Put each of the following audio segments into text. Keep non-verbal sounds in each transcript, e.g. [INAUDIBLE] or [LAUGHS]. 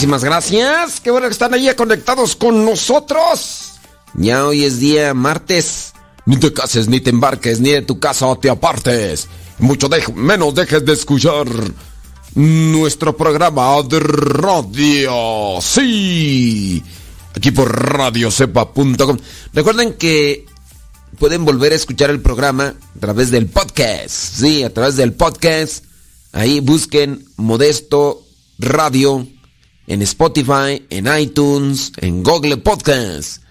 Muchísimas gracias. Qué bueno que están ahí conectados con nosotros. Ya hoy es día martes. Ni te cases, ni te embarques, ni de tu casa te apartes. Mucho menos dejes de escuchar nuestro programa de radio. Sí. Aquí por radiocepa.com. Recuerden que pueden volver a escuchar el programa a través del podcast. Sí, a través del podcast. Ahí busquen Modesto Radio en Spotify, en iTunes, en Google Podcast.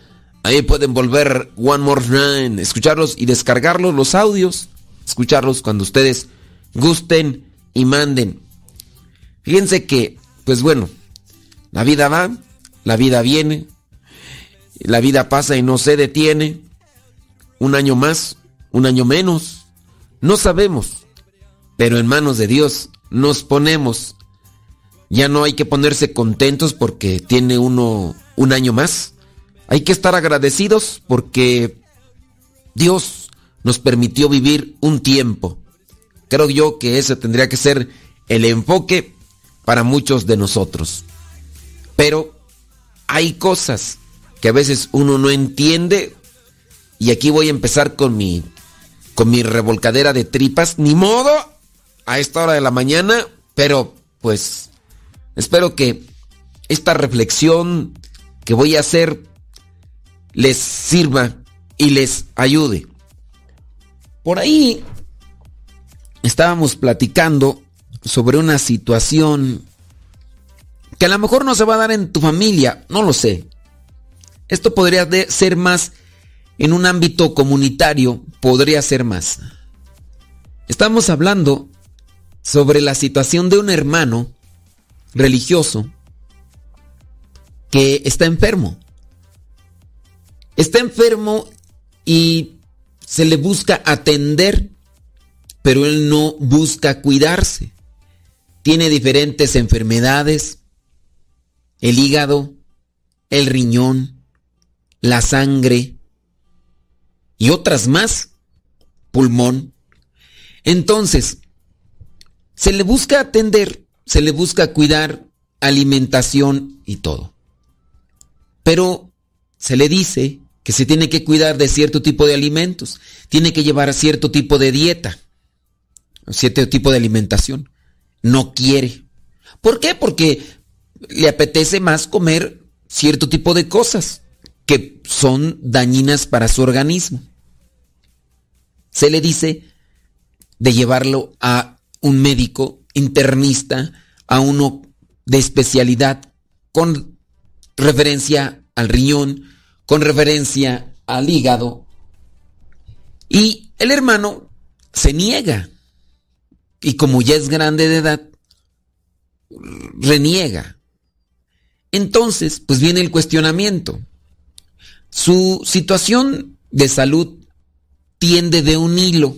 Ahí pueden volver One More Time, escucharlos y descargarlos, los audios, escucharlos cuando ustedes gusten y manden. Fíjense que, pues bueno, la vida va, la vida viene, la vida pasa y no se detiene. Un año más, un año menos, no sabemos, pero en manos de Dios nos ponemos. Ya no hay que ponerse contentos porque tiene uno un año más. Hay que estar agradecidos porque Dios nos permitió vivir un tiempo. Creo yo que ese tendría que ser el enfoque para muchos de nosotros. Pero hay cosas que a veces uno no entiende y aquí voy a empezar con mi con mi revolcadera de tripas, ni modo a esta hora de la mañana, pero pues Espero que esta reflexión que voy a hacer les sirva y les ayude. Por ahí estábamos platicando sobre una situación que a lo mejor no se va a dar en tu familia, no lo sé. Esto podría ser más en un ámbito comunitario, podría ser más. Estamos hablando sobre la situación de un hermano religioso que está enfermo. Está enfermo y se le busca atender, pero él no busca cuidarse. Tiene diferentes enfermedades, el hígado, el riñón, la sangre y otras más, pulmón. Entonces, se le busca atender, se le busca cuidar alimentación y todo. Pero se le dice que se tiene que cuidar de cierto tipo de alimentos, tiene que llevar cierto tipo de dieta, cierto tipo de alimentación. No quiere. ¿Por qué? Porque le apetece más comer cierto tipo de cosas que son dañinas para su organismo. Se le dice de llevarlo a un médico internista a uno de especialidad con referencia al riñón, con referencia al hígado. Y el hermano se niega. Y como ya es grande de edad, reniega. Entonces, pues viene el cuestionamiento. Su situación de salud tiende de un hilo,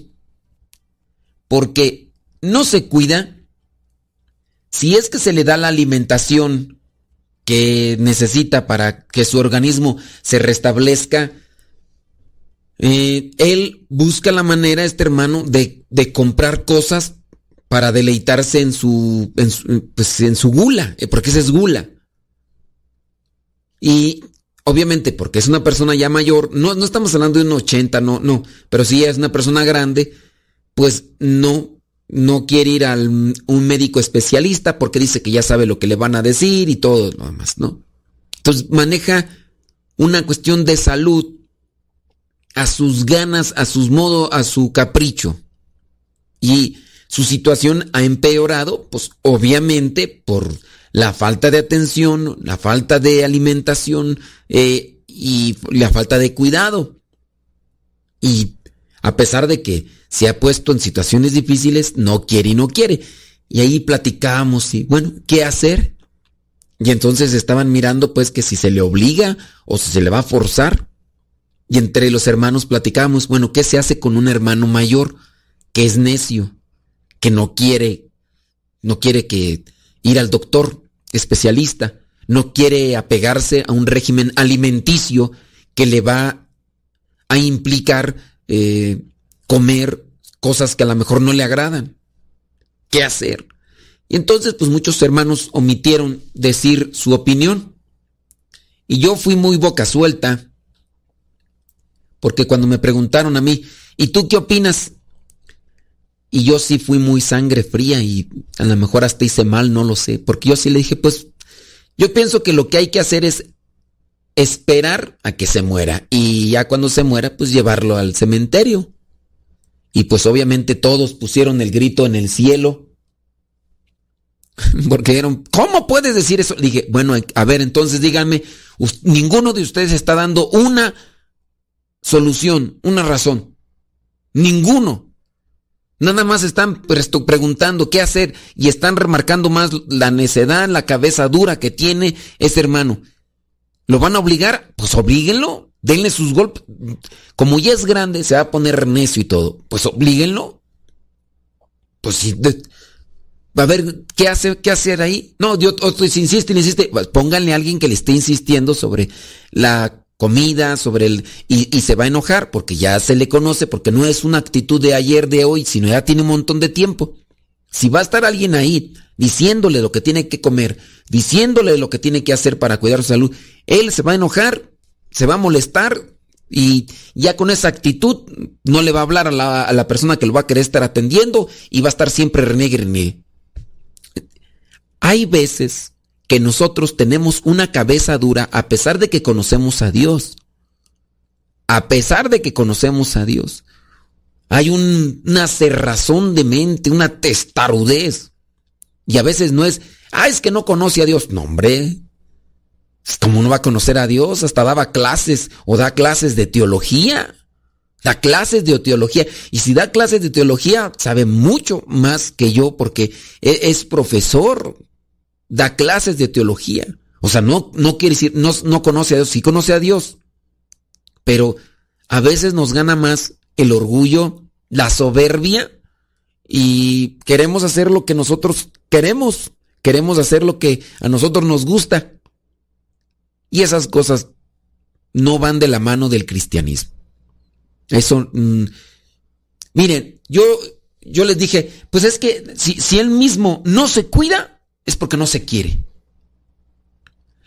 porque no se cuida si es que se le da la alimentación que necesita para que su organismo se restablezca, eh, él busca la manera, este hermano, de, comprar cosas para deleitarse en su, en su, pues, en su gula, eh, porque esa es gula. Y obviamente, porque es una persona ya mayor, no, no estamos hablando de un 80, no, no, pero si es una persona grande, pues no no quiere ir a un médico especialista porque dice que ya sabe lo que le van a decir y todo lo demás, ¿no? Entonces maneja una cuestión de salud a sus ganas, a sus modos, a su capricho. Y su situación ha empeorado, pues obviamente por la falta de atención, la falta de alimentación eh, y la falta de cuidado. Y a pesar de que se ha puesto en situaciones difíciles, no quiere y no quiere. Y ahí platicábamos y bueno, ¿qué hacer? Y entonces estaban mirando pues que si se le obliga o si se le va a forzar. Y entre los hermanos platicábamos, bueno, ¿qué se hace con un hermano mayor que es necio, que no quiere, no quiere que ir al doctor especialista, no quiere apegarse a un régimen alimenticio que le va a implicar eh, comer cosas que a lo mejor no le agradan. ¿Qué hacer? Y entonces, pues muchos hermanos omitieron decir su opinión. Y yo fui muy boca suelta, porque cuando me preguntaron a mí, ¿y tú qué opinas? Y yo sí fui muy sangre fría y a lo mejor hasta hice mal, no lo sé, porque yo sí le dije, pues yo pienso que lo que hay que hacer es esperar a que se muera y ya cuando se muera, pues llevarlo al cementerio. Y pues obviamente todos pusieron el grito en el cielo. [LAUGHS] Porque dijeron, ¿cómo puedes decir eso? dije, bueno, a ver, entonces díganme, ninguno de ustedes está dando una solución, una razón. Ninguno. Nada más están preguntando qué hacer y están remarcando más la necedad, la cabeza dura que tiene ese hermano. ¿Lo van a obligar? Pues oblíguenlo. Denle sus golpes. Como ya es grande, se va a poner necio y todo. Pues oblíguenlo. Pues sí. A ver, ¿qué hace, qué hacer ahí? No, Dios, si insiste, insiste. Pues pónganle a alguien que le esté insistiendo sobre la comida, sobre el. Y, y, se va a enojar porque ya se le conoce, porque no es una actitud de ayer, de hoy, sino ya tiene un montón de tiempo. Si va a estar alguien ahí diciéndole lo que tiene que comer, diciéndole lo que tiene que hacer para cuidar su salud, él se va a enojar se va a molestar y ya con esa actitud no le va a hablar a la, persona que lo va a querer estar atendiendo y va a estar siempre renegue, Hay veces que nosotros tenemos una cabeza dura a pesar de que conocemos a Dios. A pesar de que conocemos a Dios. Hay una cerrazón de mente, una testarudez. Y a veces no es, ah, es que no conoce a Dios. No, hombre, ¿Cómo no va a conocer a Dios? Hasta daba clases o da clases de teología. Da clases de teología. Y si da clases de teología, sabe mucho más que yo porque e-, es profesor. Da clases de teología. O sea, no, no quiere decir, no, no conoce a Dios, sí conoce a Dios. Pero a veces nos gana más el orgullo, la soberbia y queremos hacer lo que nosotros queremos. Queremos hacer lo que a nosotros nos gusta. Y esas cosas no van de la mano del cristianismo. Eso, mm, miren, yo, yo les dije, pues es que si, si él mismo no se cuida, es porque no se quiere.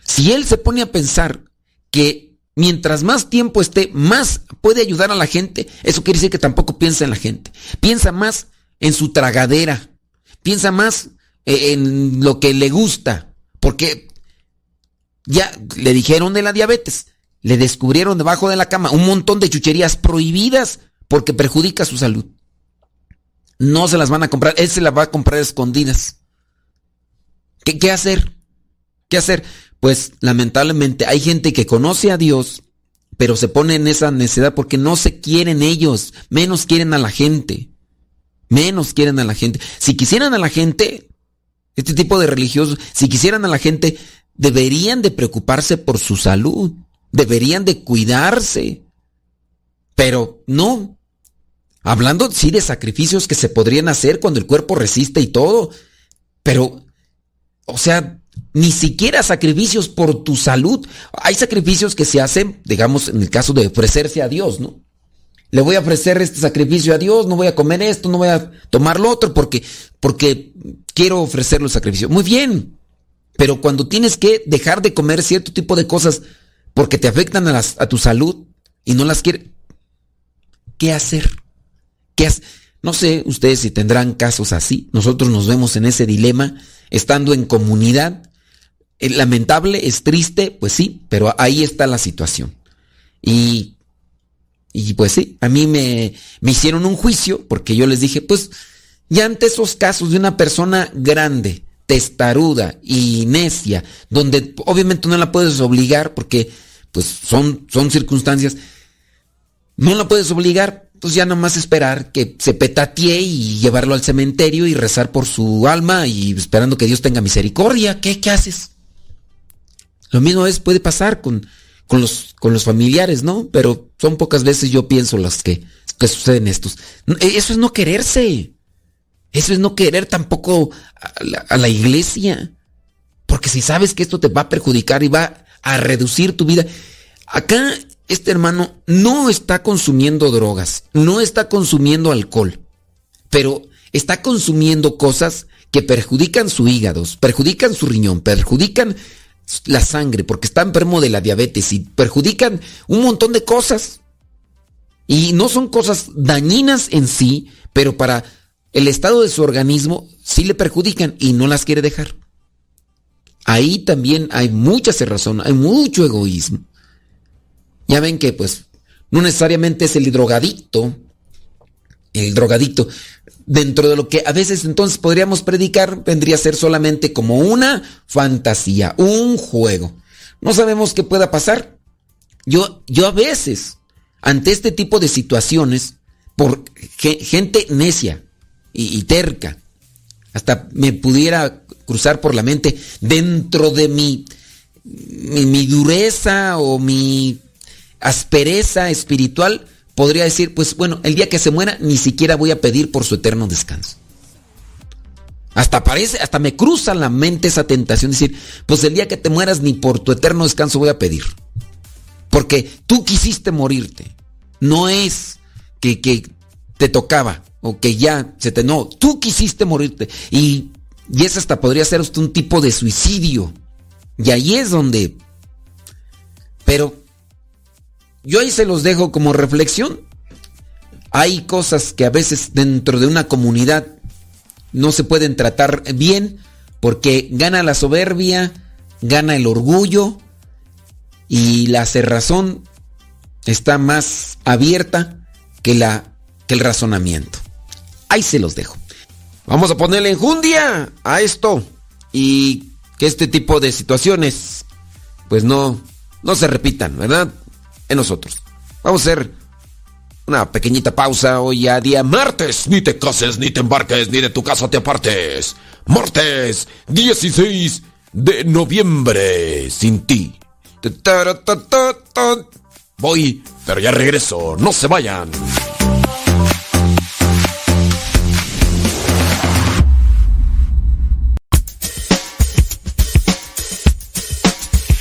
Si él se pone a pensar que mientras más tiempo esté, más puede ayudar a la gente, eso quiere decir que tampoco piensa en la gente. Piensa más en su tragadera. Piensa más eh, en lo que le gusta. Porque ya le dijeron de la diabetes, le descubrieron debajo de la cama un montón de chucherías prohibidas porque perjudica su salud. No se las van a comprar, él se las va a comprar escondidas. ¿Qué, qué hacer? ¿Qué hacer? Pues lamentablemente hay gente que conoce a Dios, pero se pone en esa necesidad porque no se quieren ellos, menos quieren a la gente. Menos quieren a la gente. Si quisieran a la gente, este tipo de religiosos, si quisieran a la gente, deberían de preocuparse por su salud, deberían de cuidarse. Pero no. Hablando sí de sacrificios que se podrían hacer cuando el cuerpo resiste y todo. Pero, o sea, ni siquiera sacrificios por tu salud. Hay sacrificios que se hacen, digamos, en el caso de ofrecerse a Dios, ¿no? Le voy a ofrecer este sacrificio a Dios, no voy a comer esto, no voy a tomar lo otro porque, porque quiero ofrecerle el sacrificio. Muy bien, pero cuando tienes que dejar de comer cierto tipo de cosas porque te afectan a, a tu salud y no las quieres, ¿qué hacer? ¿Qué No sé ustedes si tendrán casos así. Nosotros nos vemos en ese dilema estando en comunidad. Es eh, lamentable, es triste, pues sí, pero ahí está la situación. Y, y pues sí, a mí me, me hicieron un juicio porque yo les dije, pues ya ante esos casos de una persona grande, testaruda y necia, donde obviamente no la puedes obligar porque pues son, son circunstancias, no la puedes obligar, pues ya nomás esperar que se petatee y llevarlo al cementerio y rezar por su alma y esperando que Dios tenga misericordia. ¿Qué, qué haces? Lo mismo es, puede pasar con, con, los, con los familiares, ¿no? Pero son pocas veces yo pienso las que, que suceden estos. Eso es no quererse. Eso es no querer tampoco a la, iglesia. Porque si sabes que esto te va a perjudicar y va a reducir tu vida. Acá este hermano no está consumiendo drogas, no está consumiendo alcohol, pero está consumiendo cosas que perjudican su hígado, perjudican su riñón, perjudican la sangre porque está enfermo de la diabetes y perjudican un montón de cosas. Y no son cosas dañinas en sí, pero para el estado de su organismo sí le perjudican y no las quiere dejar. Ahí también hay mucha cerrazón, hay mucho egoísmo. Ya ven que pues no necesariamente es el drogadicto, el drogadicto. Dentro de lo que a veces entonces podríamos predicar, vendría a ser solamente como una fantasía, un juego. No sabemos qué pueda pasar. Yo, yo a veces, ante este tipo de situaciones, por gente necia, y, terca. Hasta me pudiera cruzar por la mente dentro de mi, mi, dureza o mi aspereza espiritual, podría decir, pues bueno, el día que se muera ni siquiera voy a pedir por su eterno descanso. Hasta parece, hasta me cruza la mente esa tentación de decir, pues el día que te mueras ni por tu eterno descanso voy a pedir. Porque tú quisiste morirte. No es que, que te tocaba o que ya se te no, tú quisiste morirte y y eso hasta podría ser un tipo de suicidio. Y ahí es donde pero yo ahí se los dejo como reflexión. Hay cosas que a veces dentro de una comunidad no se pueden tratar bien porque gana la soberbia, gana el orgullo y la cerrazón está más abierta que la que el razonamiento. Ahí se los dejo. Vamos a ponerle enjundia a esto y que este tipo de situaciones pues no, no se repitan, ¿verdad? En nosotros. Vamos a hacer una pequeñita pausa hoy a día martes. Ni te cases, ni te embarques, ni de tu casa te apartes. Martes 16 de noviembre sin ti. Voy, pero ya regreso. No se vayan.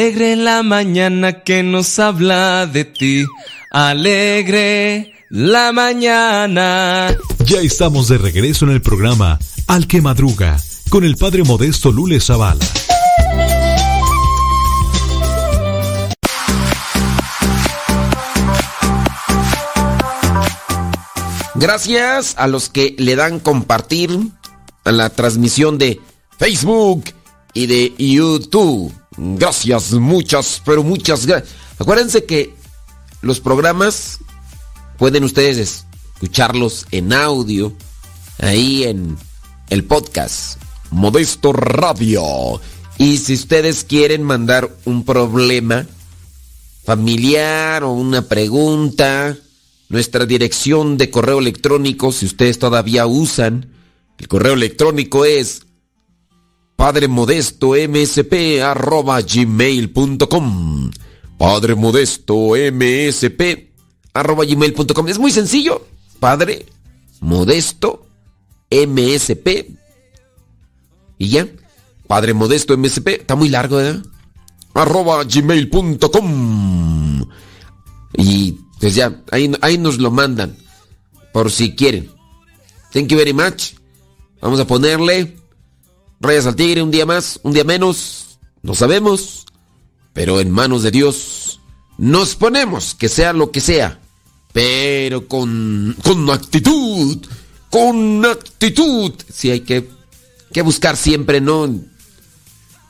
Alegre la mañana que nos habla de ti. Alegre la mañana. Ya estamos de regreso en el programa Al que Madruga con el padre modesto Lule Zavala. Gracias a los que le dan compartir a la transmisión de Facebook y de YouTube. Gracias, muchas, pero muchas gracias. Acuérdense que los programas pueden ustedes escucharlos en audio, ahí en el podcast Modesto Radio. Y si ustedes quieren mandar un problema familiar o una pregunta, nuestra dirección de correo electrónico, si ustedes todavía usan, el correo electrónico es padremodestomsp.gmail.com Padre Modesto MSP arroba gmail.com. Es muy sencillo. Padre Modesto MSP. Y ya. Padre Modesto MSP. Está muy largo, ¿verdad? Arroba gmail.com. Y pues ya, ahí, ahí nos lo mandan. Por si quieren. Thank you very much. Vamos a ponerle rayas al tigre un día más, un día menos. No sabemos. Pero en manos de Dios nos ponemos, que sea lo que sea. Pero con, con actitud. Con actitud. Sí, hay que, que buscar siempre, ¿no?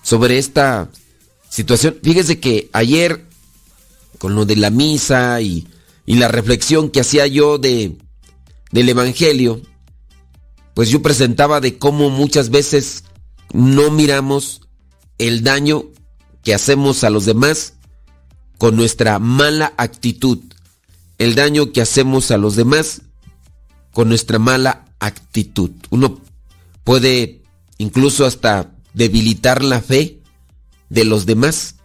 Sobre esta situación. Fíjese que ayer, con lo de la misa y, y la reflexión que hacía yo de, del Evangelio, pues yo presentaba de cómo muchas veces no miramos el daño que hacemos a los demás con nuestra mala actitud. El daño que hacemos a los demás con nuestra mala actitud. Uno puede incluso hasta debilitar la fe de los demás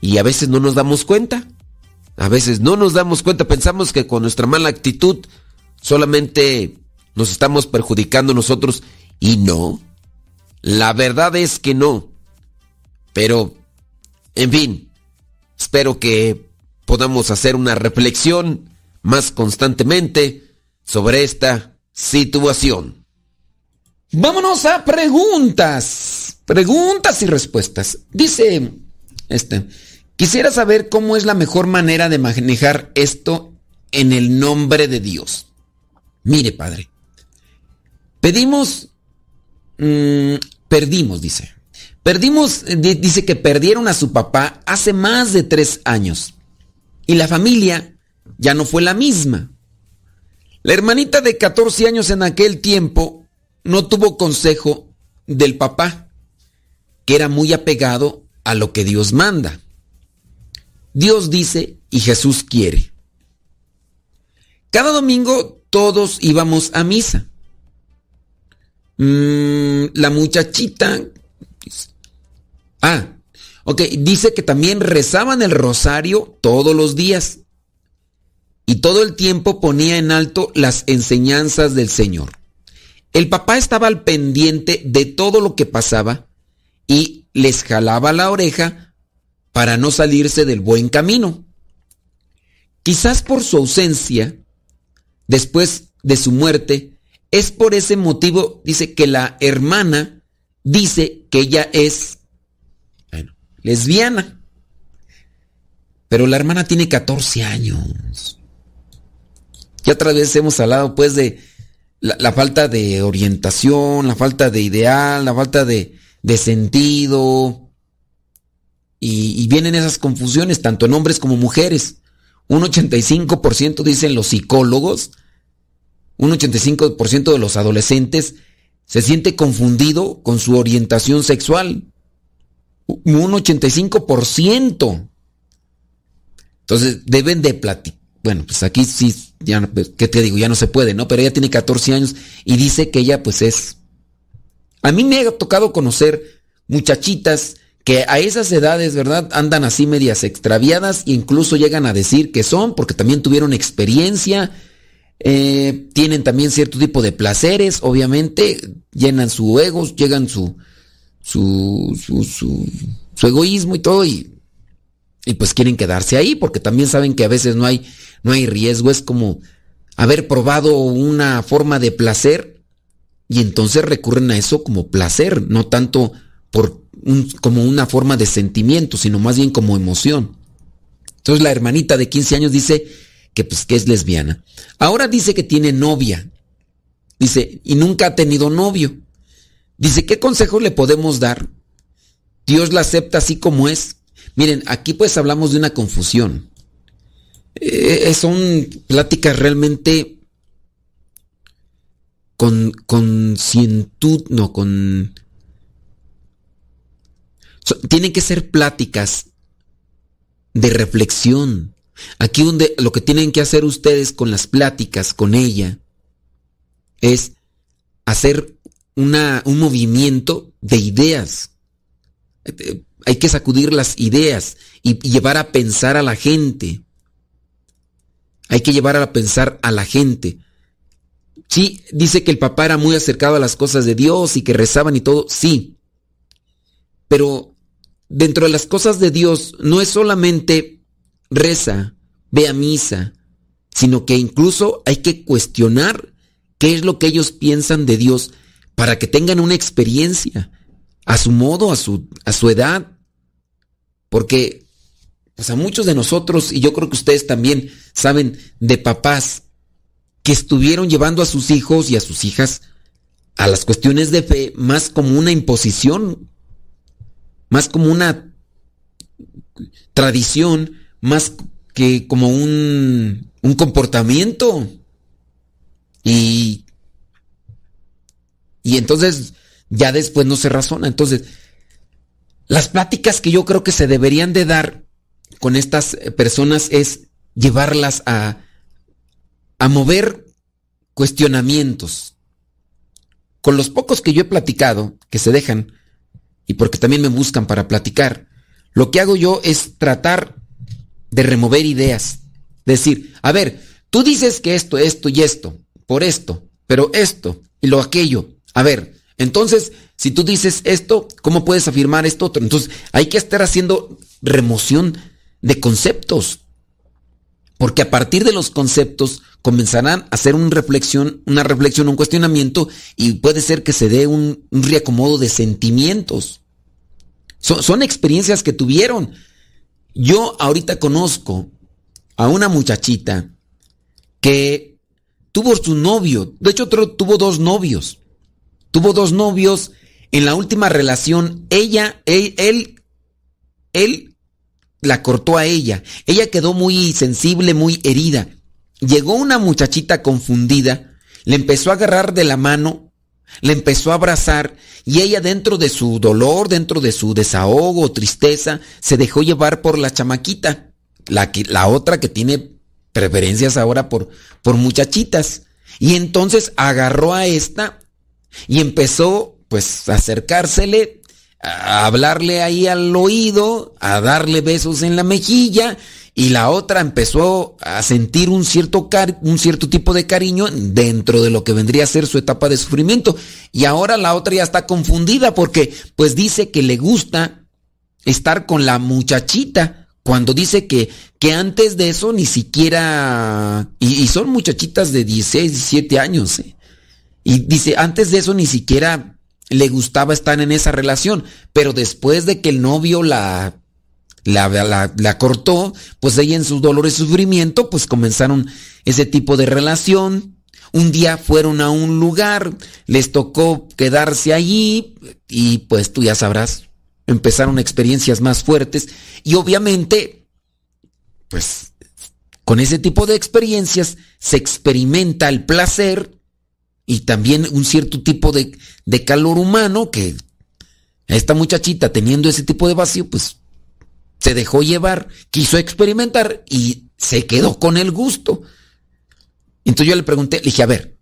y a veces no nos damos cuenta. A veces no nos damos cuenta, pensamos que con nuestra mala actitud solamente nos estamos perjudicando nosotros y no. La verdad es que no. Pero, en fin, espero que podamos hacer una reflexión más constantemente sobre esta situación. Vámonos a preguntas. Preguntas y respuestas. Dice este, quisiera saber cómo es la mejor manera de manejar esto en el nombre de Dios. Mire, Padre, pedimos, mm, perdimos, dice. Perdimos, eh, di- dice que perdieron a su papá hace más de tres años. Y la familia ya no fue la misma. La hermanita de 14 años en aquel tiempo no tuvo consejo del papá, que era muy apegado a lo que Dios manda. Dios dice y Jesús quiere. Cada domingo todos íbamos a misa. Mm, la muchachita. Ah, ok, dice que también rezaban el rosario todos los días y todo el tiempo ponía en alto las enseñanzas del Señor. El papá estaba al pendiente de todo lo que pasaba y les jalaba la oreja para no salirse del buen camino. Quizás por su ausencia, después de su muerte, es por ese motivo, dice que la hermana dice que ella es lesbiana. Pero la hermana tiene 14 años. Y otra vez hemos hablado pues de la, falta de orientación, la falta de ideal, la falta de, sentido. Y, y, vienen esas confusiones, tanto en hombres como mujeres. Un 85% dicen los psicólogos un 85% de los adolescentes se siente confundido con su orientación sexual. Un 85%. Entonces deben de platicar. Bueno, pues aquí sí, ya, pues, ¿qué te digo? Ya no se puede, ¿no? Pero ella tiene 14 años y dice que ella pues es... A mí me ha tocado conocer muchachitas que a esas edades, ¿verdad? Andan así medias extraviadas e incluso llegan a decir que son porque también tuvieron experiencia eh, tienen también cierto tipo de placeres, obviamente, llenan su ego, llegan su, su, su, egoísmo y todo, y, y, pues quieren quedarse ahí, porque también saben que a veces no hay, no hay riesgo, es como haber probado una forma de placer y entonces recurren a eso como placer, no tanto por como una forma de sentimiento, sino más bien como emoción. Entonces la hermanita de 15 años dice, que pues que es lesbiana. Ahora dice que tiene novia. Dice, y nunca ha tenido novio. Dice, ¿qué consejo le podemos dar? Dios la acepta así como es. Miren, aquí pues hablamos de una confusión. Eh, son pláticas realmente con cientud, no, con... tienen que ser pláticas de reflexión, Aquí donde lo que tienen que hacer ustedes con las pláticas con ella es hacer una, un movimiento de ideas. Hay que sacudir las ideas y, llevar a pensar a la gente. Hay que llevar a pensar a la gente. Sí, dice que el papá era muy acercado a las cosas de Dios y que rezaban y todo, sí. Pero dentro de las cosas de Dios no es solamente reza, ve a misa, sino que incluso hay que cuestionar qué es lo que ellos piensan de Dios para que tengan una experiencia a su modo, a su, a su edad. Porque pues a muchos de nosotros, y yo creo que ustedes también saben de papás que estuvieron llevando a sus hijos y a sus hijas a las cuestiones de fe más como una imposición, más como una tradición, más que como un, un comportamiento. Y, y entonces ya después no se razona. Entonces, las pláticas que yo creo que se deberían de dar con estas personas es llevarlas a, a mover cuestionamientos. Con los pocos que yo he platicado, que se dejan, y porque también me buscan para platicar, lo que hago yo es tratar de remover ideas. Decir, a ver, tú dices que esto, esto y esto, por esto, pero esto y lo aquello. A ver, entonces, si tú dices esto, ¿cómo puedes afirmar esto otro? Entonces, hay que estar haciendo remoción de conceptos. Porque a partir de los conceptos comenzarán a hacer una reflexión, una reflexión, un cuestionamiento y puede ser que se dé un, un reacomodo de sentimientos. Son, son experiencias que tuvieron yo ahorita conozco a una muchachita que tuvo su novio, de hecho tuvo dos novios, tuvo dos novios, en la última relación. Ella, él, él, él la cortó a ella, ella quedó muy sensible, muy herida, llegó una muchachita confundida, le empezó a agarrar de la mano le empezó a abrazar y ella dentro de su dolor, dentro de su desahogo, tristeza, se dejó llevar por la chamaquita, la, la otra que tiene preferencias ahora por, por muchachitas. Y entonces agarró a esta Y empezó, pues, a acercársele, a hablarle ahí al oído, a darle besos en la mejilla, y la otra empezó a sentir un cierto, un cierto tipo de cariño dentro de lo que vendría a ser su etapa de sufrimiento. Y ahora la otra ya está confundida porque, pues, dice que le gusta estar con la muchachita, cuando dice que, que antes de eso ni siquiera, y, son muchachitas de 16, 17 años, ¿eh? y dice, antes de eso ni siquiera le gustaba estar en esa relación, pero después de que el novio la, la, cortó, pues ella en su dolor y sufrimiento, pues comenzaron ese tipo de relación, un día fueron a un lugar, les tocó quedarse allí y pues tú ya sabrás, empezaron experiencias más fuertes. Y obviamente, pues con ese tipo de experiencias se experimenta el placer y también un cierto tipo de, de calor humano que esta muchachita teniendo ese tipo de vacío, pues se dejó llevar, quiso experimentar y se quedó con el gusto. Entonces yo le pregunté, le dije, a ver,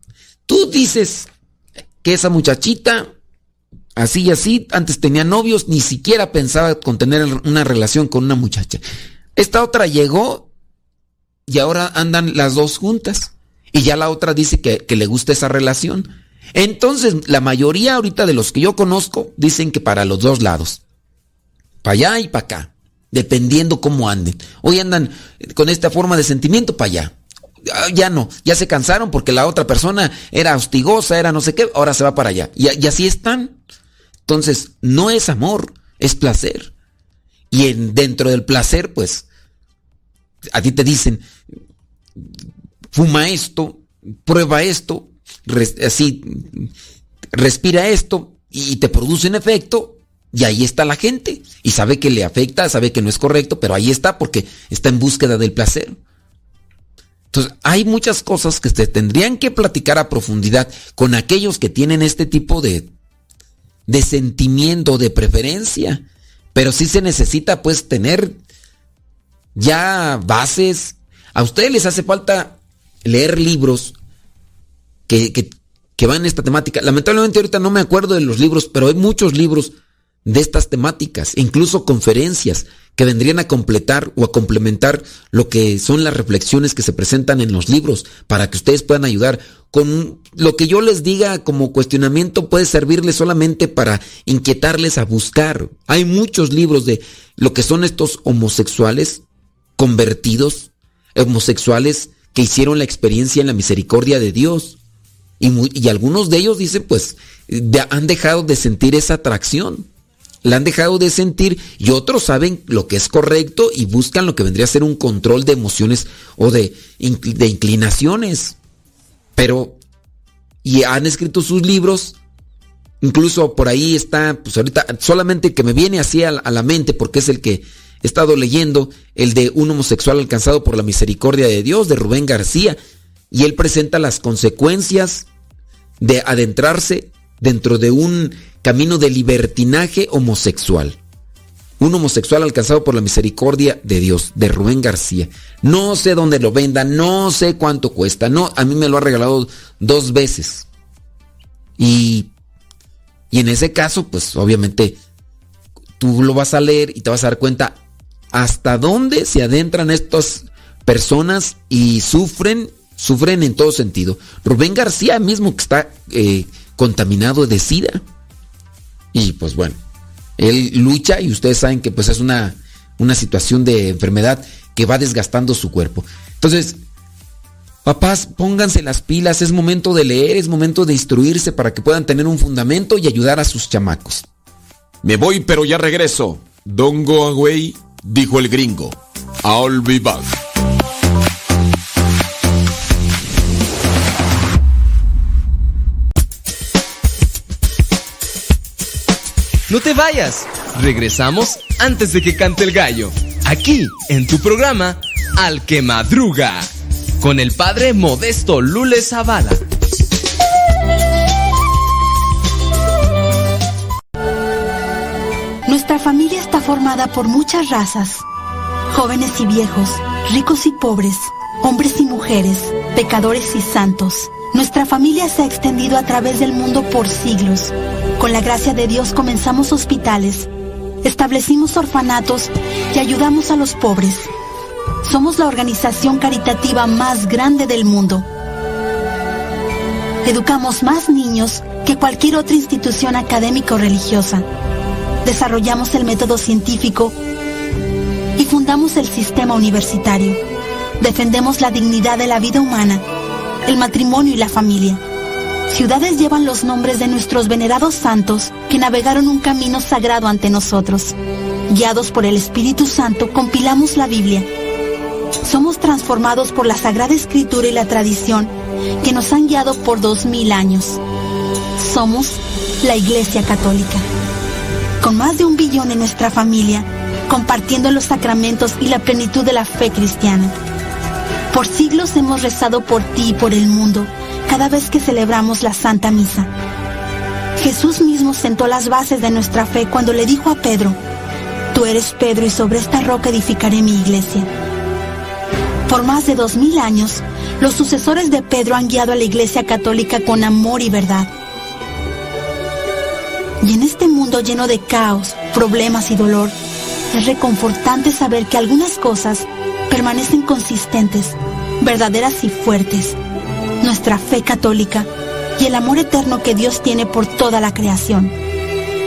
tú dices que esa muchachita así y así, antes tenía novios, ni siquiera pensaba con tener una relación con una muchacha. Esta otra llegó y ahora andan las dos juntas. Y ya la otra dice que, que le gusta esa relación. Entonces, la mayoría ahorita de los que yo conozco dicen que para los dos lados. Para allá y para acá. Dependiendo cómo anden. Hoy andan con esta forma de sentimiento para allá. Ah, ya no, ya se cansaron porque la otra persona era hostigosa, era no sé qué, ahora se va para allá. Y, así están. Entonces, no es amor, es placer. Y en, dentro del placer, pues, a ti te dicen, fuma esto, prueba esto, así, respira esto y te produce un efecto y ahí está la gente y sabe que le afecta, sabe que no es correcto, pero ahí está porque está en búsqueda del placer. Entonces, hay muchas cosas que se tendrían que platicar a profundidad con aquellos que tienen este tipo de, de sentimiento, de preferencia. Pero sí se necesita pues tener ya bases. A ustedes les hace falta leer libros que, que, que van en esta temática. Lamentablemente ahorita no me acuerdo de los libros, pero hay muchos libros de estas temáticas, incluso conferencias que vendrían a completar o a complementar lo que son las reflexiones que se presentan en los libros para que ustedes puedan ayudar con lo que yo les diga como cuestionamiento puede servirles solamente para inquietarles a buscar. Hay muchos libros de lo que son estos homosexuales convertidos, homosexuales que hicieron la experiencia en la misericordia de Dios. Y, algunos de ellos dicen, pues, han dejado de sentir esa atracción la han dejado de sentir y otros saben lo que es correcto y buscan lo que vendría a ser un control de emociones o de, inclinaciones. Pero, y han escrito sus libros, incluso por ahí está, pues ahorita solamente que me viene así a, a la mente porque es el que he estado leyendo, el de un homosexual alcanzado por la misericordia de Dios, de Rubén García, y él presenta las consecuencias de adentrarse dentro de un camino de libertinaje homosexual. Un homosexual alcanzado por la misericordia de Dios, de Rubén García. No sé dónde lo venda, no sé cuánto cuesta. No, a mí me lo ha regalado dos veces. Y, y en ese caso, pues obviamente tú lo vas a leer y te vas a dar cuenta hasta dónde se adentran estas personas y sufren, sufren en todo sentido. Rubén García mismo que está eh, contaminado de sida. Y pues bueno, él lucha y ustedes saben que pues es una, una situación de enfermedad que va desgastando su cuerpo. Entonces, papás, pónganse las pilas, es momento de leer, es momento de instruirse para que puedan tener un fundamento y ayudar a sus chamacos. Me voy, pero ya regreso. Don't go away, dijo el gringo. I'll be back. No te vayas. Regresamos antes de que cante el gallo. Aquí, en tu programa, Al que Madruga. Con el padre Modesto Lule Zavala. Nuestra familia está formada por muchas razas. Jóvenes y viejos, ricos y pobres, hombres y mujeres, pecadores y santos Nuestra familia se ha extendido a través del mundo por siglos. Con la gracia de Dios comenzamos hospitales, establecimos orfanatos y ayudamos a los pobres. Somos la organización caritativa más grande del mundo. Educamos más niños que cualquier otra institución académica o religiosa. Desarrollamos el método científico y fundamos el sistema universitario. Defendemos la dignidad de la vida humana, el matrimonio y la familia. Ciudades llevan los nombres de nuestros venerados santos que navegaron un camino sagrado ante nosotros. Guiados por el Espíritu Santo, compilamos la Biblia. Somos transformados por la Sagrada Escritura y la tradición que nos han guiado por dos mil años. Somos la Iglesia Católica. Con más de un billón en nuestra familia, compartiendo los sacramentos y la plenitud de la fe cristiana. Por siglos hemos rezado por ti y por el mundo cada vez que celebramos la Santa Misa. Jesús mismo sentó las bases de nuestra fe cuando le dijo a Pedro, Tú eres Pedro y sobre esta roca edificaré mi iglesia. Por más de dos mil años, los sucesores de Pedro han guiado a la iglesia católica con amor y verdad. Y en este mundo lleno de caos, problemas y dolor, es reconfortante saber que algunas cosas permanecen consistentes, verdaderas y fuertes nuestra fe católica y el amor eterno que Dios tiene por toda la creación.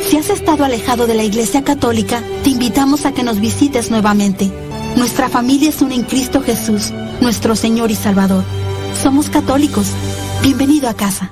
Si has estado alejado de la Iglesia Católica, te invitamos a que nos visites nuevamente. Nuestra familia es una en Cristo Jesús, nuestro Señor y Salvador. Somos católicos. Bienvenido a casa.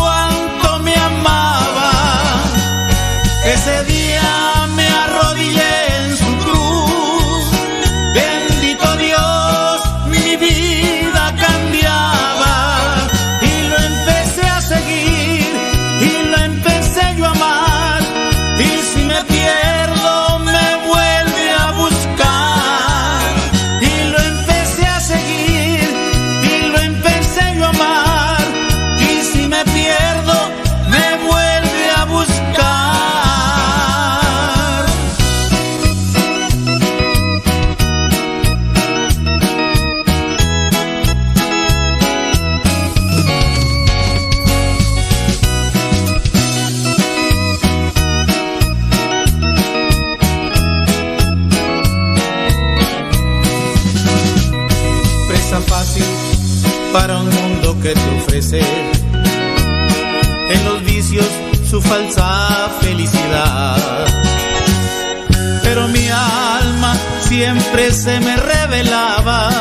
se me revelaba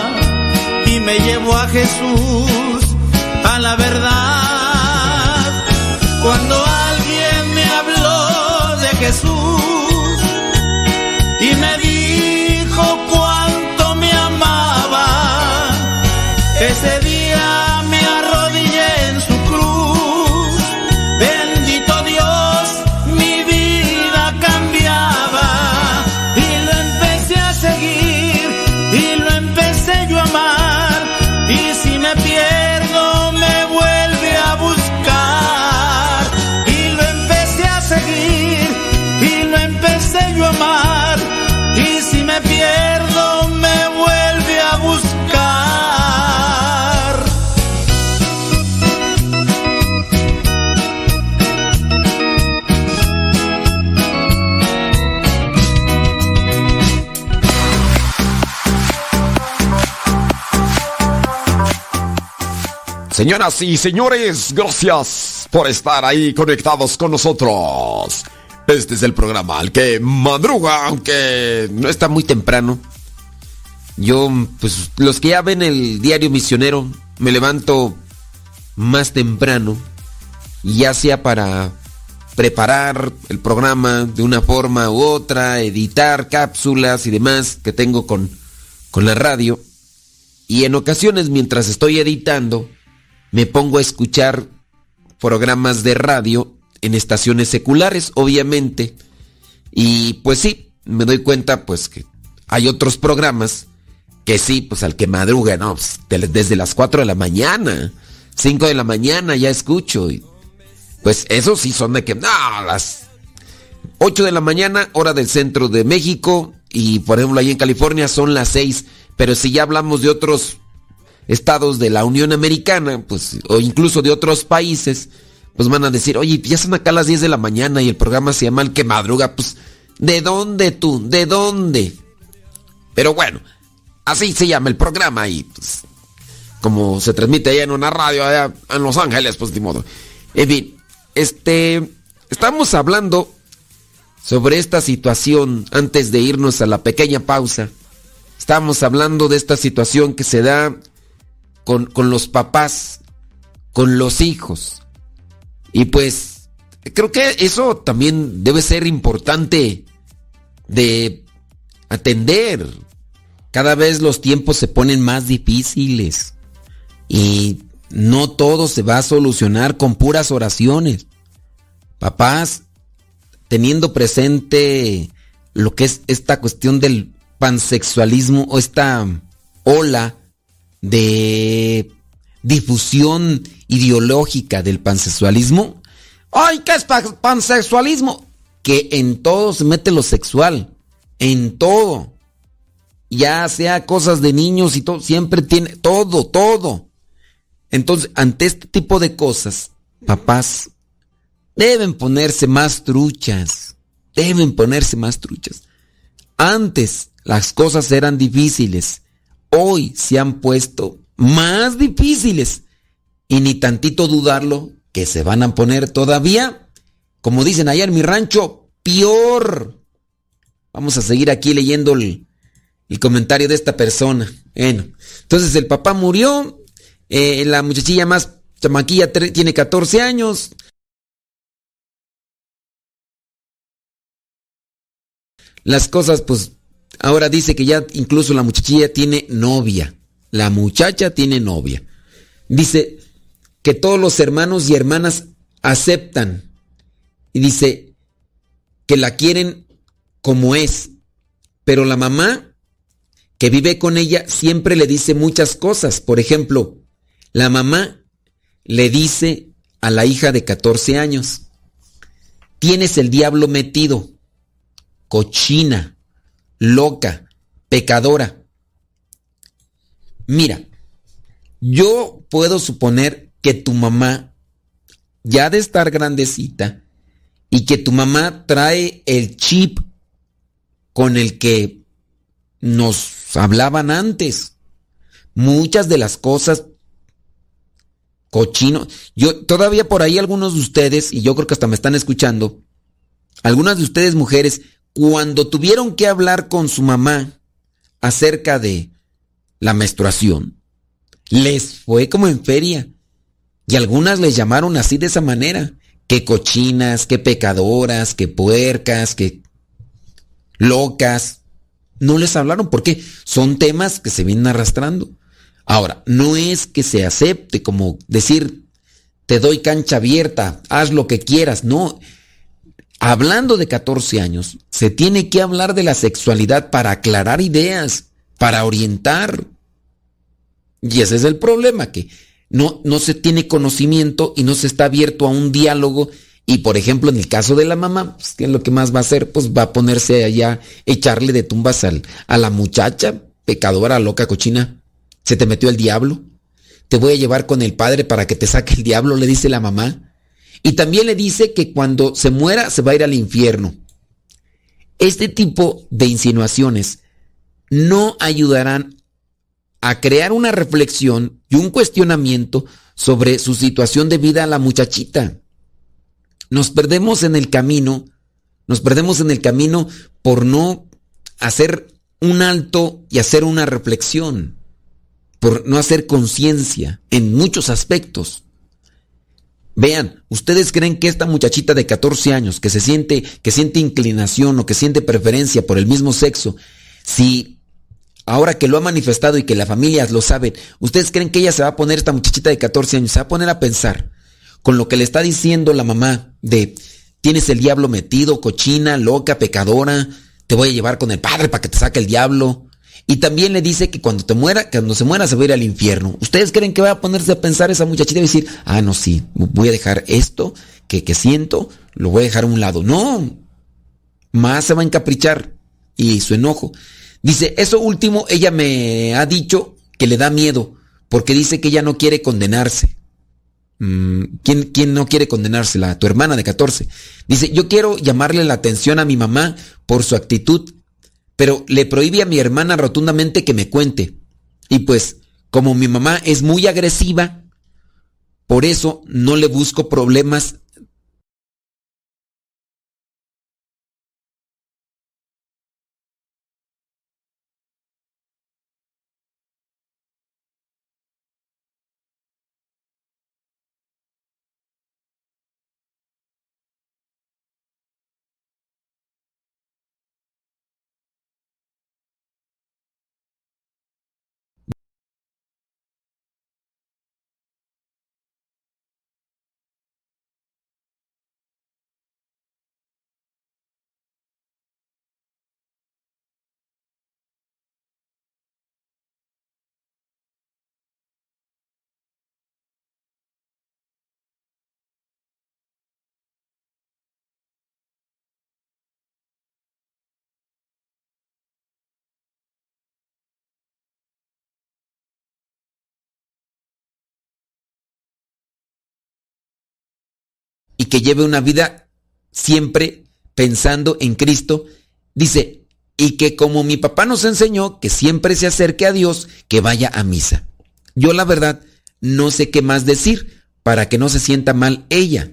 y me llevó a Jesús, Señoras y señores, gracias por estar ahí conectados con nosotros. Este es el programa al que madruga, aunque no está muy temprano. Yo, pues, los que ya ven el diario misionero, me levanto más temprano, ya sea para preparar el programa de una forma u otra, editar cápsulas y demás que tengo con, con la radio. Y en ocasiones, mientras estoy editando, me pongo a escuchar programas de radio en estaciones seculares, obviamente. Y pues sí, me doy cuenta pues que hay otros programas que sí, pues al que madruga, no, pues, desde las 4 de la mañana, 5 de la mañana ya escucho. Pues esos sí son de que, no, las 8 de la mañana, hora del centro de México, y por ejemplo ahí en California son las 6, pero si ya hablamos de otros estados de la Unión Americana, pues, o incluso de otros países, pues van a decir, oye, ya son acá las 10 de la mañana y el programa se llama El que madruga, pues, ¿de dónde tú? ¿De dónde? Pero bueno, así se llama el programa y pues, como se transmite allá en una radio allá en Los Ángeles, pues de modo. En fin, este, estamos hablando sobre esta situación antes de irnos a la pequeña pausa. Estamos hablando de esta situación que se da con, con los papás, con los hijos. Y pues creo que eso también debe ser importante de atender. Cada vez los tiempos se ponen más difíciles y no todo se va a solucionar con puras oraciones. Papás, teniendo presente lo que es esta cuestión del pansexualismo o esta ola de difusión ideológica del pansexualismo. ¡Ay, qué es pansexualismo! Que en todo se mete lo sexual. En todo. Ya sea cosas de niños y todo, siempre tiene todo, todo. Entonces, ante este tipo de cosas, papás deben ponerse más truchas. Deben ponerse más truchas. Antes las cosas eran difíciles. Hoy se han puesto más difíciles. Y ni tantito dudarlo que se van a poner todavía, como dicen allá en mi rancho, peor. Vamos a seguir aquí leyendo el, comentario de esta persona. Bueno, entonces el papá murió, eh, la muchachilla más chamaquilla tiene 14 años. Las cosas, pues, ahora dice que ya incluso la muchachilla tiene novia. La muchacha tiene novia. Dice que todos los hermanos y hermanas aceptan. Y dice que la quieren como es. Pero la mamá que vive con ella siempre le dice muchas cosas. Por ejemplo, la mamá le dice a la hija de 14 años, tienes el diablo metido, cochina, loca, pecadora. Mira, yo puedo suponer que tu mamá, ya de estar grandecita, y que tu mamá trae el chip con el que nos hablaban antes. Muchas de las cosas cochino. Yo todavía por ahí algunos de ustedes y yo creo que hasta me están escuchando. Algunas de ustedes mujeres cuando tuvieron que hablar con su mamá acerca de la menstruación, les fue como en feria. Y algunas les llamaron así de esa manera. Que cochinas, que pecadoras, que puercas, que locas. No les hablaron porque son temas que se vienen arrastrando. Ahora, no es que se acepte como decir, te doy cancha abierta, haz lo que quieras. No, hablando de 14 años, se tiene que hablar de la sexualidad para aclarar ideas, para orientar. Y ese es el problema, que no, no se tiene conocimiento y no se está abierto a un diálogo. Y por ejemplo, en el caso de la mamá, pues, ¿qué es lo que más va a hacer? Pues va a ponerse allá, echarle de tumbas al, a la muchacha, pecadora, loca, cochina. ¿Se te metió el diablo? Te voy a llevar con el padre para que te saque el diablo, le dice la mamá. Y también le dice que cuando se muera se va a ir al infierno. Este tipo de insinuaciones no ayudarán a crear una reflexión y un cuestionamiento sobre su situación de vida a la muchachita. Nos perdemos en el camino, nos perdemos en el camino por no hacer un alto y hacer una reflexión, por no hacer conciencia en muchos aspectos. Vean, ¿ustedes creen que esta muchachita de 14 años que se siente, que siente inclinación o que siente preferencia por el mismo sexo, si ahora que lo ha manifestado y que la familia lo sabe, ¿ustedes creen que ella se va a poner, esta muchachita de 14 años, se va a poner a pensar con lo que le está diciendo la mamá de, tienes el diablo metido, cochina, loca, pecadora, te voy a llevar con el padre para que te saque el diablo? Y también le dice que cuando te muera, cuando se muera se va a ir al infierno. ¿Ustedes creen que va a ponerse a pensar esa muchachita y decir, ah, no, sí, voy a dejar esto que, que siento, lo voy a dejar a un lado? No, más se va a encaprichar y su enojo. Dice, eso último ella me ha dicho que le da miedo, porque dice que ella no quiere condenarse. Mm, ¿Quién, ¿Quién no quiere condenársela? Tu hermana de 14. Dice, yo quiero llamarle la atención a mi mamá por su actitud pero le prohíbe a mi hermana rotundamente que me cuente. Y pues, como mi mamá es muy agresiva, por eso no le busco problemas lleve una vida siempre pensando en Cristo, dice, y que como mi papá nos enseñó que siempre se acerque a Dios, que vaya a misa. Yo la verdad no sé qué más decir para que no se sienta mal ella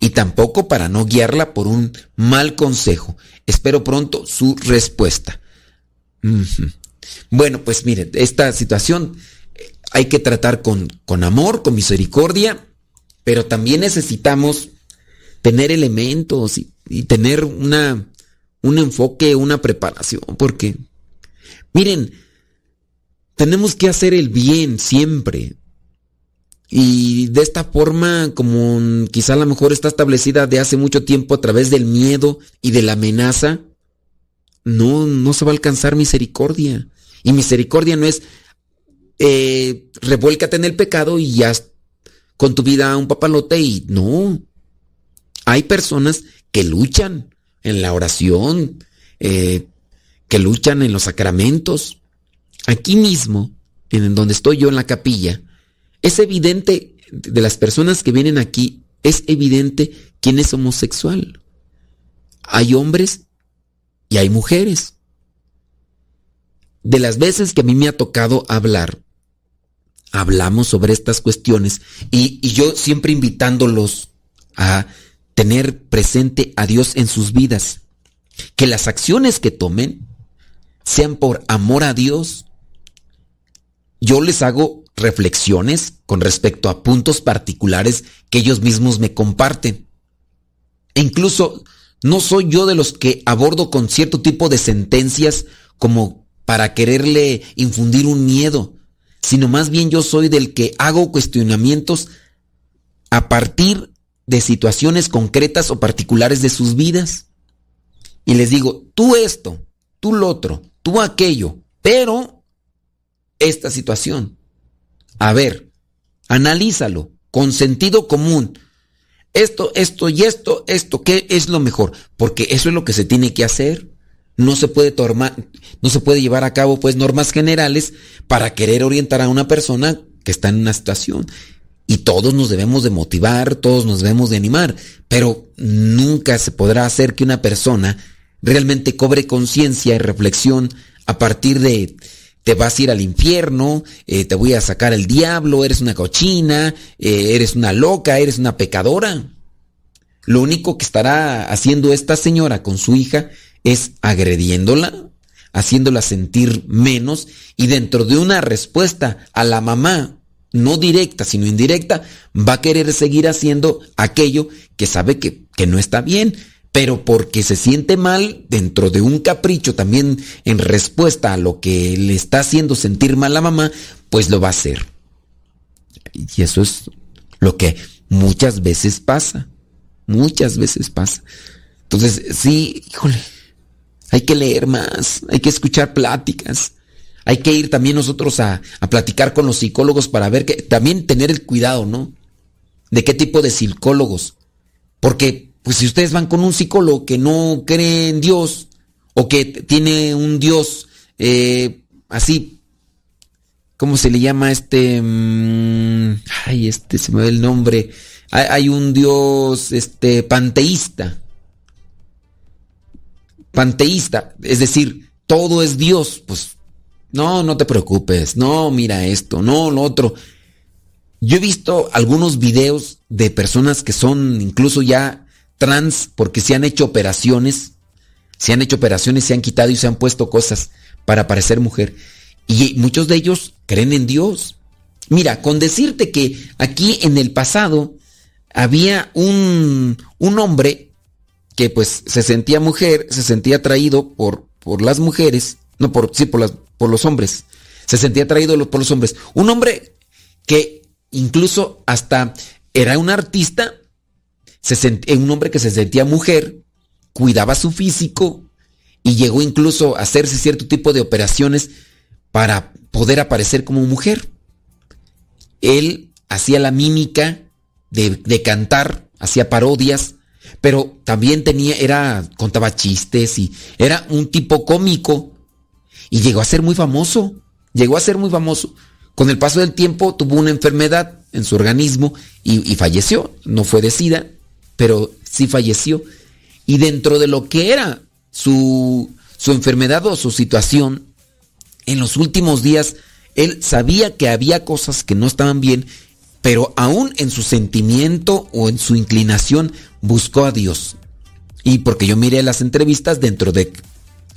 y tampoco para no guiarla por un mal consejo. Espero pronto su respuesta. Bueno, pues miren, esta situación eh, hay que tratar con, con amor, con misericordia, pero también necesitamos tener elementos y, tener una, un enfoque, una preparación, porque, miren, tenemos que hacer el bien siempre. Y de esta forma, como quizá a lo mejor está establecida de hace mucho tiempo a través del miedo y de la amenaza, no, no se va a alcanzar misericordia. Y misericordia no es eh, revuélcate en el pecado y ya con tu vida un papalote y no. Hay personas que luchan en la oración, eh, que luchan en los sacramentos. Aquí mismo, en donde estoy yo en la capilla, es evidente de las personas que vienen aquí, es evidente quién es homosexual. Hay hombres y hay mujeres. De las veces que a mí me ha tocado hablar, hablamos sobre estas cuestiones y, y yo siempre invitándolos a tener presente a Dios en sus vidas. Que las acciones que tomen sean por amor a Dios. Yo les hago reflexiones con respecto a puntos particulares que ellos mismos me comparten. E incluso no soy yo de los que abordo con cierto tipo de sentencias como para quererle infundir un miedo, sino más bien yo soy del que hago cuestionamientos a partir de situaciones concretas o particulares de sus vidas. Y les digo, tú esto, tú lo otro, tú aquello, pero esta situación. A ver, analízalo con sentido común. Esto, esto y esto, esto, ¿qué es lo mejor? Porque eso es lo que se tiene que hacer. No se puede tomar, no se puede llevar a cabo pues normas generales para querer orientar a una persona que está en una situación. Y todos nos debemos de motivar, todos nos debemos de animar, pero nunca se podrá hacer que una persona realmente cobre conciencia y reflexión a partir de te vas a ir al infierno, eh, te voy a sacar el diablo, eres una cochina, eh, eres una loca, eres una pecadora. Lo único que estará haciendo esta señora con su hija es agrediéndola, haciéndola sentir menos y dentro de una respuesta a la mamá, no directa, sino indirecta, va a querer seguir haciendo aquello que sabe que, que no está bien pero porque se siente mal dentro de un capricho también en respuesta a lo que le está haciendo sentir mal a mamá, pues lo va a hacer. Y eso es lo que muchas veces pasa. Muchas veces pasa. Entonces, sí, híjole, hay que leer más, hay que escuchar pláticas. Hay que ir también nosotros a, a platicar con los psicólogos para ver que también tener el cuidado, ¿no? De qué tipo de psicólogos. Porque pues si ustedes van con un psicólogo que no cree en Dios o que tiene un Dios eh, así, ¿cómo se le llama este? Mm, ay, este se me ve el nombre. Hay, hay un Dios este panteísta. Panteísta, es decir, todo es Dios, pues no, no te preocupes, no, mira esto, no, lo otro. Yo he visto algunos videos de personas que son incluso ya trans porque se han hecho operaciones, se han hecho operaciones, se han quitado y se han puesto cosas para parecer mujer. Y muchos de ellos creen en Dios. Mira, con decirte que aquí en el pasado había un, un hombre que pues se sentía mujer, se sentía atraído por, por las mujeres, no por, sí, por, por los hombres, se sentía atraído por los hombres. Un hombre que incluso hasta era un artista un hombre que se sentía mujer, cuidaba su físico y llegó incluso a hacerse cierto tipo de operaciones para poder aparecer como mujer. Él hacía la mímica de, cantar, hacía parodias, pero también tenía, era, contaba chistes y era un tipo cómico y llegó a ser muy famoso, llegó a ser muy famoso. Con el paso del tiempo tuvo una enfermedad en su organismo y, y falleció, no fue de SIDA, pero sí falleció. Y dentro de lo que era su, su enfermedad o su situación, en los últimos días, él sabía que había cosas que no estaban bien, pero aún en su sentimiento o en su inclinación buscó a Dios. Y porque yo miré las entrevistas dentro de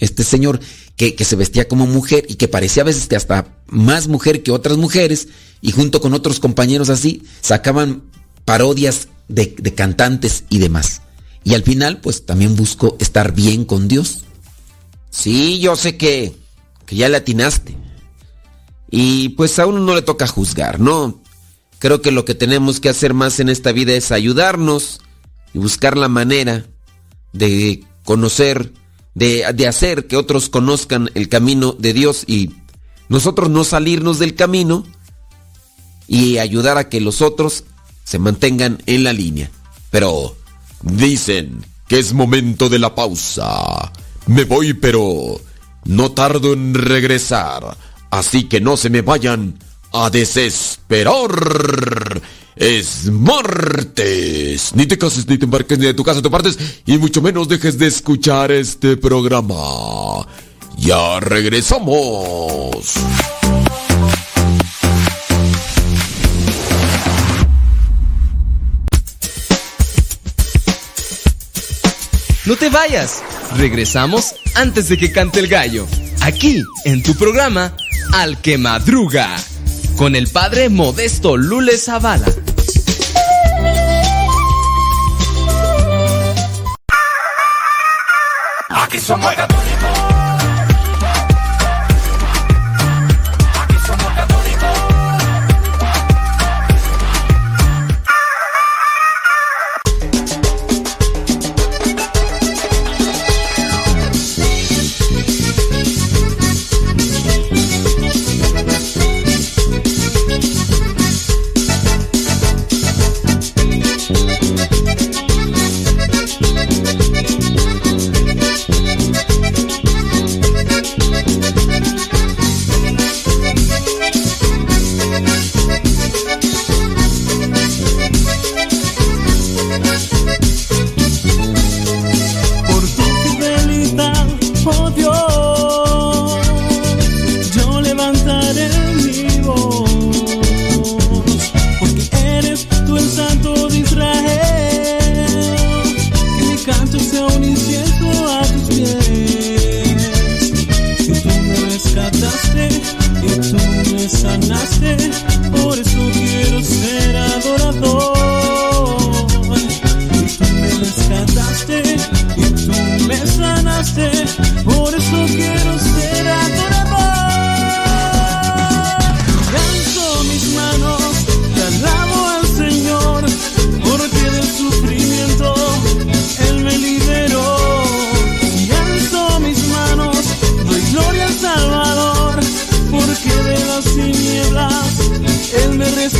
este señor que, que, se vestía como mujer y que parecía a veces que hasta más mujer que otras mujeres, y junto con otros compañeros así, sacaban parodias de, cantantes y demás. Y al final, pues también busco estar bien con Dios. Sí, yo sé que, que ya le atinaste. Y pues a uno no le toca juzgar, ¿no? Creo que lo que tenemos que hacer más en esta vida es ayudarnos y buscar la manera de conocer, de, de, hacer que otros conozcan el camino de Dios y nosotros no salirnos del camino y ayudar a que los otros se mantengan en la línea. Pero dicen que es momento de la pausa. Me voy, pero no tardo en regresar. Así que no se me vayan a desesperar. Es martes. Ni te cases, ni te embarques, ni de tu casa te partes, y mucho menos dejes de escuchar este programa. Ya regresamos. No te vayas. Regresamos antes de que cante el gallo. Aquí, en tu programa, Al que Madruga. Con el padre Modesto Lule Zavala. Aquí somos De Israel, que mi canto sea un incienso a tus pies. Que tú me rescataste y tú me sanaste, por eso quiero ser adorador. Y tú me rescataste y tú me sanaste, por eso quiero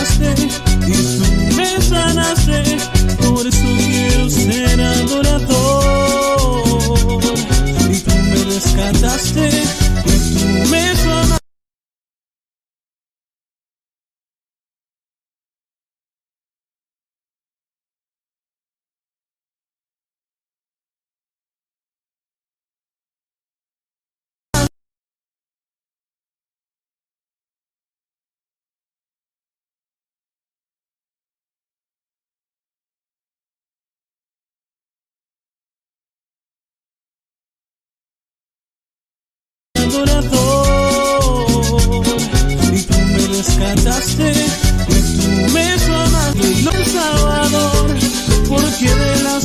rescataste, tú me no el Salvador porque de las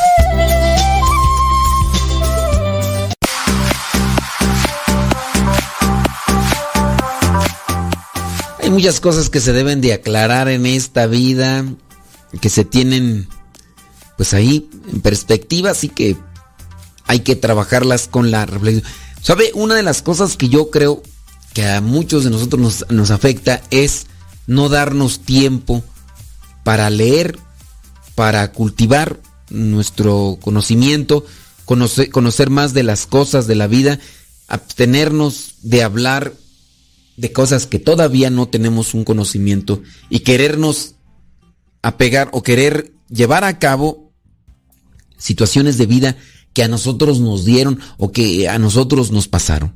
Muchas cosas que se deben de aclarar en esta vida, que se tienen pues ahí en perspectiva, así que hay que trabajarlas con la reflexión. ¿Sabe? Una de las cosas que yo creo que a muchos de nosotros nos, nos afecta es no darnos tiempo para leer, para cultivar nuestro conocimiento, conocer, conocer más de las cosas de la vida, abstenernos de hablar de cosas que todavía no tenemos un conocimiento y querernos apegar o querer llevar a cabo situaciones de vida que a nosotros nos dieron o que a nosotros nos pasaron.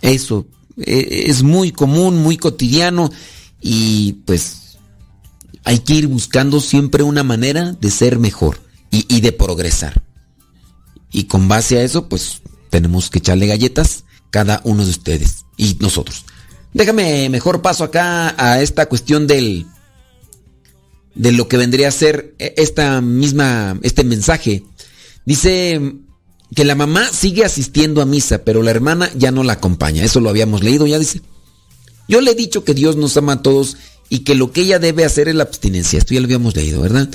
Eso eh, es muy común, muy cotidiano y pues hay que ir buscando siempre una manera de ser mejor y, y de progresar. Y con base a eso, pues tenemos que echarle galletas cada uno de ustedes y nosotros. Déjame mejor paso acá a esta cuestión del de lo que vendría a ser esta misma este mensaje. Dice que la mamá sigue asistiendo a misa, pero la hermana ya no la acompaña. Eso lo habíamos leído, ya dice. Yo le he dicho que Dios nos ama a todos y que lo que ella debe hacer es la abstinencia. Esto ya lo habíamos leído, ¿verdad?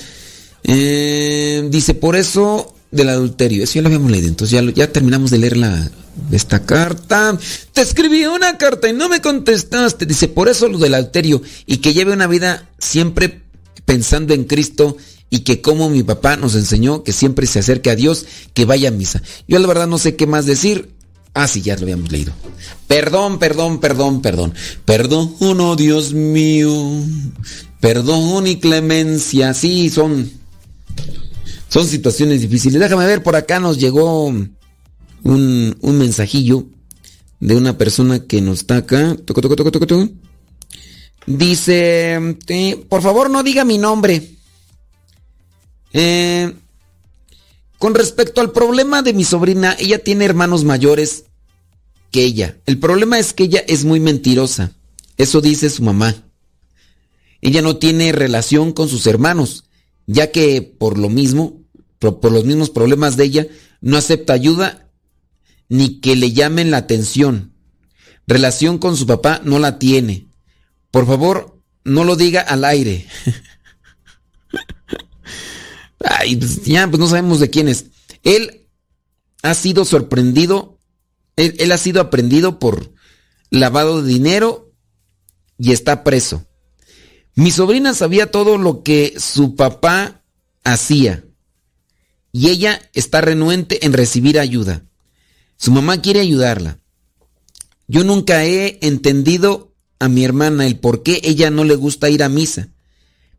Eh, dice, por eso del adulterio. Eso ya lo habíamos leído. Entonces ya, lo- ya terminamos de leer la, esta carta. Te escribí una carta y no me contestaste. Dice, por eso lo del adulterio. Y que lleve una vida siempre pensando en Cristo y que como mi papá nos enseñó que siempre se acerque a Dios, que vaya a misa. Yo la verdad no sé qué más decir. Ah, sí, ya lo habíamos leído. Perdón, perdón, perdón, perdón. Perdón, oh Dios mío. Perdón y clemencia. Sí, son son situaciones difíciles. Déjame ver, por acá nos llegó un, un mensajillo de una persona que nos está acá. Toco, toco, toco. Dice, por favor no diga mi nombre. Eh, con respecto al problema de mi sobrina, ella tiene hermanos mayores que ella. El problema es que ella es muy mentirosa. Eso dice su mamá. Ella no tiene relación con sus hermanos, ya que por lo mismo, por, los mismos problemas de ella, no acepta ayuda ni que le llamen la atención. Relación con su papá no la tiene. Por favor, no lo diga al aire. [LAUGHS] Ay, pues ya, pues no sabemos de quién es. Él ha sido sorprendido, él, él ha sido aprendido por lavado de dinero y está preso. Mi sobrina sabía todo lo que su papá hacía y ella está renuente en recibir ayuda. Su mamá quiere ayudarla. Yo nunca he entendido a mi hermana el por qué ella no le gusta ir a misa.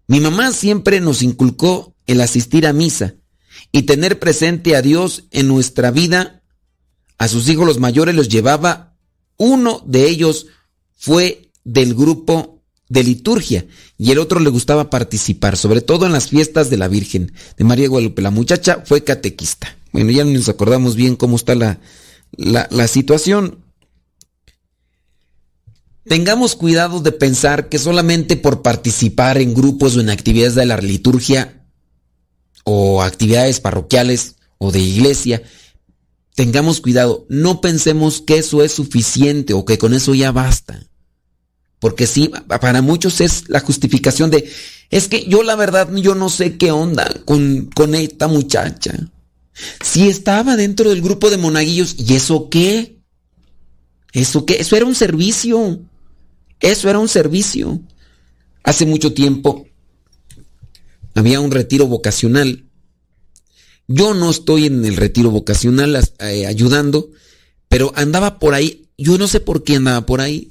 Mi mamá siempre nos inculcó el asistir a misa y tener presente a Dios en nuestra vida. A sus hijos los mayores los llevaba. Uno de ellos fue del grupo de liturgia y el otro le gustaba participar, sobre todo en las fiestas de la Virgen de María Guadalupe. La muchacha fue catequista. Bueno, ya nos acordamos bien cómo está la, la, la situación. Tengamos cuidado de pensar que solamente por participar en grupos o en actividades de la liturgia o actividades parroquiales o de iglesia, tengamos cuidado, no pensemos que eso es suficiente o que con eso ya basta. Porque sí, para muchos es la justificación de, es que yo la verdad, yo no sé qué onda con, con esta muchacha. Si estaba dentro del grupo de monaguillos, ¿y eso qué? ¿Eso qué? Eso era un servicio. Eso era un servicio. Hace mucho tiempo había un retiro vocacional. Yo no estoy en el retiro vocacional eh, ayudando, pero andaba por ahí. Yo no sé por qué andaba por ahí.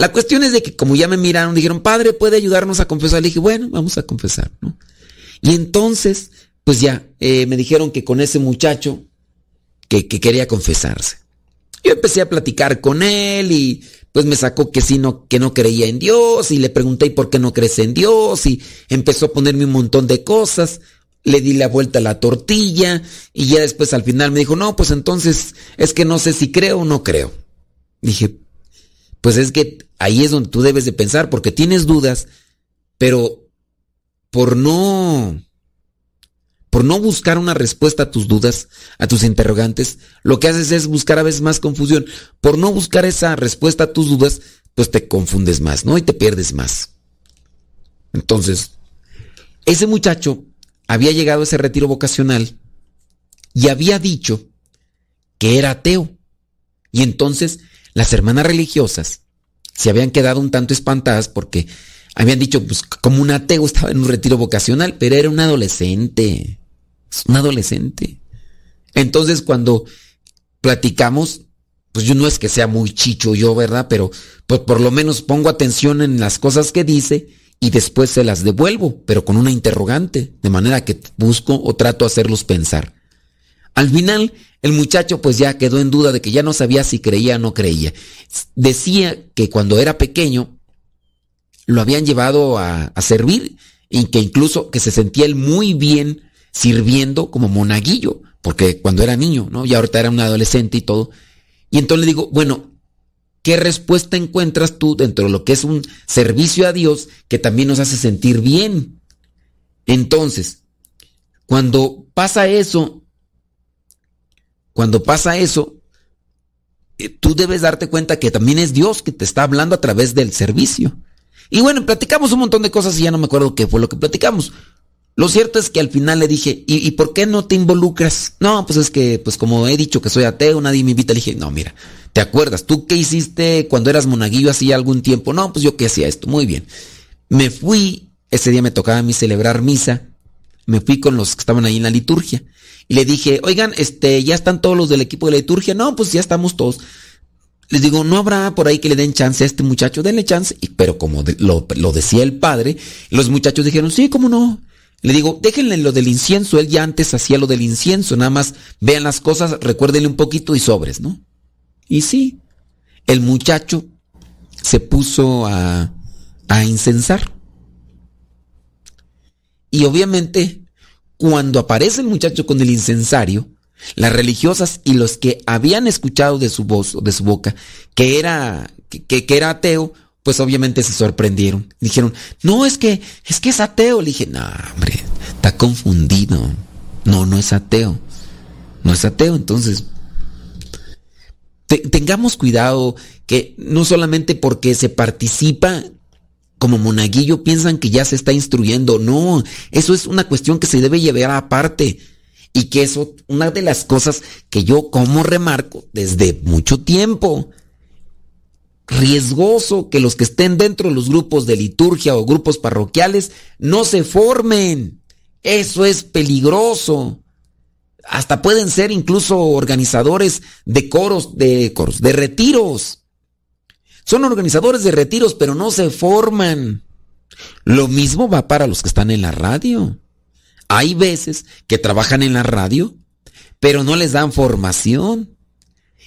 La cuestión es de que como ya me miraron, dijeron, padre, ¿puede ayudarnos a confesar? Le dije, bueno, vamos a confesar, ¿no? Y entonces, pues ya, eh, me dijeron que con ese muchacho que, que, quería confesarse. Yo empecé a platicar con él y pues me sacó que sí, no, que no creía en Dios y le pregunté ¿y por qué no crees en Dios? Y empezó a ponerme un montón de cosas. Le di la vuelta a la tortilla y ya después al final me dijo, no, pues entonces es que no sé si creo o no creo. Dije, pues es que ahí es donde tú debes de pensar, porque tienes dudas, pero por no, por no buscar una respuesta a tus dudas, a tus interrogantes, lo que haces es buscar a veces más confusión. Por no buscar esa respuesta a tus dudas, pues te confundes más, ¿no? Y te pierdes más. Entonces, ese muchacho había llegado a ese retiro vocacional y había dicho que era ateo. Y entonces las hermanas religiosas se habían quedado un tanto espantadas porque habían dicho, pues como un ateo estaba en un retiro vocacional, pero era un adolescente, un adolescente. Entonces cuando platicamos, pues yo no es que sea muy chicho yo, ¿verdad? Pero pues por lo menos pongo atención en las cosas que dice y después se las devuelvo, pero con una interrogante, de manera que busco o trato hacerlos pensar. Al final, el muchacho pues ya quedó en duda de que ya no sabía si creía o no creía. Decía que cuando era pequeño lo habían llevado a, a servir y que incluso que se sentía él muy bien sirviendo como monaguillo, porque cuando era niño, ¿no? Y ahorita era un adolescente y todo. Y entonces le digo, bueno, ¿qué respuesta encuentras tú dentro de lo que es un servicio a Dios que también nos hace sentir bien? Entonces, cuando pasa eso cuando pasa eso, eh, tú debes darte cuenta que también es Dios que te está hablando a través del servicio. Y bueno, platicamos un montón de cosas y ya no me acuerdo qué fue lo que platicamos. Lo cierto es que al final le dije, ¿y, ¿y, por qué no te involucras? No, pues es que, pues como he dicho que soy ateo, nadie me invita. Le dije, no, mira, ¿te acuerdas? ¿Tú qué hiciste cuando eras monaguillo hacía algún tiempo? No, pues yo qué hacía esto. Muy bien. Me fui, ese día me tocaba a mí celebrar misa. Me fui con los que estaban ahí en la liturgia. Y le dije, oigan, este, ya están todos los del equipo de liturgia. No, pues ya estamos todos. Les digo, no habrá por ahí que le den chance a este muchacho, denle chance. Y, pero como lo, lo, decía el padre, los muchachos dijeron, sí, cómo no. Le digo, déjenle lo del incienso. Él ya antes hacía lo del incienso. Nada más vean las cosas, recuérdenle un poquito y sobres, ¿no? Y sí, el muchacho se puso a, a incensar. Y obviamente, cuando aparece el muchacho con el incensario, las religiosas y los que habían escuchado de su voz o de su boca que era, que, que era ateo, pues obviamente se sorprendieron. Dijeron, no, es que, es que es ateo. Le dije, no, hombre, está confundido. No, no es ateo. No es ateo, entonces. tengamos cuidado que no solamente porque se participa como monaguillo piensan que ya se está instruyendo. No, eso es una cuestión que se debe llevar aparte. Y que eso, una de las cosas que yo como remarco desde mucho tiempo riesgoso que los que estén dentro de los grupos de liturgia o grupos parroquiales no se formen. Eso es peligroso. Hasta pueden ser incluso organizadores de coros, de coros, de retiros. Son organizadores de retiros, pero no se forman. Lo mismo va para los que están en la radio. Hay veces que trabajan en la radio, pero no les dan formación.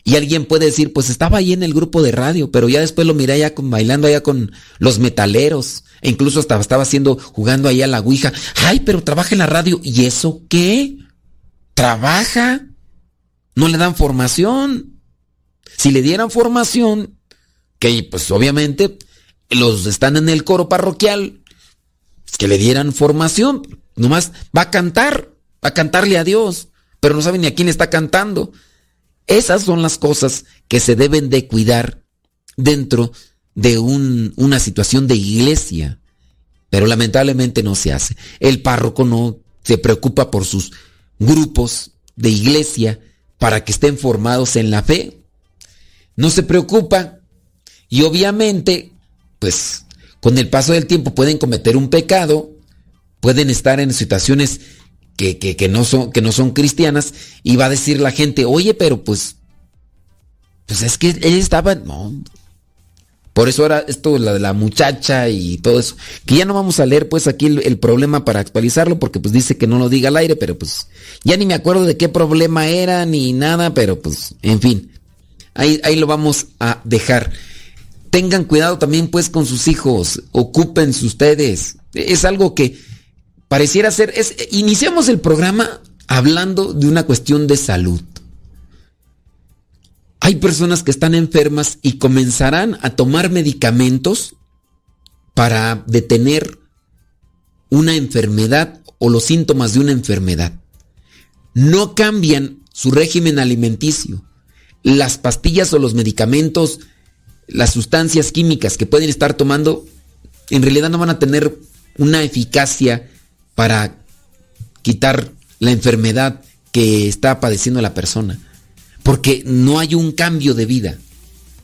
Y alguien puede decir, pues estaba ahí en el grupo de radio, pero ya después lo miré allá bailando allá con los metaleros. E incluso estaba, estaba haciendo, jugando ahí a la Ouija. Ay, pero trabaja en la radio. ¿Y eso qué? ¿Trabaja? No le dan formación. Si le dieran formación, que pues obviamente los están en el coro parroquial, que le dieran formación. Nomás va a cantar, va a cantarle a Dios, pero no sabe ni a quién está cantando. Esas son las cosas que se deben de cuidar dentro de una situación de iglesia. Pero lamentablemente no se hace. El párroco no se preocupa por sus grupos de iglesia para que estén formados en la fe. No se preocupa y obviamente, pues con el paso del tiempo pueden cometer un pecado, pueden estar en situaciones que, no son, que no son cristianas y va a decir la gente, oye, pero pues, pues es que él estaba, no. Por eso era esto, la de la muchacha y todo eso. Que ya no vamos a leer pues aquí el, problema para actualizarlo porque pues dice que no lo diga al aire, pero pues ya ni me acuerdo de qué problema era ni nada, pero pues, en fin. Ahí, ahí lo vamos a dejar. Tengan cuidado también pues con sus hijos, ocúpense ustedes. Es algo que Pareciera ser, es, iniciamos el programa hablando de una cuestión de salud. Hay personas que están enfermas y comenzarán a tomar medicamentos para detener una enfermedad o los síntomas de una enfermedad. No cambian su régimen alimenticio. Las pastillas o los medicamentos, las sustancias químicas que pueden estar tomando, en realidad no van a tener una eficacia para quitar la enfermedad que está padeciendo la persona. Porque no hay un cambio de vida.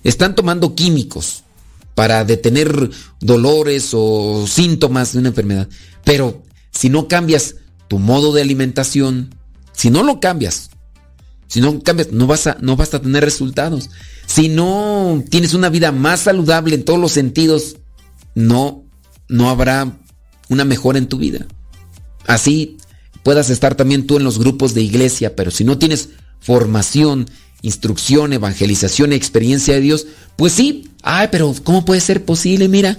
Están tomando químicos para detener dolores o síntomas de una enfermedad. Pero si no cambias tu modo de alimentación, si no lo cambias, si no cambias, no vas a, no vas a tener resultados. Si no tienes una vida más saludable en todos los sentidos, no, no habrá una mejora en tu vida. Así puedas estar también tú en los grupos de iglesia, pero si no tienes formación, instrucción, evangelización, experiencia de Dios, pues sí, ay, pero ¿cómo puede ser posible? Mira,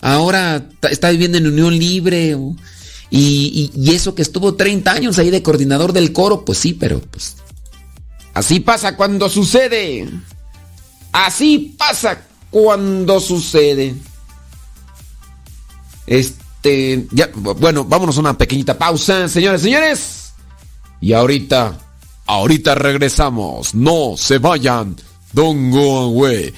ahora está viviendo en unión libre y, eso que estuvo 30 años ahí de coordinador del coro, pues sí, pero pues así pasa cuando sucede. Así pasa cuando sucede. Este ya, bueno, vámonos a una pequeñita pausa, señores, señores. Y ahorita, ahorita regresamos. No se vayan. Don't go away.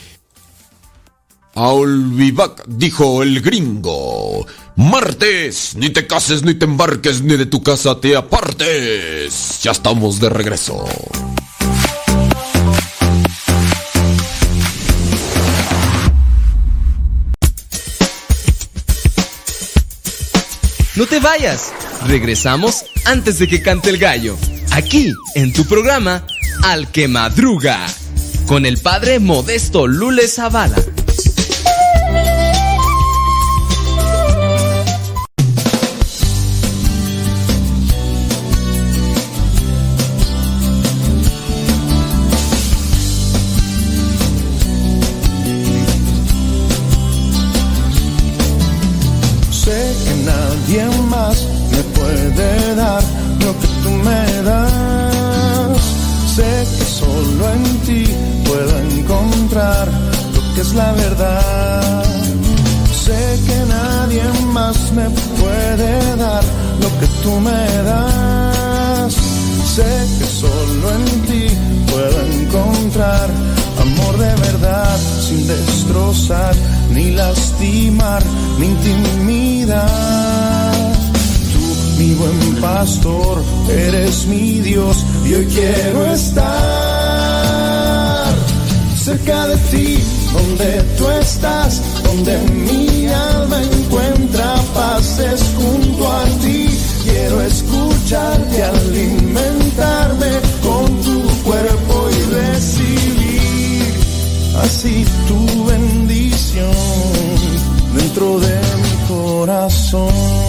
I'll dijo el gringo. Martes, ni te cases, ni te embarques, ni de tu casa te apartes. Ya estamos de regreso. No te vayas. Regresamos antes de que cante el gallo. Aquí, en tu programa, Al que Madruga. Con el padre Modesto Lule Zavala. Es la verdad. Sé que nadie más me puede dar lo que tú me das. Sé que solo en ti puedo encontrar amor de verdad sin destrozar ni lastimar ni intimidar. Tú, mi buen pastor, eres mi Dios y hoy quiero estar cerca de ti, donde tú estás, donde mi alma encuentra paces junto a ti. Quiero escucharte, alimentarme con tu cuerpo y recibir así tu bendición dentro de mi corazón.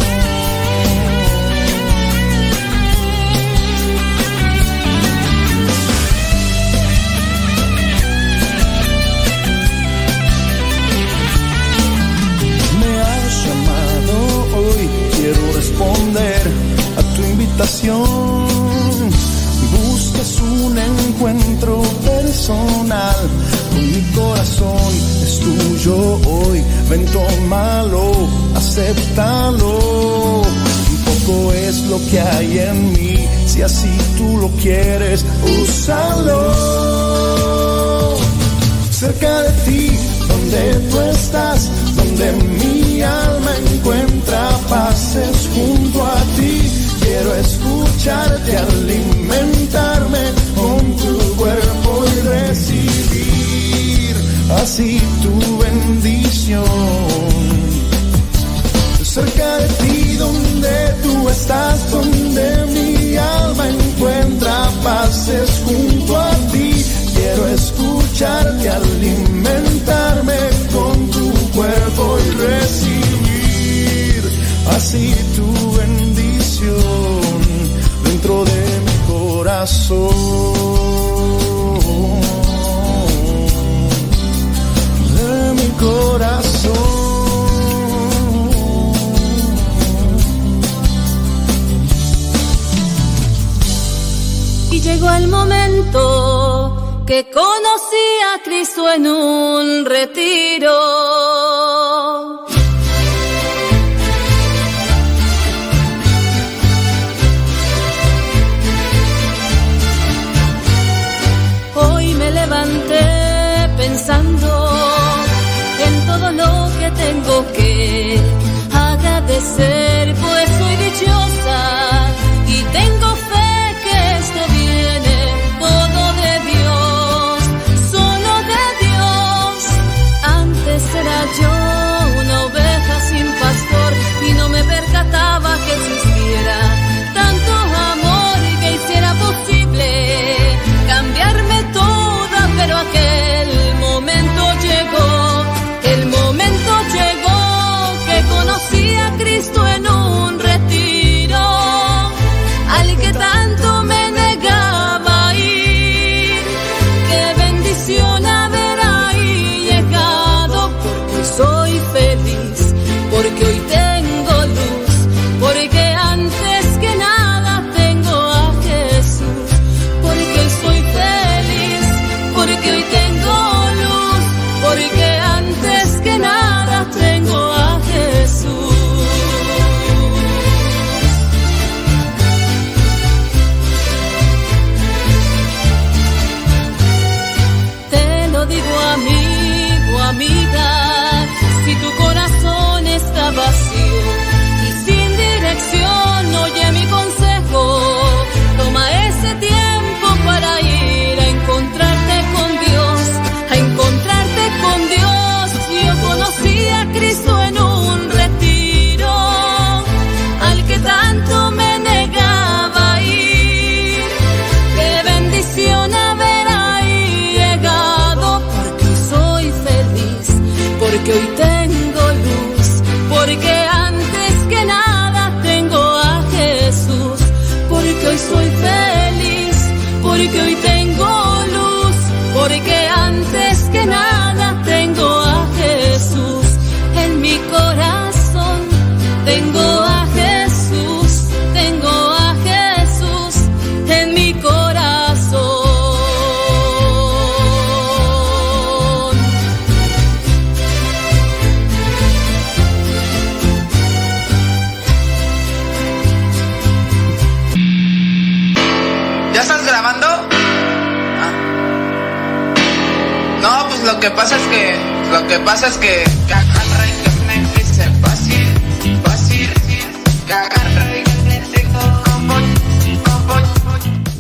Responder a tu invitación. Buscas un encuentro personal con mi corazón, es tuyo hoy. Ven, tómalo, acéptalo. Un poco es lo que hay en mí, si así tú lo quieres, úsalo cerca de ti, donde tú estás, donde escucharte, alimentarme con tu cuerpo y recibir así tu bendición. Cerca de ti, donde tú estás, donde mi alma encuentra paces junto a ti. Quiero escucharte, alimentarme con tu cuerpo y recibir así tu bendición De mi corazón. Y llegó el momento que conocí a Cristo en un retiro. Es que, lo que pasa es que,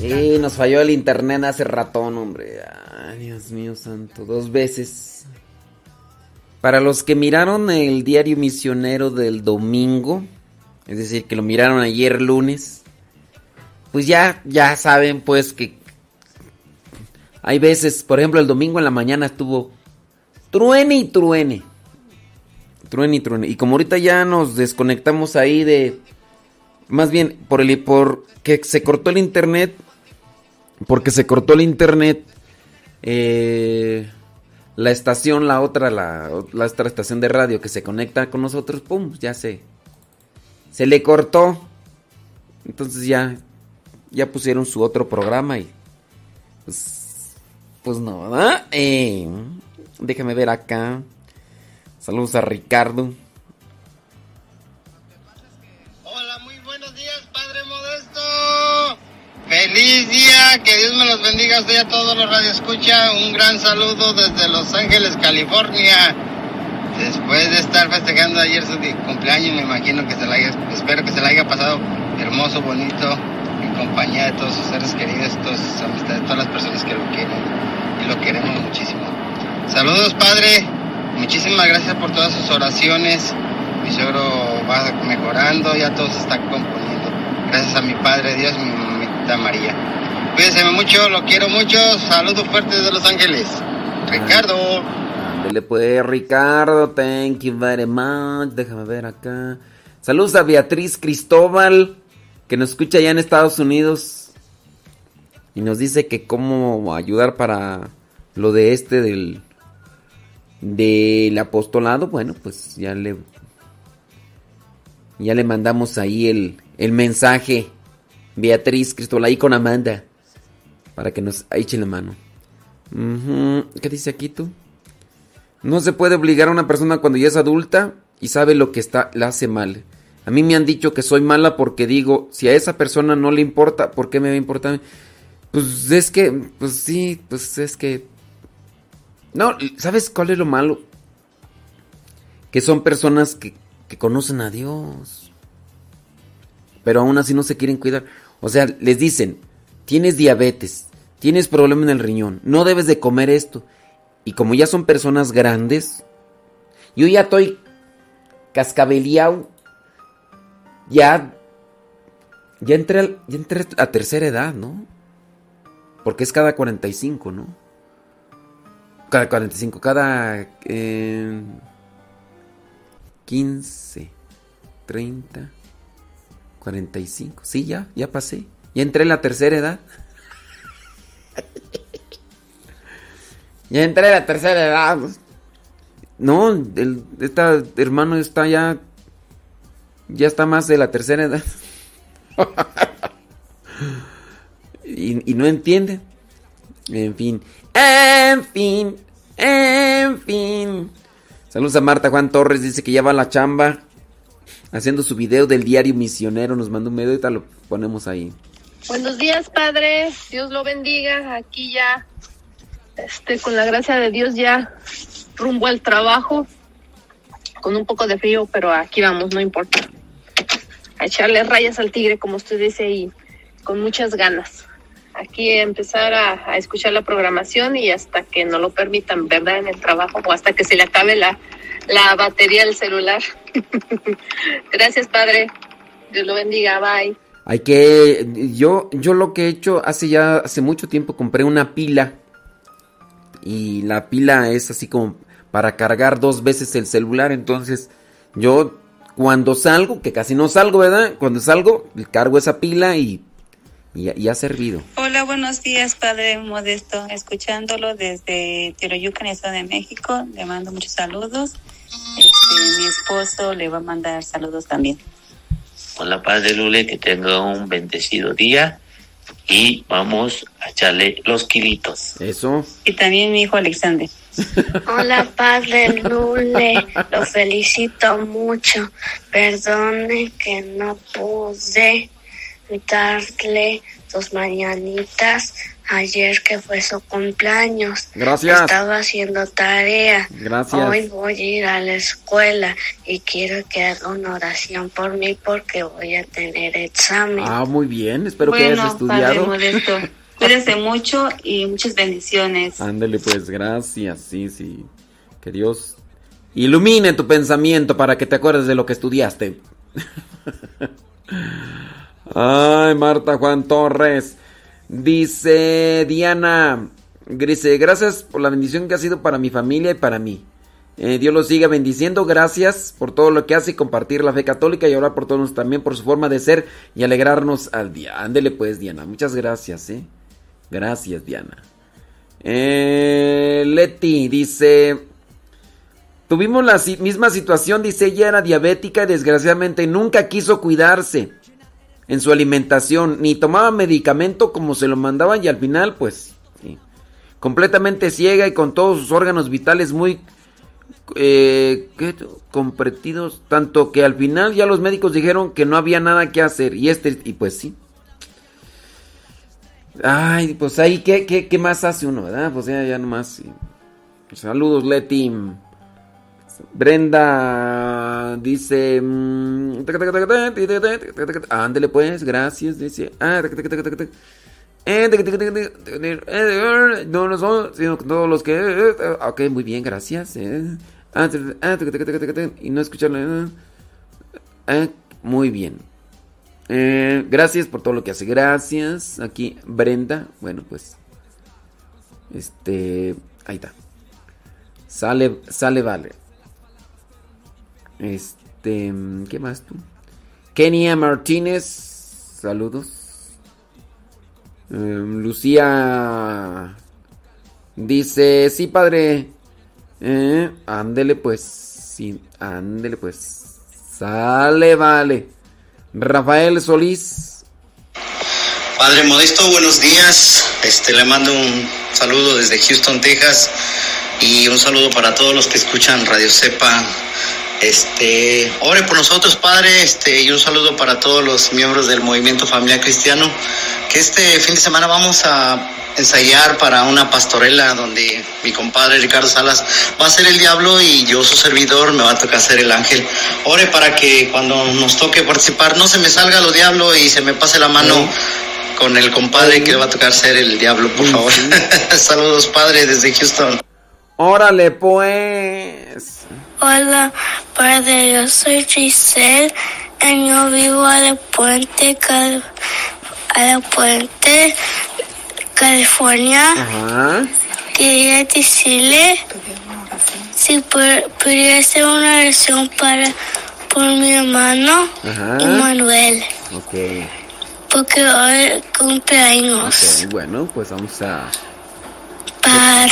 Y nos falló el internet hace ratón, hombre. Ay, Dios mío santo, dos veces. Para los que miraron el diario misionero del domingo, es decir, que lo miraron ayer lunes, pues ya, ya saben pues que hay veces, por ejemplo, el domingo en la mañana estuvo truene y truene. Truene y truene. Y como ahorita ya nos desconectamos ahí de... Más bien, por el por que se cortó el internet. Porque se cortó el internet. Eh, la estación, la otra, la, la otra estación de radio que se conecta con nosotros, pum, ya se. Se le cortó. Entonces ya. Ya pusieron su otro programa y. Pues. Pues no, ¿verdad? Eh, déjame ver acá. Saludos a Ricardo. Feliz día, que Dios me los bendiga a usted a todos los radioescucha. Un gran saludo desde Los Ángeles, California. Después de estar festejando ayer su cumpleaños, me imagino que se la haya, espero que se la haya pasado hermoso, bonito, en compañía de todos sus seres queridos, todas sus amistades, todas las personas que lo quieren y lo queremos muchísimo. Saludos, padre. Muchísimas gracias por todas sus oraciones. Mi suegro va mejorando, ya todo se está componiendo. Gracias a mi padre Dios, mi mamita María. Cuídense mucho, lo quiero mucho. Saludos fuertes de Los Ángeles. Ricardo. Dele pues, Ricardo, thank you very much. Déjame ver acá. Saludos a Beatriz Cristóbal, que nos escucha allá en Estados Unidos. Y nos dice que cómo ayudar para lo de este del del apostolado. Bueno, pues ya le ya le mandamos ahí el, el mensaje. Beatriz Cristóbal, ahí con Amanda. Para que nos eche la mano. ¿Qué dice aquí tú? No se puede obligar a una persona cuando ya es adulta y sabe lo que está, la hace mal. A mí me han dicho que soy mala porque digo, si a esa persona no le importa, ¿por qué me va a importar? Pues es que, pues sí, pues es que... No, ¿sabes cuál es lo malo? Que son personas que, que conocen a Dios. Pero aún así no se quieren cuidar. O sea, les dicen, tienes diabetes, tienes problema en el riñón, no debes de comer esto. Y como ya son personas grandes, yo ya estoy cascabeleado. Ya. Ya entré, ya entré a tercera edad, ¿no? Porque es cada 45, ¿no? Cada 45, cada. eh, 15, 30, 45. Sí, ya, ya pasé. Ya entré en la tercera edad. [LAUGHS] Ya entré a la tercera edad. No, el, esta hermano está ya. Ya está más de la tercera edad. [LAUGHS] y no entiende. En fin. En fin. En fin. Saludos a Marta Juan Torres. Dice que ya va a la chamba. Haciendo su video del diario misionero. Nos mandó un video y ahorita lo ponemos ahí. Buenos días, Padre. Dios lo bendiga. Aquí ya, este, con la gracia de Dios, ya rumbo al trabajo. Con un poco de frío, pero aquí vamos, no importa. A echarle rayas al tigre, como usted dice, y con muchas ganas. Aquí empezar a, escuchar la programación y hasta que no lo permitan, ¿verdad? En el trabajo o hasta que se le acabe la, la batería del celular. [LAUGHS] Gracias, Padre. Dios lo bendiga. Bye. Hay que. Yo, yo lo que he hecho hace ya. Hace mucho tiempo compré una pila. Y la pila es así como para cargar dos veces el celular. Entonces, yo cuando salgo, que casi no salgo, ¿verdad? Cuando salgo, cargo esa pila y. Y, y ha servido. Hola, buenos días, Padre Modesto. Escuchándolo desde Teroyucan, Estado de México. Le mando muchos saludos. Este, mi esposo le va a mandar saludos también. Hola Padre Lule, que tenga un bendecido día y vamos a echarle los kilitos. Eso. Y también mi hijo Alexander. [LAUGHS] Hola, padre Lule, lo felicito mucho. Perdone que no pude darle sus mañanitas ayer que fue su cumpleaños. Gracias. Estaba haciendo tarea. Gracias. Hoy voy a ir a la escuela y quiero que haga una oración por mí porque voy a tener examen. Ah, muy bien. Espero que hayas Bueno, Padre estudiado. Modesto, [LAUGHS] cuídese mucho y muchas bendiciones. Ándele pues, gracias. Sí, sí. Que Dios ilumine tu pensamiento para que te acuerdes de lo que estudiaste. [LAUGHS] Ay, Marta Juan Torres. Dice Diana. Dice, gracias por la bendición que ha sido para mi familia y para mí. Eh, Dios los siga bendiciendo. Gracias por todo lo que hace y compartir la fe católica y orar por todos también por su forma de ser y alegrarnos al día. Ándele pues, Diana. Muchas gracias, ¿eh? Gracias, Diana. Eh, Leti dice... Tuvimos la misma situación, dice ella era diabética y desgraciadamente nunca quiso cuidarse en su alimentación, ni tomaba medicamento como se lo mandaban y al final pues sí, completamente ciega y con todos sus órganos vitales muy eh, tanto que al final ya los médicos dijeron que no había nada que hacer y este y pues sí. Ay, pues ahí qué, qué, qué más hace uno, ¿verdad? Pues ya, ya nomás. sí. Saludos, Leti. Brenda dice. mm, Ándele pues, gracias. Dice. Ah, eh, no, no son, sino todos los que. Ok, muy bien, gracias. eh. Ah, Y no escucharle. eh, Muy bien. Eh, gracias por todo lo que hace. Gracias. Aquí, Brenda. Bueno, pues. Este. Ahí está. Sale, sale, vale. Este. ¿Qué más tú? Kenia Martínez. Saludos. Em, Lucía. Dice. Sí, padre. Eh, ándele pues. Sí, ándele pues. Sale, vale. Rafael Solís. Padre Modesto, buenos días. Este le mando un saludo desde Houston, Texas y un saludo para todos los que escuchan Radio Cepa. Este, ore por nosotros, Padre, este y un saludo para todos los miembros del Movimiento Familiar Cristiano que este fin de semana vamos a ensayar para una pastorela donde mi compadre Ricardo Salas va a ser el diablo y yo su servidor me va a tocar ser el ángel. Ore para que cuando nos toque participar no se me salga lo diablo y se me pase la mano con el compadre que va a tocar ser el diablo, por favor. [LAUGHS] Saludos, padre, desde Houston. Órale, pues. Hola, padre, yo soy Giselle y yo vivo a la puente, Cal- a la puente, California. Ajá. Quería decirle si pu- podría hacer una oración para por mi hermano. Manuel, Ok. porque hoy cumpleaños. Ok, bueno, pues vamos a. Para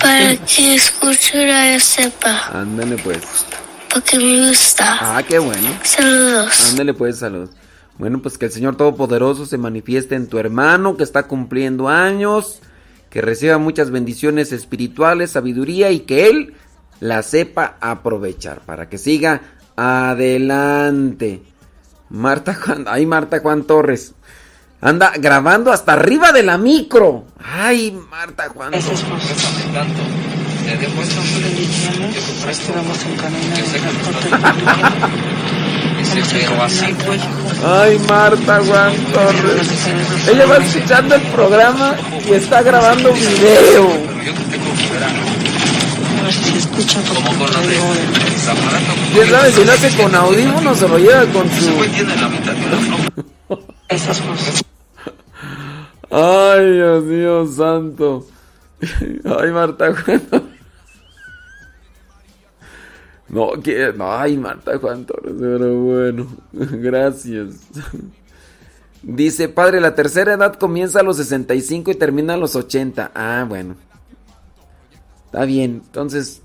para que escuche Radio Sepa, Ándale, pues. porque me gusta. Ah, qué bueno. Saludos. Ándale, pues, salud. Bueno, pues que el Señor Todopoderoso se manifieste en tu hermano que está cumpliendo años, que reciba muchas bendiciones espirituales, sabiduría y que él la sepa aprovechar para que siga adelante. Marta Juan, ay Marta Juan Torres. Anda grabando hasta arriba de la micro. Ay, Marta Juan. Torres. Ay, Marta Juan Torres. Ella va escuchando el programa y está grabando video. ¿Quién sabe si lo hace con audífonos o lo lleva con su... Ay, Dios mío santo. [LAUGHS] Ay, Marta Juan. No, que, no, ay, Marta Juan Torres, pero bueno, [LAUGHS] gracias. Dice, padre, la tercera edad comienza a los 65 y termina a los 80. Ah, bueno. Está bien, entonces,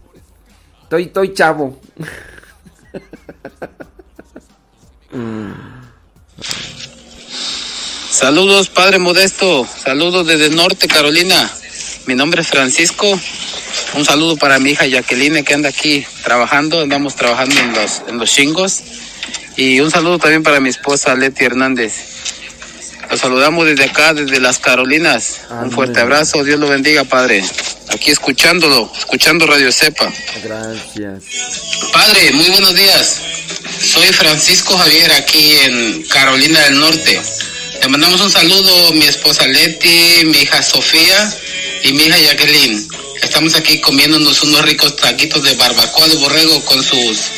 estoy, estoy chavo. [LAUGHS] Saludos, Padre Modesto. Saludos desde Norte Carolina. Mi nombre es Francisco. Un saludo para mi hija Jacqueline que anda aquí trabajando. Andamos trabajando en los, en los chingos. Y un saludo también para mi esposa Leti Hernández. Los saludamos desde acá, desde las Carolinas. Un fuerte abrazo, Dios lo bendiga, Padre. Aquí escuchándolo, escuchando Radio Cepa. Gracias. Padre, muy buenos días. Soy Francisco Javier, aquí en Carolina del Norte. Le mandamos un saludo a mi esposa Leti, mi hija Sofía y mi hija Jacqueline. Estamos aquí comiéndonos unos ricos taquitos de barbacoa de borrego con sus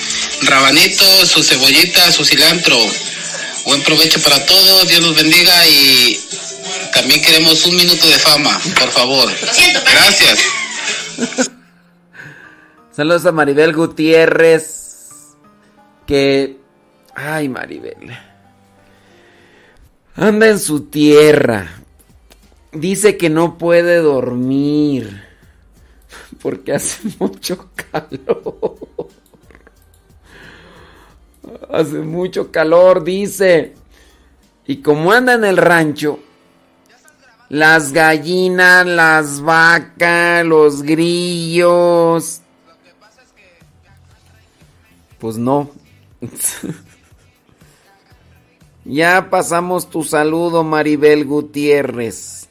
rabanitos, su cebollita, su cilantro. Buen provecho para todos, Dios los bendiga y también queremos un minuto de fama, por favor. Gracias. [LAUGHS] Saludos a Maribel Gutiérrez. Que. Ay, Maribel. Anda en su tierra. Dice que no puede dormir. Porque hace [LAUGHS] mucho calor. Hace mucho calor, dice. Y como anda en el rancho, las gallinas, las vacas, los grillos. Pues no. [LAUGHS] ya pasamos tu saludo, Maribel Gutiérrez.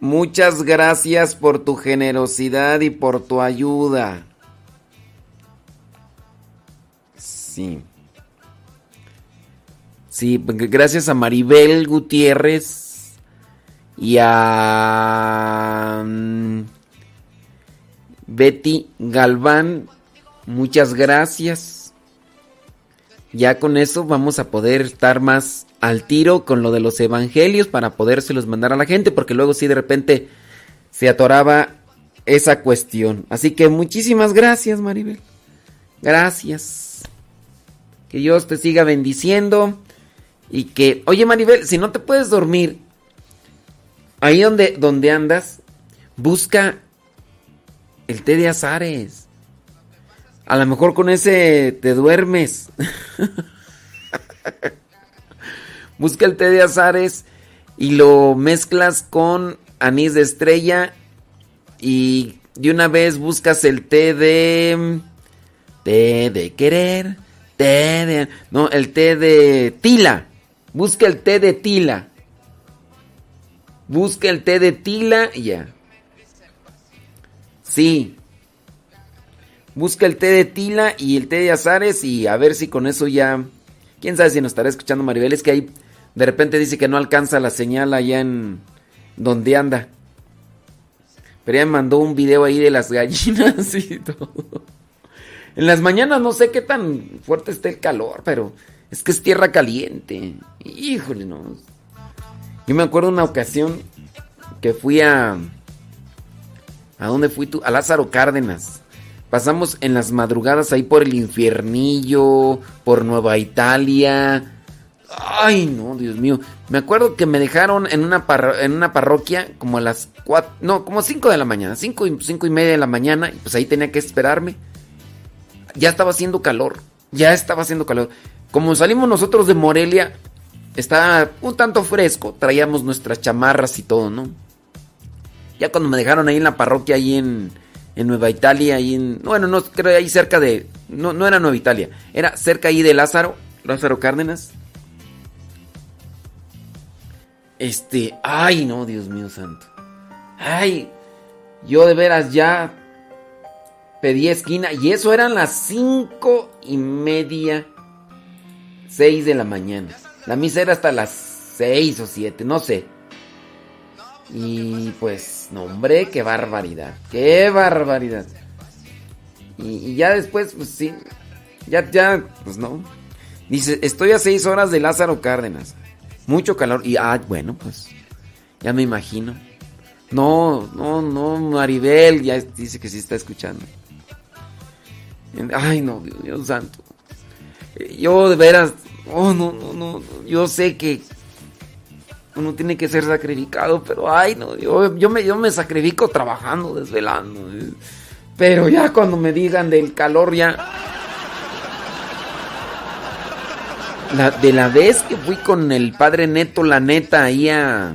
Muchas gracias por tu generosidad y por tu ayuda. Sí. Sí, gracias a Maribel Gutiérrez y a mm, Betty Galván. Muchas gracias. Ya con eso vamos a poder estar más al tiro con lo de los evangelios para podérselos mandar a la gente, porque luego sí de repente se atoraba esa cuestión. Así que muchísimas gracias, Maribel. Gracias. Que Dios te siga bendiciendo. Y que, oye Maribel, si no te puedes dormir, ahí donde, donde andas, busca el té de azares. A lo mejor con ese te duermes. [LAUGHS] busca el té de azares y lo mezclas con anís de estrella y de una vez buscas el té de té de querer té de... No, el té de tila. Busca el té de tila. Busca el té de tila ya. Sí. Busca el té de tila y el té de azares y a ver si con eso ya... ¿Quién sabe si nos estará escuchando Maribel? Es que ahí de repente dice que no alcanza la señal allá en donde anda. Pero ya me mandó un video ahí de las gallinas [LAUGHS] y todo. En las mañanas no sé qué tan fuerte está el calor, pero es que es tierra caliente. Híjole, no. Yo me acuerdo una ocasión que fui a... ¿A dónde fui tú? A Lázaro Cárdenas. Pasamos en las madrugadas ahí por el infiernillo, por Nueva Italia. Ay, no, Dios mío. Me acuerdo que me dejaron en una, en una parroquia como a las cuatro, no, como cinco de la mañana, cinco y, cinco y media de la mañana, y pues ahí tenía que esperarme ya estaba haciendo calor. Ya estaba haciendo calor. Como salimos nosotros de Morelia, estaba un tanto fresco. Traíamos nuestras chamarras y todo, ¿no? Ya cuando me dejaron ahí en la parroquia, ahí en, en Nueva Italia, ahí en. Bueno, no, creo ahí cerca de. No, no era Nueva Italia, era cerca ahí de Lázaro, Lázaro Cárdenas. Este. Ay, no, Dios mío santo. Ay, yo de veras ya pedí esquina y eso eran las cinco y media, seis de la mañana. La misa era hasta las seis o siete, no sé. Y pues, no hombre, qué barbaridad, qué barbaridad. Y, ya después, pues sí, ya, ya, pues no. Dice, estoy a seis horas de Lázaro Cárdenas. Mucho calor. Y, ah, bueno, pues, ya me imagino. No, no, no, Maribel ya dice que sí está escuchando. Ay, no, Dios, santo. Yo de veras, oh, no, no, no, yo sé que uno tiene que ser sacrificado, pero ay, no, yo, yo, me, yo me sacrifico trabajando, desvelando. Pero ya cuando me digan del calor, ya... de la vez que fui con el padre Neto, la neta, ahí a,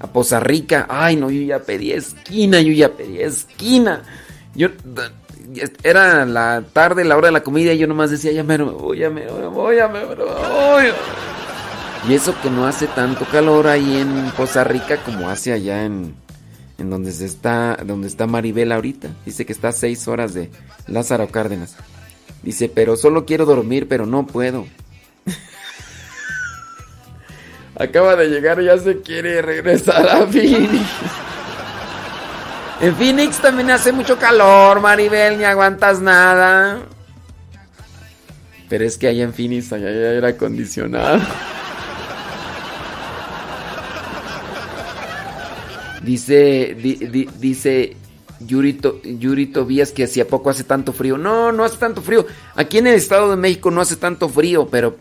a Poza Rica, ay, no, yo ya pedí esquina, yo ya pedí esquina. Yo era la tarde, la hora de la comida, y yo nomás decía, ya me voy, ya me voy, ya me voy. Y eso que no hace tanto calor ahí en Poza Rica como hace allá en, en donde se está, donde está Maribel ahorita. Dice que está a seis horas de Lázaro Cárdenas. Dice, pero solo quiero dormir, pero no puedo. [LAUGHS] Acaba de llegar ya se quiere regresar a Phoenix. [LAUGHS] En Phoenix también hace mucho calor, Maribel, ni aguantas nada. Pero es que allá en Phoenix allá ya era acondicionado. [LAUGHS] Dice, dice Yurito, Yuri Tobías que hacía poco hace tanto frío. No, no hace tanto frío. Aquí en el Estado de México no hace tanto frío, pero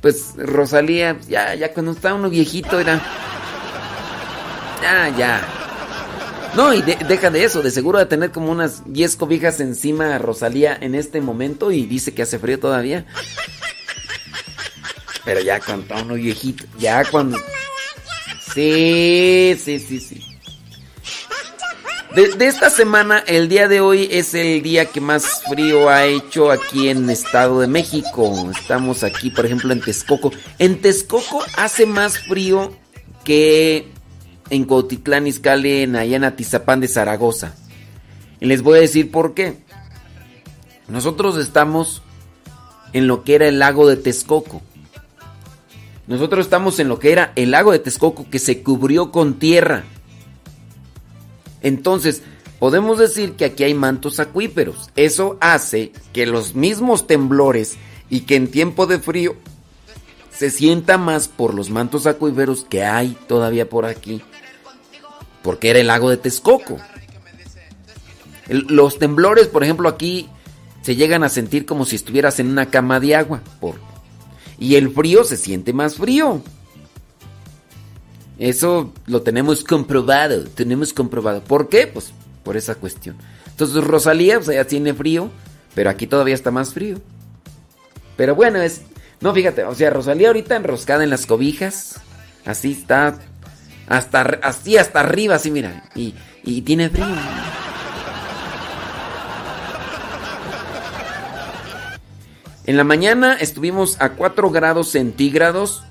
pues Rosalía, ya, ya cuando está uno viejito era... Ya, ya. No, y deja de eso, de seguro de tener como unas 10 cobijas encima a Rosalía en este momento y dice que hace frío todavía. Pero ya cuando está uno viejito, ya cuando... Sí, sí, sí, sí. De, esta semana, el día de hoy es el día que más frío ha hecho aquí en Estado de México. Estamos aquí, por ejemplo, en Texcoco. En Texcoco hace más frío que en Cuautitlán, Izcalli, en allá en Atizapán de Zaragoza. Y les voy a decir por qué. Nosotros estamos en lo que era el lago de Texcoco. Nosotros estamos en lo que era el lago de Texcoco que se cubrió con tierra. Entonces, podemos decir que aquí hay mantos acuíferos. Eso hace que los mismos temblores y que en tiempo de frío se sienta más por los mantos acuíferos que hay todavía por aquí. Porque era el lago de Texcoco. los temblores, por ejemplo, aquí se llegan a sentir como si estuvieras en una cama de agua. Por, y el frío se siente más frío. Eso lo tenemos comprobado, tenemos comprobado. ¿Por qué? Pues por esa cuestión. Entonces Rosalía, pues ya tiene frío, pero aquí todavía está más frío. Pero bueno, es... No, fíjate, o sea, Rosalía ahorita enroscada en las cobijas, así está, hasta, así hasta arriba, así mira, y, y tiene frío. En la mañana estuvimos a 4 grados centígrados,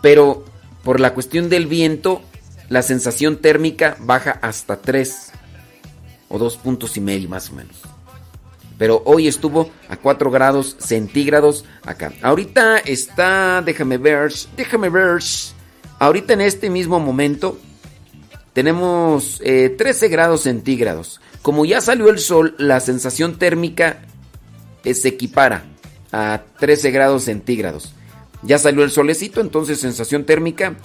pero por la cuestión del viento, la sensación térmica baja hasta 3 o 2 puntos y medio más o menos. Pero hoy estuvo a 4 grados centígrados acá. Ahorita está, déjame ver, déjame ver. Ahorita en este mismo momento tenemos 13 eh, grados centígrados. Como ya salió el sol, la sensación térmica eh, se equipara a 13 grados centígrados. Ya salió el solecito, entonces sensación térmica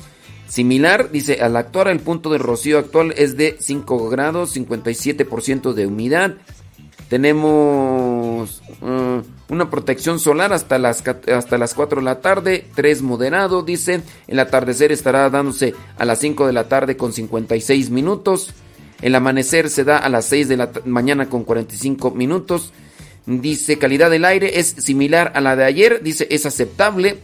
similar. Dice, al actuar el punto de rocío actual es de 5 grados, 57% de humedad. Tenemos uh, una protección solar hasta las, hasta las 4 de la tarde, 3 moderado, dice. El atardecer estará dándose a las 5 de la tarde con 56 minutos. El amanecer se da a las 6 de la mañana con 45 minutos. Dice calidad del aire es similar a la de ayer, dice es aceptable.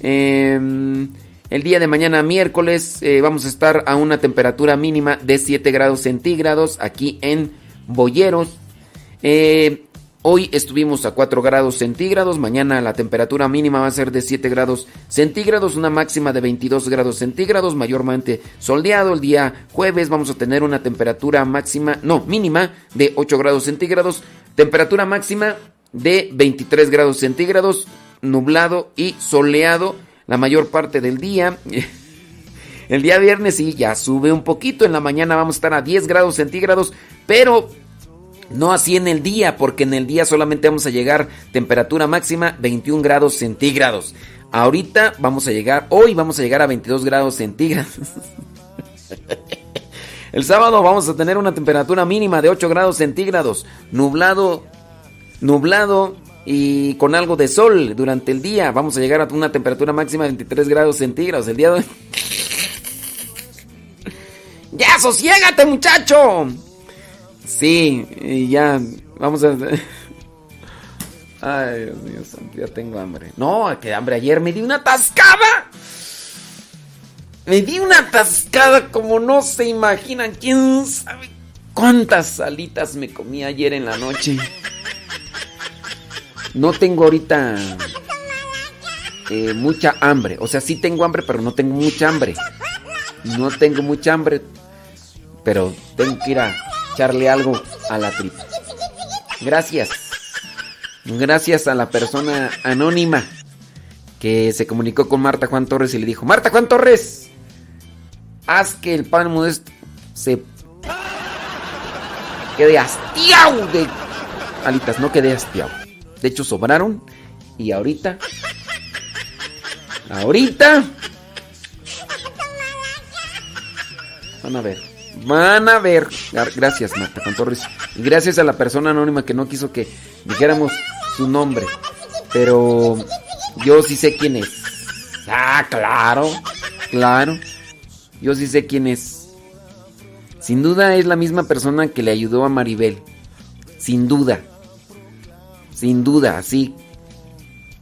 Em, el día de mañana, miércoles, eh, vamos a estar a una temperatura mínima de 7 grados centígrados aquí en Boyeros. Eh, hoy estuvimos a 4 grados centígrados. Mañana la temperatura mínima va a ser de 7 grados centígrados. Una máxima de 22 grados centígrados. Mayormente soldeado. El día jueves vamos a tener una temperatura máxima, no, mínima de 8 grados centígrados. Temperatura máxima de 23 grados centígrados nublado y soleado la mayor parte del día. [LAUGHS] El día viernes sí, ya sube un poquito. En la mañana vamos a estar a 10 grados centígrados, pero no así en el día, porque en el día solamente vamos a llegar temperatura máxima 21 grados centígrados. Ahorita vamos a llegar, hoy vamos a llegar a 22 grados centígrados. [LAUGHS] El sábado vamos a tener una temperatura mínima de 8 grados centígrados, nublado, nublado y con algo de sol durante el día. Vamos a llegar a una temperatura máxima de 23 grados centígrados el día de hoy. [LAUGHS] ¡Ya, sosiégate, muchacho! Sí, y ya, vamos a... [LAUGHS] Ay, Dios mío, ya tengo hambre. No, que hambre. Ayer me di una tascada. Me di una tascada como no se imaginan. ¿Quién sabe ¿Cuántas alitas me comí ayer en la noche? No tengo ahorita eh, mucha hambre. O sea, sí tengo hambre, pero no tengo mucha hambre. No tengo mucha hambre, pero tengo que ir a echarle algo a la tripa. Gracias. Gracias a la persona anónima que se comunicó con Marta Juan Torres y le dijo, Marta Juan Torres, haz que el pan modesto se quede hastiado de alitas, no quede hastiado. De hecho, sobraron y ahorita, ahorita, van a ver, van a ver. Gracias, Marta Juan Torres. Y gracias a la persona anónima que no quiso que dijéramos su nombre. Pero yo sí sé quién es. Ah, claro, claro. Yo sí sé quién es. Sin duda es la misma persona que le ayudó a Maribel. Sin duda. Sin duda, sí.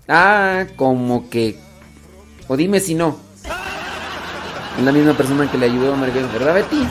Ah, como que... O dime si no. Es la misma persona que le ayudó a Maribel, ¿verdad, Betty?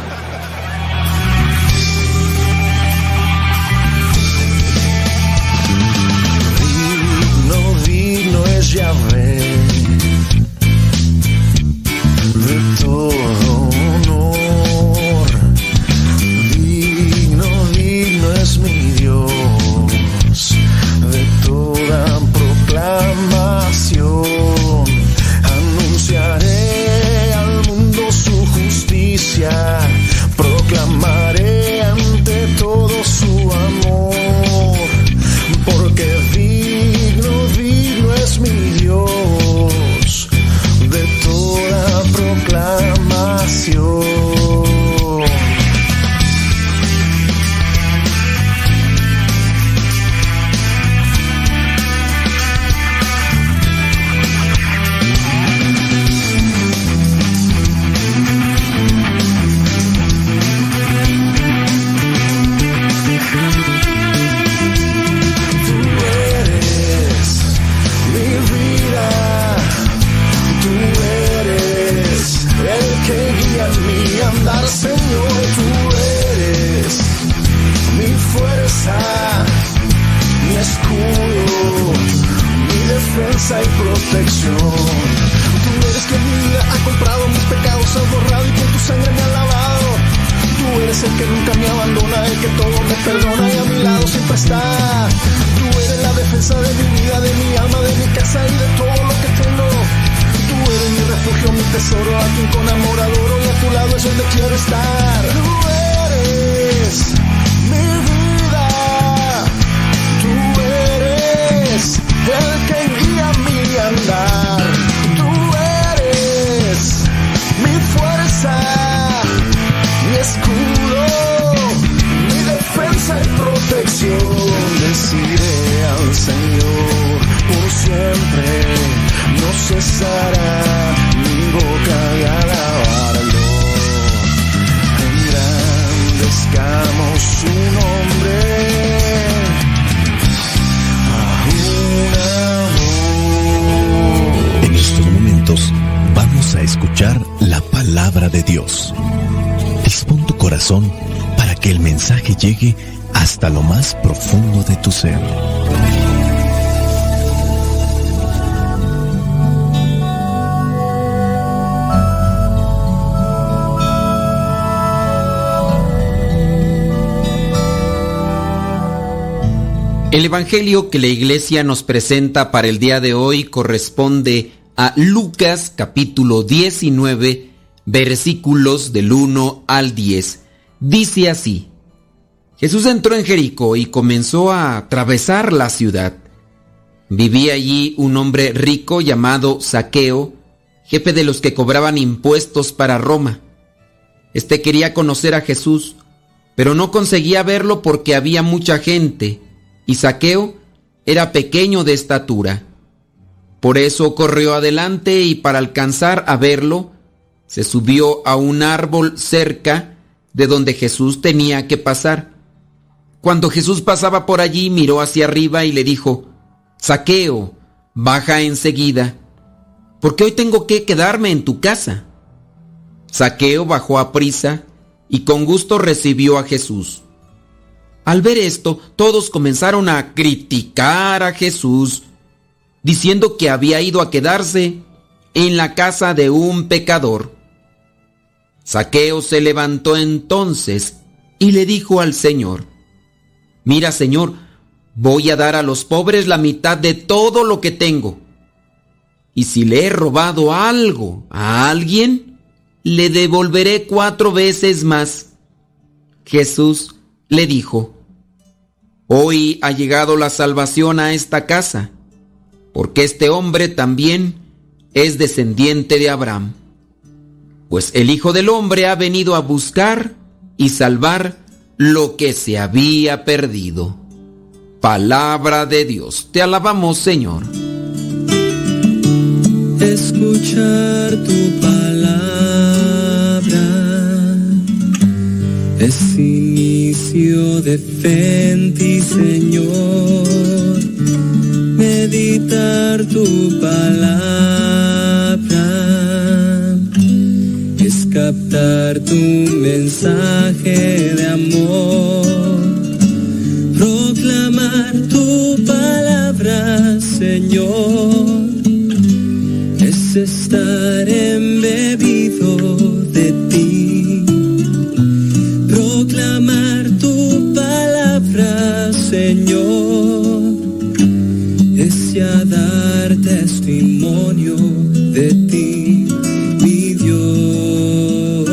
Evangelio que la iglesia nos presenta para el día de hoy corresponde a Lucas capítulo 19 versículos del 1 al 10. Dice así, Jesús entró en Jericó y comenzó a atravesar la ciudad. Vivía allí un hombre rico llamado Saqueo, jefe de los que cobraban impuestos para Roma. Este quería conocer a Jesús, pero no conseguía verlo porque había mucha gente y Saqueo era pequeño de estatura. Por eso corrió adelante y para alcanzar a verlo, se subió a un árbol cerca de donde Jesús tenía que pasar. Cuando Jesús pasaba por allí, miró hacia arriba y le dijo, Saqueo, baja enseguida, porque hoy tengo que quedarme en tu casa. Saqueo bajó a prisa y con gusto recibió a Jesús. Al ver esto, todos comenzaron a criticar a Jesús, diciendo que había ido a quedarse en la casa de un pecador. Saqueo se levantó entonces y le dijo al Señor, Mira Señor, voy a dar a los pobres la mitad de todo lo que tengo. Y si le he robado algo a alguien, le devolveré cuatro veces más. Jesús le dijo, Hoy ha llegado la salvación a esta casa, porque este hombre también es descendiente de Abraham. Pues el Hijo del Hombre ha venido a buscar y salvar lo que se había perdido. Palabra de Dios, te alabamos Señor. Escuchar tu palabra es inicio de fe en Señor. Meditar tu palabra es captar tu mensaje de amor. Proclamar tu palabra, Señor, es estar embebido Señor, es dar testimonio de ti, mi Dios.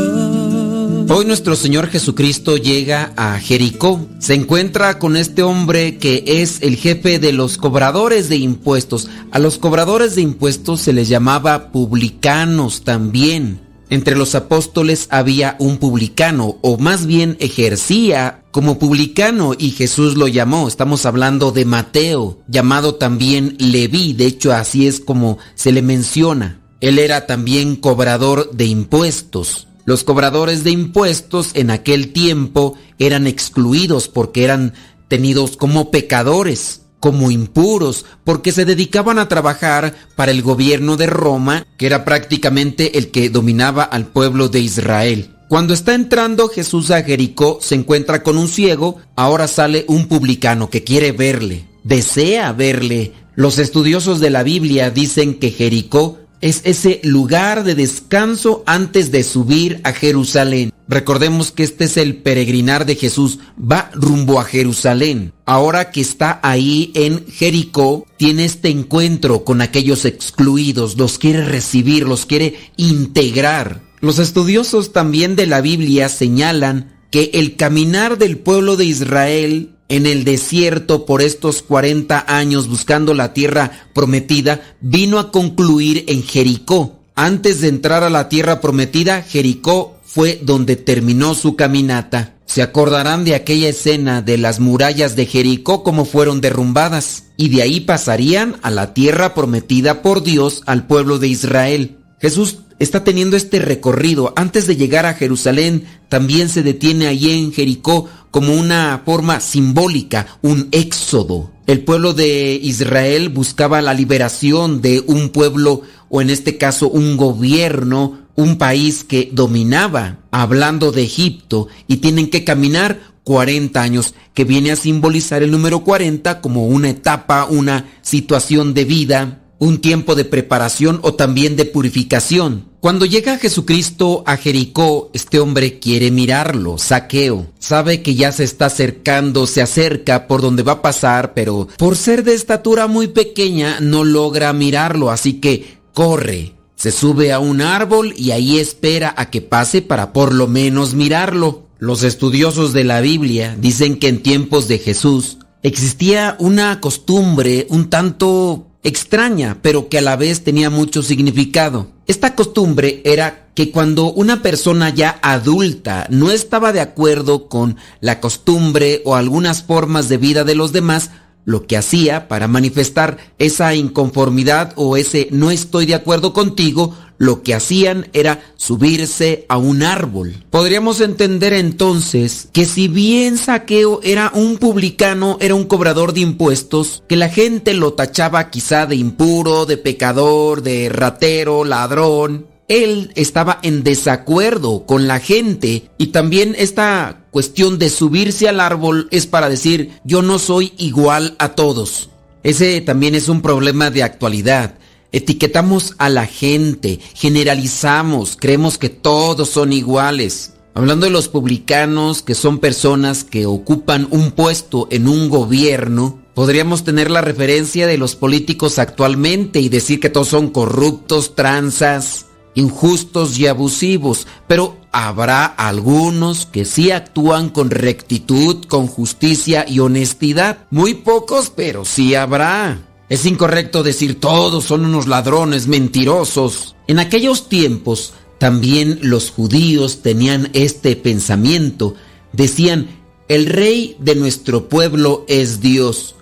Hoy nuestro Señor Jesucristo llega a Jericó. Se encuentra con este hombre que es el jefe de los cobradores de impuestos. A los cobradores de impuestos se les llamaba publicanos también. Entre los apóstoles había un publicano, o más bien ejercía como publicano, y Jesús lo llamó. Estamos hablando de Mateo, llamado también Leví. De hecho, así es como se le menciona. Él era también cobrador de impuestos. Los cobradores de impuestos en aquel tiempo eran excluidos porque eran tenidos como pecadores, como impuros, porque se dedicaban a trabajar para el gobierno de Roma, que era prácticamente el que dominaba al pueblo de Israel. Cuando está entrando Jesús a Jericó, se encuentra con un ciego, ahora sale un publicano que quiere verle, desea verle. Los estudiosos de la Biblia dicen que Jericó es ese lugar de descanso antes de subir a Jerusalén. Recordemos que este es el peregrinar de Jesús, va rumbo a Jerusalén. Ahora que está ahí en Jericó, tiene este encuentro con aquellos excluidos, los quiere recibir, los quiere integrar. Los estudiosos también de la Biblia señalan que el caminar del pueblo de Israel en el desierto por estos 40 años buscando la tierra prometida, vino a concluir en Jericó. Antes de entrar a la tierra prometida, Jericó fue donde terminó su caminata. Se acordarán de aquella escena de las murallas de Jericó como fueron derrumbadas, y de ahí pasarían a la tierra prometida por Dios al pueblo de Israel. Jesús está teniendo este recorrido. Antes de llegar a Jerusalén, también se detiene allí en Jericó como una forma simbólica, un éxodo. El pueblo de Israel buscaba la liberación de un pueblo, o en este caso un gobierno, un país que dominaba, hablando de Egipto, y tienen que caminar 40 años, que viene a simbolizar el número 40 como una etapa, una situación de vida, un tiempo de preparación o también de purificación. Cuando llega Jesucristo a Jericó, este hombre quiere mirarlo, saqueo. Sabe que ya se está acercando, se acerca por donde va a pasar, pero por ser de estatura muy pequeña no logra mirarlo, así que corre. Se sube a un árbol y ahí espera a que pase para por lo menos mirarlo. Los estudiosos de la Biblia dicen que en tiempos de Jesús existía una costumbre un tanto extraña, pero que a la vez tenía mucho significado. Esta costumbre era que cuando una persona ya adulta no estaba de acuerdo con la costumbre o algunas formas de vida de los demás, lo que hacía para manifestar esa inconformidad o ese no estoy de acuerdo contigo, lo que hacían era subirse a un árbol. Podríamos entender entonces que si bien Saqueo era un publicano, era un cobrador de impuestos, que la gente lo tachaba quizá de impuro, de pecador, de ratero, ladrón, él estaba en desacuerdo con la gente y también esta cuestión de subirse al árbol es para decir yo no soy igual a todos. Ese también es un problema de actualidad. Etiquetamos a la gente, generalizamos, creemos que todos son iguales. Hablando de los publicanos, que son personas que ocupan un puesto en un gobierno, podríamos tener la referencia de los políticos actualmente y decir que todos son corruptos, tranzas, injustos y abusivos, pero habrá algunos que sí actúan con rectitud, con justicia y honestidad. Muy pocos, pero sí habrá. Es incorrecto decir todos son unos ladrones mentirosos. En aquellos tiempos también los judíos tenían este pensamiento. Decían, el rey de nuestro pueblo es Dios.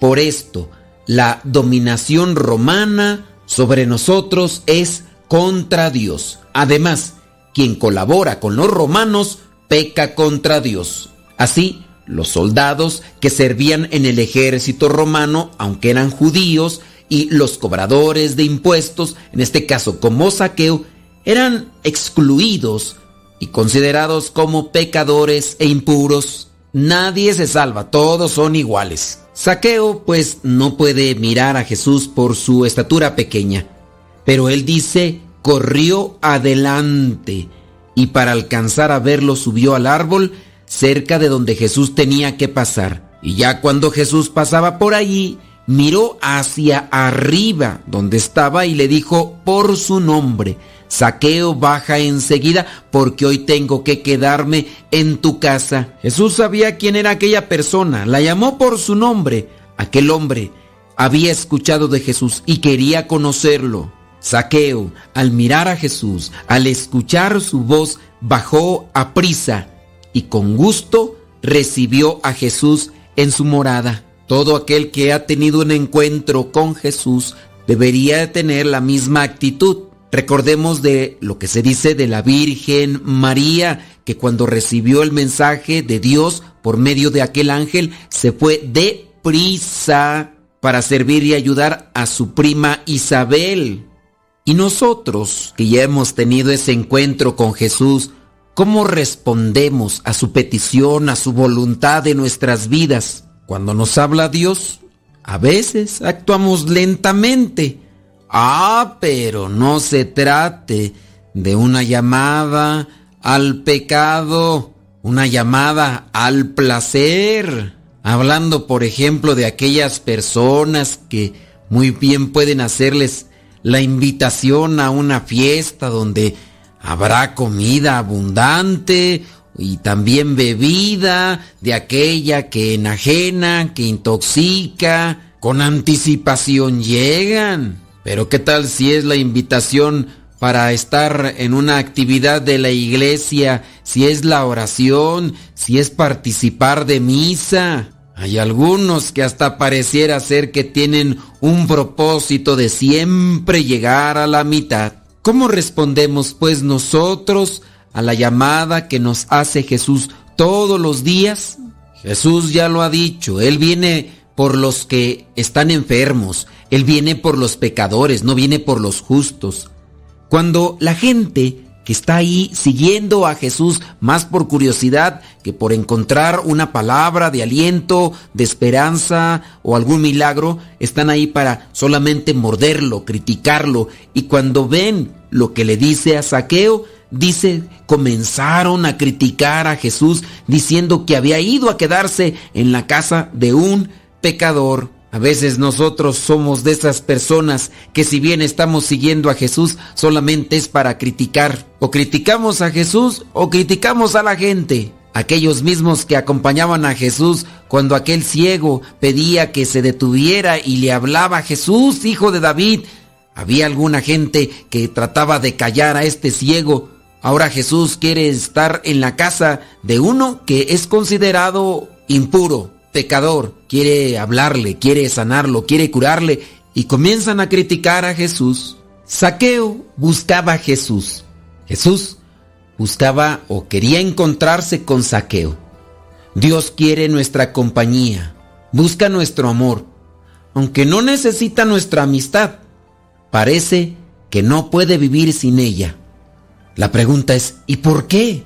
Por esto, la dominación romana sobre nosotros es contra Dios. Además, quien colabora con los romanos peca contra Dios. Así, los soldados que servían en el ejército romano, aunque eran judíos, y los cobradores de impuestos, en este caso como saqueo, eran excluidos y considerados como pecadores e impuros. Nadie se salva, todos son iguales. Saqueo pues no puede mirar a Jesús por su estatura pequeña, pero él dice, corrió adelante y para alcanzar a verlo subió al árbol cerca de donde Jesús tenía que pasar. Y ya cuando Jesús pasaba por allí, miró hacia arriba donde estaba y le dijo por su nombre, Saqueo baja enseguida porque hoy tengo que quedarme en tu casa. Jesús sabía quién era aquella persona, la llamó por su nombre. Aquel hombre había escuchado de Jesús y quería conocerlo. Saqueo, al mirar a Jesús, al escuchar su voz, bajó a prisa y con gusto recibió a Jesús en su morada. Todo aquel que ha tenido un encuentro con Jesús debería tener la misma actitud. Recordemos de lo que se dice de la Virgen María, que cuando recibió el mensaje de Dios por medio de aquel ángel, se fue de prisa para servir y ayudar a su prima Isabel. Y nosotros, que ya hemos tenido ese encuentro con Jesús, ¿Cómo respondemos a su petición, a su voluntad de nuestras vidas? Cuando nos habla Dios, a veces actuamos lentamente. Ah, pero no se trate de una llamada al pecado, una llamada al placer. Hablando, por ejemplo, de aquellas personas que muy bien pueden hacerles la invitación a una fiesta donde Habrá comida abundante y también bebida de aquella que enajena, que intoxica, con anticipación llegan. Pero ¿qué tal si es la invitación para estar en una actividad de la iglesia, si es la oración, si es participar de misa? Hay algunos que hasta pareciera ser que tienen un propósito de siempre llegar a la mitad. ¿Cómo respondemos pues nosotros a la llamada que nos hace Jesús todos los días? Jesús ya lo ha dicho, Él viene por los que están enfermos, Él viene por los pecadores, no viene por los justos. Cuando la gente está ahí siguiendo a Jesús más por curiosidad que por encontrar una palabra de aliento, de esperanza o algún milagro, están ahí para solamente morderlo, criticarlo y cuando ven lo que le dice a Saqueo, dice, comenzaron a criticar a Jesús diciendo que había ido a quedarse en la casa de un pecador. A veces nosotros somos de esas personas que si bien estamos siguiendo a Jesús, solamente es para criticar. O criticamos a Jesús o criticamos a la gente. Aquellos mismos que acompañaban a Jesús cuando aquel ciego pedía que se detuviera y le hablaba Jesús, hijo de David. Había alguna gente que trataba de callar a este ciego. Ahora Jesús quiere estar en la casa de uno que es considerado impuro pecador, quiere hablarle, quiere sanarlo, quiere curarle y comienzan a criticar a Jesús. Saqueo buscaba a Jesús. Jesús buscaba o quería encontrarse con Saqueo. Dios quiere nuestra compañía, busca nuestro amor, aunque no necesita nuestra amistad. Parece que no puede vivir sin ella. La pregunta es, ¿y por qué?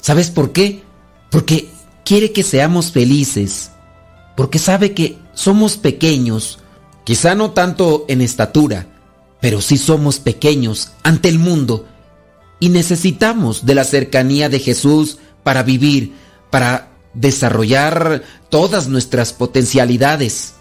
¿Sabes por qué? Porque quiere que seamos felices, porque sabe que somos pequeños, quizá no tanto en estatura, pero sí somos pequeños ante el mundo y necesitamos de la cercanía de Jesús para vivir, para desarrollar todas nuestras potencialidades.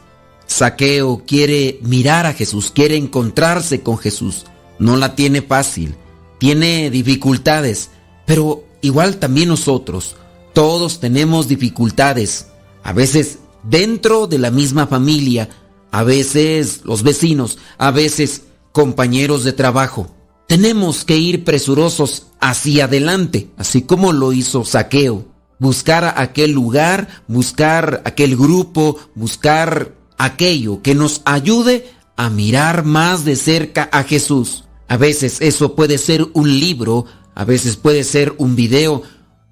Saqueo quiere mirar a Jesús, quiere encontrarse con Jesús. No la tiene fácil, tiene dificultades, pero igual también nosotros, todos tenemos dificultades, a veces dentro de la misma familia, a veces los vecinos, a veces compañeros de trabajo. Tenemos que ir presurosos hacia adelante, así como lo hizo Saqueo. Buscar aquel lugar, buscar aquel grupo, buscar aquello que nos ayude a mirar más de cerca a Jesús. A veces eso puede ser un libro, a veces puede ser un video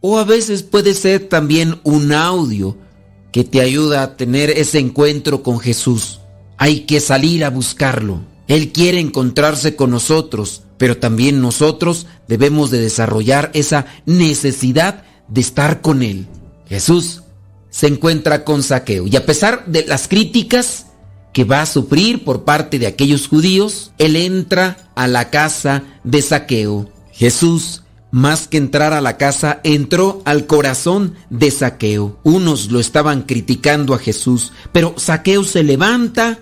o a veces puede ser también un audio que te ayuda a tener ese encuentro con Jesús. Hay que salir a buscarlo. Él quiere encontrarse con nosotros, pero también nosotros debemos de desarrollar esa necesidad de estar con Él. Jesús se encuentra con Saqueo y a pesar de las críticas que va a sufrir por parte de aquellos judíos, Él entra a la casa de Saqueo. Jesús, más que entrar a la casa, entró al corazón de Saqueo. Unos lo estaban criticando a Jesús, pero Saqueo se levanta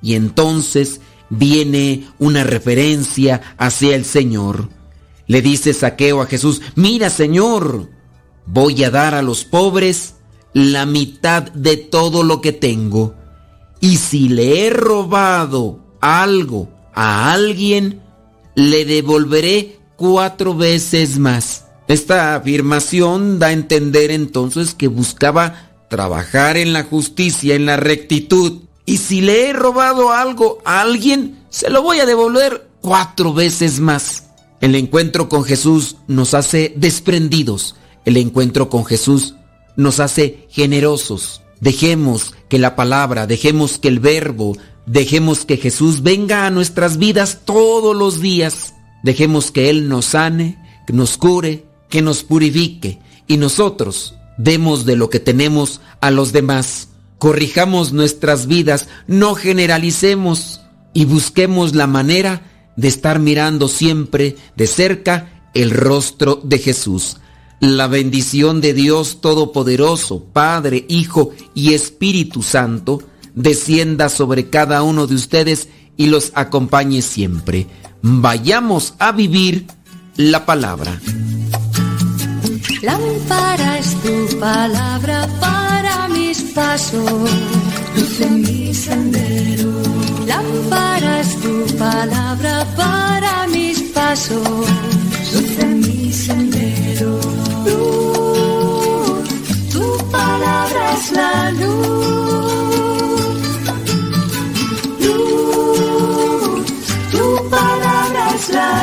y entonces viene una referencia hacia el Señor. Le dice Saqueo a Jesús, mira Señor, voy a dar a los pobres la mitad de todo lo que tengo. Y si le he robado algo a alguien, le devolveré cuatro veces más. Esta afirmación da a entender entonces que buscaba trabajar en la justicia, en la rectitud. Y si le he robado algo a alguien, se lo voy a devolver cuatro veces más. El encuentro con Jesús nos hace desprendidos. El encuentro con Jesús nos hace generosos. Dejemos que la palabra, dejemos que el verbo, dejemos que Jesús venga a nuestras vidas todos los días. Dejemos que Él nos sane, que nos cure, que nos purifique y nosotros demos de lo que tenemos a los demás. Corrijamos nuestras vidas, no generalicemos y busquemos la manera de estar mirando siempre de cerca el rostro de Jesús. La bendición de Dios Todopoderoso, Padre, Hijo y Espíritu Santo, descienda sobre cada uno de ustedes y los acompañe siempre. Vayamos a vivir la palabra. Lámpara tu palabra para mis pasos, luz mi sendero. Lámpara tu palabra para mis pasos, luz mi sendero. Luz, tu palabra es la luz.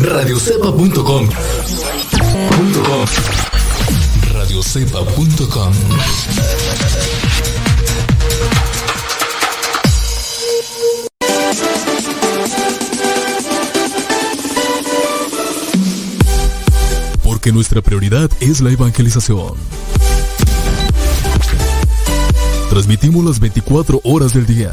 Radiocepa.com Radiocepa.com Porque nuestra prioridad es la evangelización. Transmitimos las 24 horas del día.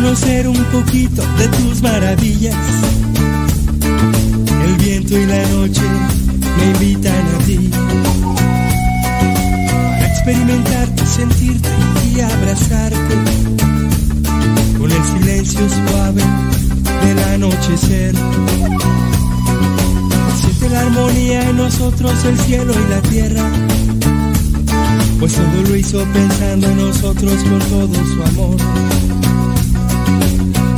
Conocer un poquito de tus maravillas, el viento y la noche me invitan a ti. Para experimentarte, sentirte y abrazarte con el silencio suave del anochecer. Siente la armonía en nosotros, el cielo y la tierra. Pues todo lo hizo pensando en nosotros con todo su amor.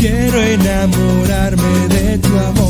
quiero enamorarme de tu amor.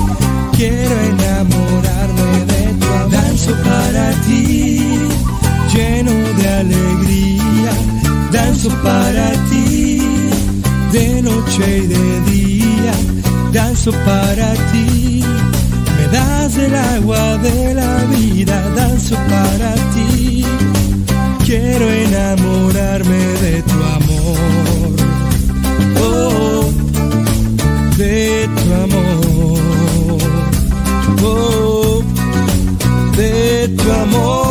quiero enamorarme de tu amor. Danzo para ti, lleno de alegría. Danzo para ti, de noche y de día. Danzo para ti, me das el agua de la vida. Danzo para ti, quiero enamorarme de tu amor,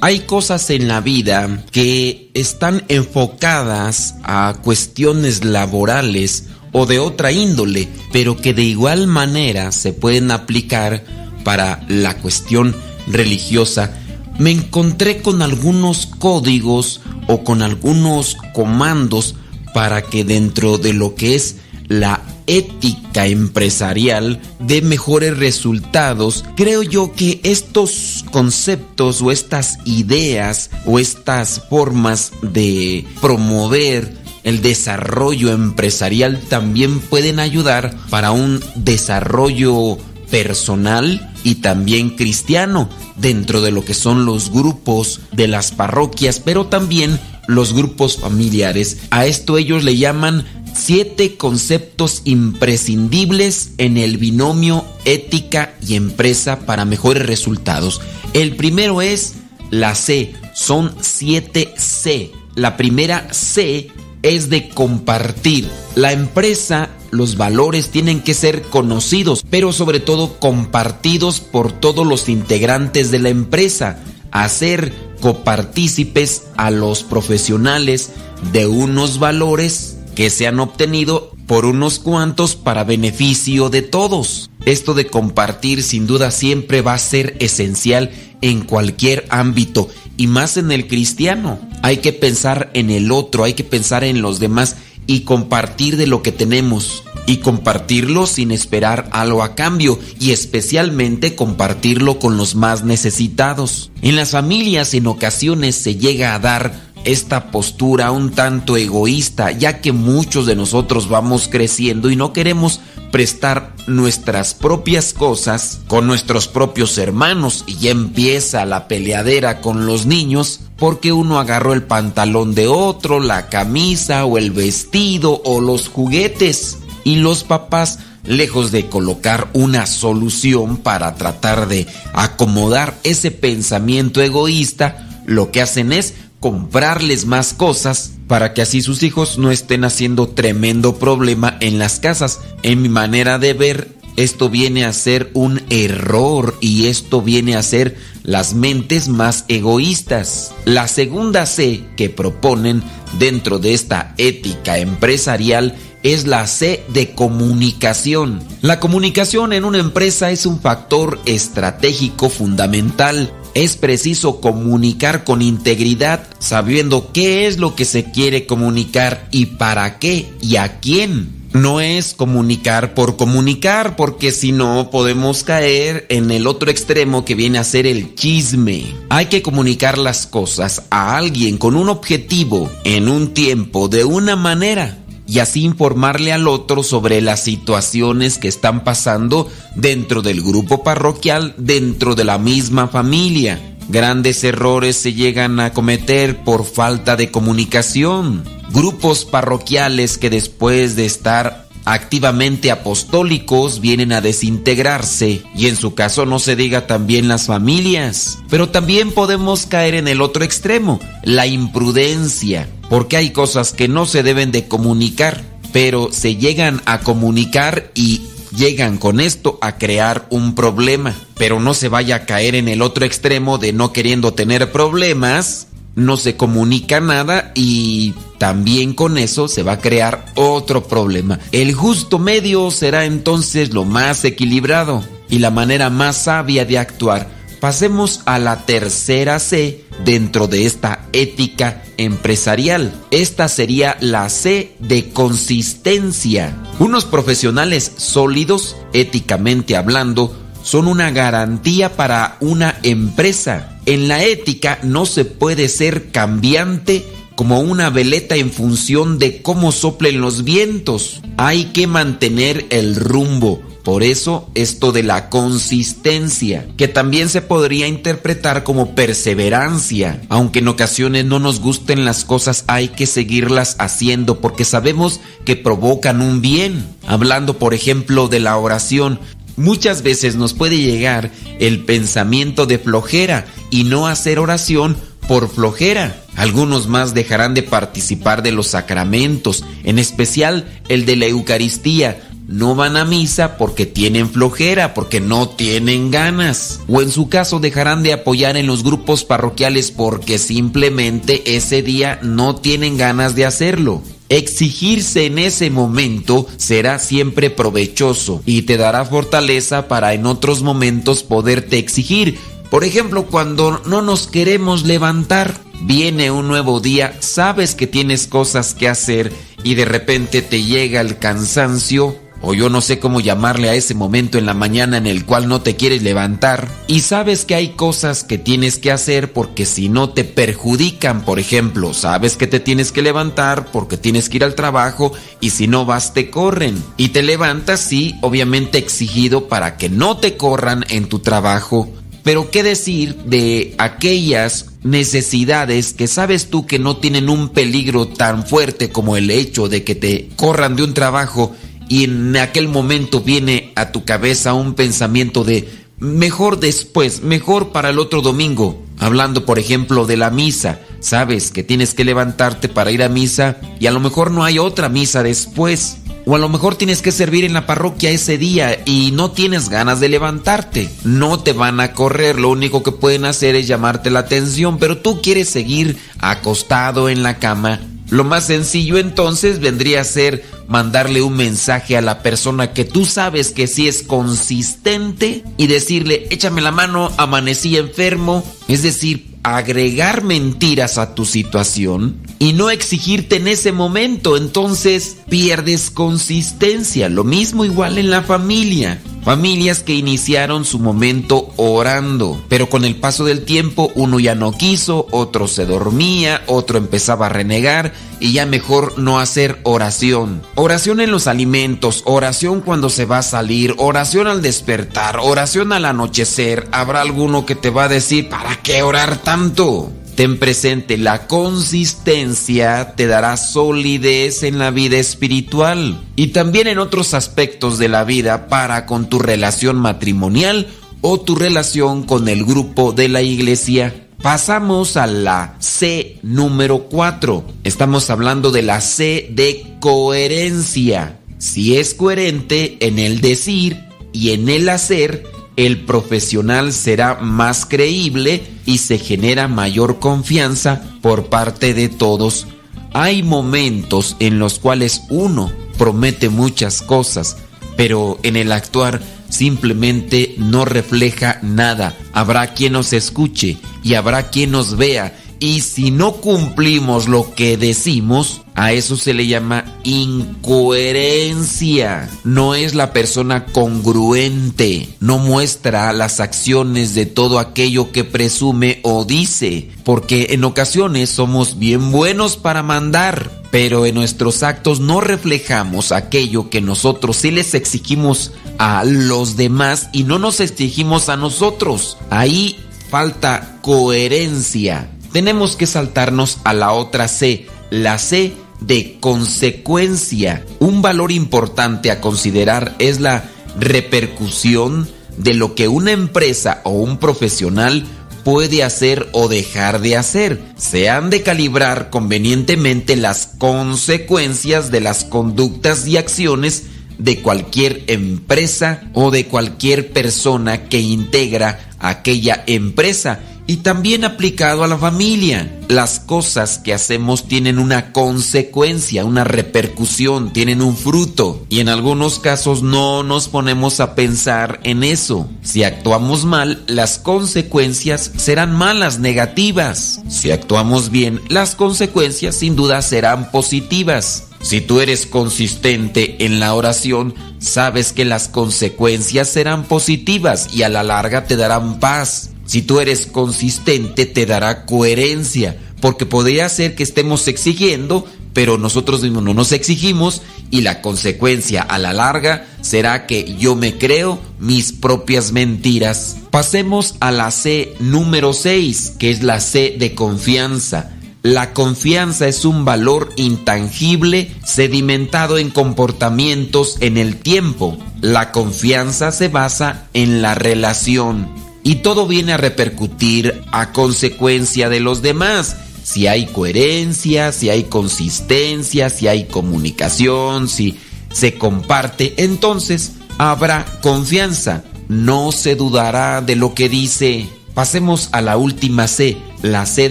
Hay cosas en la vida que están enfocadas a cuestiones laborales o de otra índole, pero que de igual manera se pueden aplicar para la cuestión religiosa. Me encontré con algunos códigos o con algunos comandos para que dentro de lo que es la ética empresarial dé mejores resultados, creo yo que estos conceptos o estas ideas o estas formas de promover el desarrollo empresarial también pueden ayudar para un desarrollo personal y también cristiano dentro de lo que son los grupos de las parroquias, pero también los grupos familiares. A esto ellos le llaman siete conceptos imprescindibles en el binomio ética y empresa para mejores resultados. El primero es la C, son siete C. La primera C es de compartir. La empresa, los valores tienen que ser conocidos, pero sobre todo compartidos por todos los integrantes de la empresa. Hacer copartícipes a los profesionales de unos valores que se han obtenido por unos cuantos para beneficio de todos. Esto de compartir sin duda siempre va a ser esencial en cualquier ámbito y más en el cristiano. Hay que pensar en el otro, hay que pensar en los demás y compartir de lo que tenemos y compartirlo sin esperar algo a cambio y especialmente compartirlo con los más necesitados. En las familias en ocasiones se llega a dar esta postura un tanto egoísta, ya que muchos de nosotros vamos creciendo y no queremos prestar nuestras propias cosas con nuestros propios hermanos. Y ya empieza la peleadera con los niños porque uno agarró el pantalón de otro, la camisa o el vestido o los juguetes. Y los papás lejos de colocar una solución para tratar de acomodar ese pensamiento egoísta, lo que hacen es comprarles más cosas para que así sus hijos no estén haciendo tremendo problema en las casas. En mi manera de ver, esto viene a ser un error y esto viene a ser las mentes más egoístas. La segunda C que proponen dentro de esta ética empresarial es la C de comunicación. La comunicación en una empresa es un factor estratégico fundamental es preciso comunicar con integridad, sabiendo qué es lo que se quiere comunicar y para qué y a quién. No es comunicar por comunicar, porque si no podemos caer en el otro extremo que viene a ser el chisme. Hay que comunicar las cosas a alguien con un objetivo, en un tiempo, de una manera y así informarle al otro sobre las situaciones que están pasando dentro del grupo parroquial, dentro de la misma familia. Grandes errores se llegan a cometer por falta de comunicación. Grupos parroquiales que después de estar activamente apostólicos vienen a desintegrarse y en su caso no se diga también las familias. Pero también podemos caer en el otro extremo, la imprudencia, porque hay cosas que no se deben de comunicar, pero se llegan a comunicar y llegan con esto a crear un problema. Pero no se vaya a caer en el otro extremo de no queriendo tener problemas, no se comunica nada y también con eso se va a crear otro problema. El justo medio será entonces lo más equilibrado y la manera más sabia de actuar. Pasemos a la tercera C dentro de esta ética empresarial. Esta sería la C de consistencia. Unos profesionales sólidos, éticamente hablando, son una garantía para una empresa. En la ética no se puede ser cambiante como una veleta en función de cómo soplen los vientos. Hay que mantener el rumbo. Por eso esto de la consistencia, que también se podría interpretar como perseverancia, aunque en ocasiones no nos gusten las cosas, hay que seguirlas haciendo porque sabemos que provocan un bien. Hablando por ejemplo de la oración, muchas veces nos puede llegar el pensamiento de flojera y no hacer oración por flojera. Algunos más dejarán de participar de los sacramentos, en especial el de la Eucaristía. No van a misa porque tienen flojera, porque no tienen ganas. O en su caso dejarán de apoyar en los grupos parroquiales porque simplemente ese día no tienen ganas de hacerlo. Exigirse en ese momento será siempre provechoso y te dará fortaleza para en otros momentos poderte exigir por ejemplo, cuando no nos queremos levantar, viene un nuevo día, sabes que tienes cosas que hacer y de repente te llega el cansancio, o yo no sé cómo llamarle a ese momento en la mañana en el cual no te quieres levantar. Y sabes que hay cosas que tienes que hacer porque si no te perjudican, por ejemplo, sabes que te tienes que levantar porque tienes que ir al trabajo y si no vas te corren. Y te levantas sí, obviamente exigido para que no te corran en tu trabajo. Pero qué decir de aquellas necesidades que sabes tú que no tienen un peligro tan fuerte como el hecho de que te corran de un trabajo y en aquel momento viene a tu cabeza un pensamiento de mejor después, mejor para el otro domingo. Hablando, por ejemplo, de la misa, sabes que tienes que levantarte para ir a misa y a lo mejor no hay otra misa después. O a lo mejor tienes que servir en la parroquia ese día y no tienes ganas de levantarte. No te van a correr, lo único que pueden hacer es llamarte la atención, pero tú quieres seguir acostado en la cama. Lo más sencillo entonces vendría a ser mandarle un mensaje a la persona que tú sabes que sí es consistente y decirle, échame la mano, amanecí enfermo. Es decir, agregar mentiras a tu situación y no exigirte en ese momento, entonces pierdes consistencia. Lo mismo igual en la familia. Familias que iniciaron su momento orando, pero con el paso del tiempo uno ya no quiso, otro se dormía, otro empezaba a renegar y ya mejor no hacer oración. Oración en los alimentos, oración cuando se va a salir, oración al despertar, oración al anochecer. Habrá alguno que te va a decir, ¿para qué orar tanto? Ten presente, la consistencia te dará solidez en la vida espiritual y también en otros aspectos de la vida para con tu relación matrimonial o tu relación con el grupo de la iglesia. Pasamos a la C número 4. Estamos hablando de la C de coherencia. Si es coherente en el decir y en el hacer, el profesional será más creíble y se genera mayor confianza por parte de todos. Hay momentos en los cuales uno promete muchas cosas, pero en el actuar simplemente no refleja nada. Habrá quien nos escuche y habrá quien nos vea y si no cumplimos lo que decimos, a eso se le llama incoherencia. No es la persona congruente. No muestra las acciones de todo aquello que presume o dice. Porque en ocasiones somos bien buenos para mandar. Pero en nuestros actos no reflejamos aquello que nosotros sí les exigimos a los demás y no nos exigimos a nosotros. Ahí falta coherencia tenemos que saltarnos a la otra C, la C de consecuencia. Un valor importante a considerar es la repercusión de lo que una empresa o un profesional puede hacer o dejar de hacer. Se han de calibrar convenientemente las consecuencias de las conductas y acciones de cualquier empresa o de cualquier persona que integra aquella empresa y también aplicado a la familia. Las cosas que hacemos tienen una consecuencia, una repercusión, tienen un fruto y en algunos casos no nos ponemos a pensar en eso. Si actuamos mal, las consecuencias serán malas, negativas. Si actuamos bien, las consecuencias sin duda serán positivas. Si tú eres consistente en la oración, sabes que las consecuencias serán positivas y a la larga te darán paz. Si tú eres consistente, te dará coherencia, porque podría ser que estemos exigiendo, pero nosotros mismos no nos exigimos y la consecuencia a la larga será que yo me creo mis propias mentiras. Pasemos a la C número 6, que es la C de confianza. La confianza es un valor intangible sedimentado en comportamientos en el tiempo. La confianza se basa en la relación y todo viene a repercutir a consecuencia de los demás. Si hay coherencia, si hay consistencia, si hay comunicación, si se comparte, entonces habrá confianza. No se dudará de lo que dice. Pasemos a la última C, la C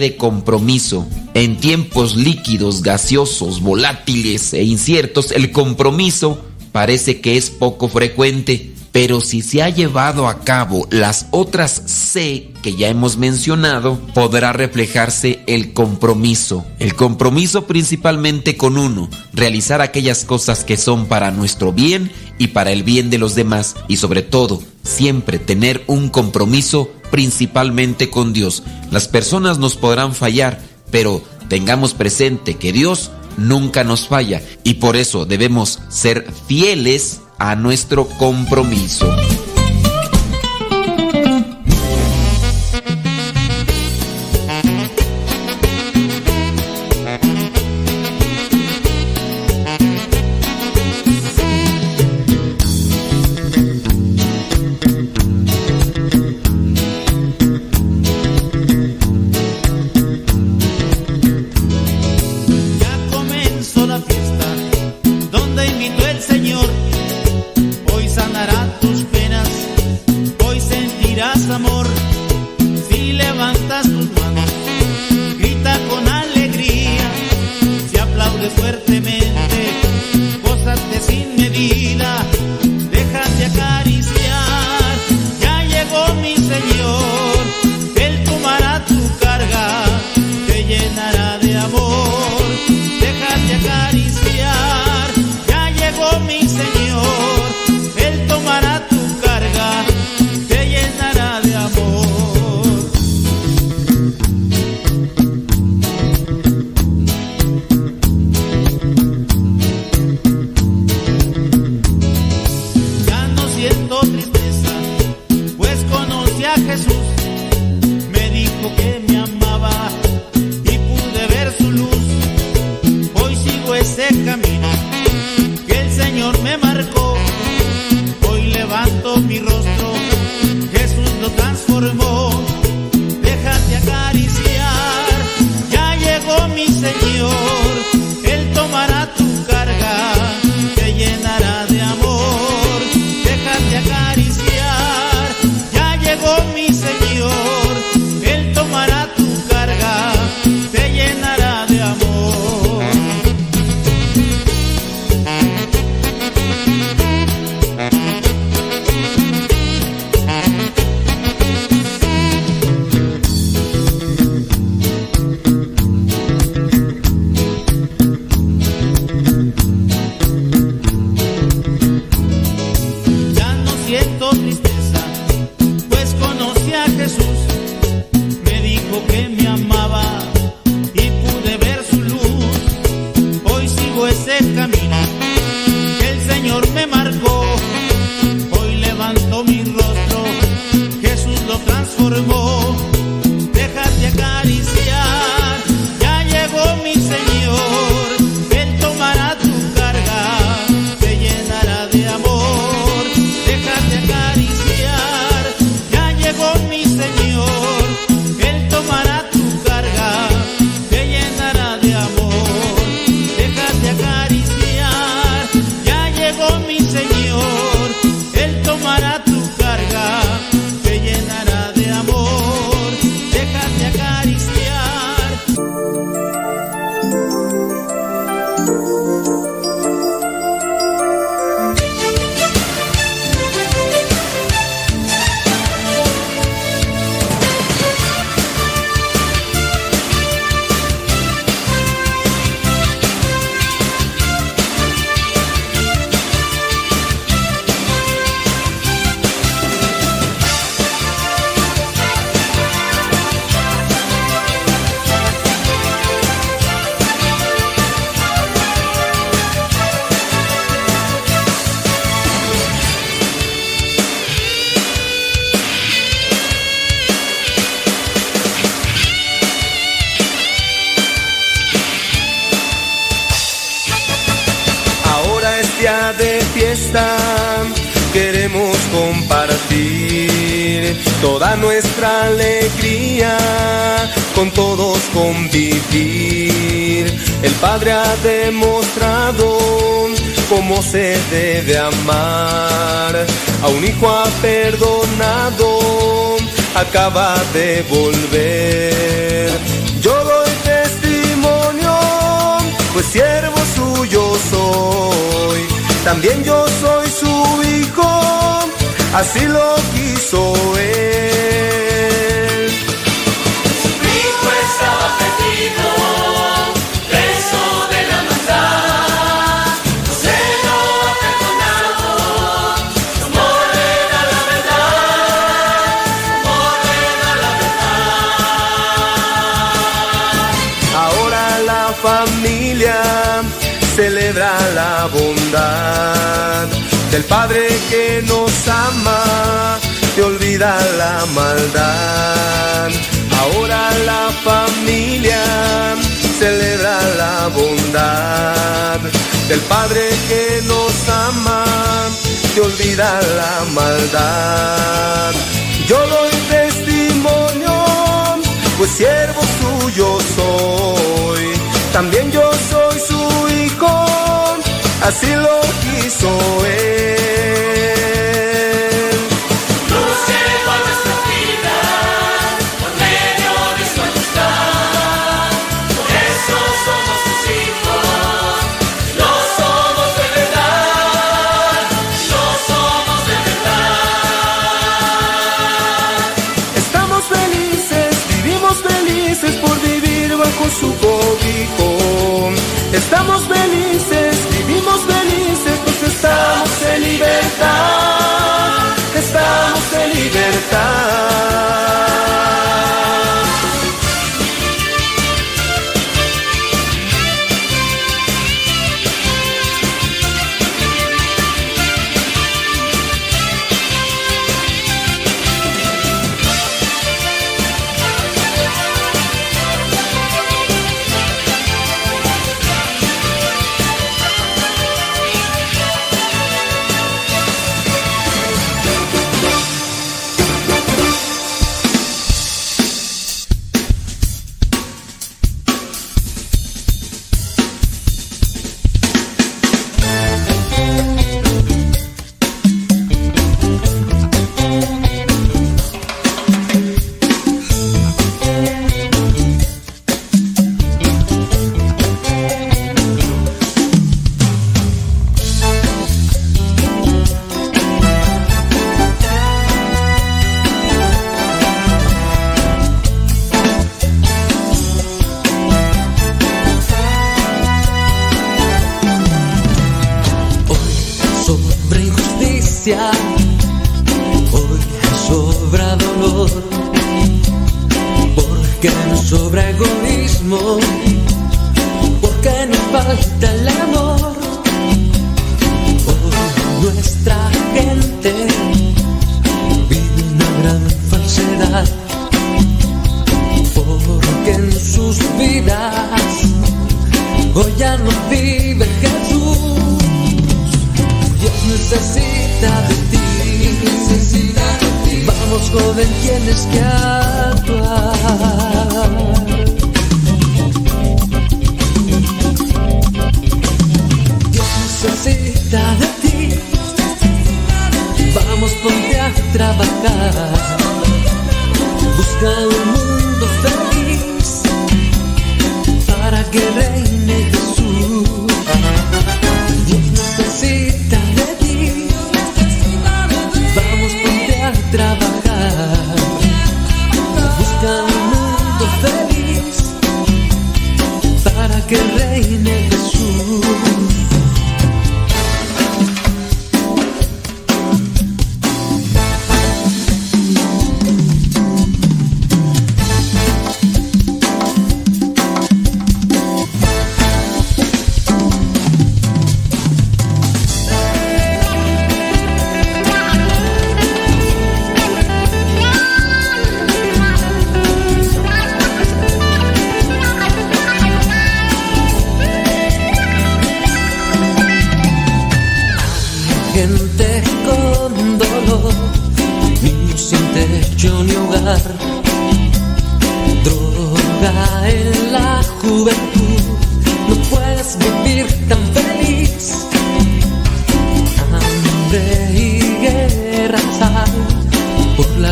de compromiso. En tiempos líquidos, gaseosos, volátiles e inciertos, el compromiso parece que es poco frecuente Pero si se ha llevado a cabo las otras C que ya hemos mencionado, podrá reflejarse el compromiso. El compromiso principalmente con uno, realizar aquellas cosas que son para nuestro bien y para el bien de los demás y sobre todo, siempre tener un compromiso principalmente con Dios. Las personas nos podrán fallar, pero tengamos presente que Dios nunca nos falla y por eso debemos ser fieles a nuestro compromiso. Toda nuestra alegría, con todos convivir. El Padre ha demostrado cómo se debe amar, a un hijo ha perdonado, acaba de volver. Yo doy testimonio, pues siervo suyo soy. También yo soy su hijo, así lo quiso Él. Hijo estaba perdido, preso de la maldad. Se lo ha perdonado, morena la verdad, morena la verdad. Ahora la familia celebra la bondad del Padre que nos ama, te olvida la maldad. Ahora la familia celebra la bondad del Padre que nos ama, te olvida la maldad. Yo doy testimonio, pues siervo suyo soy. También yo soy así lo quiso él.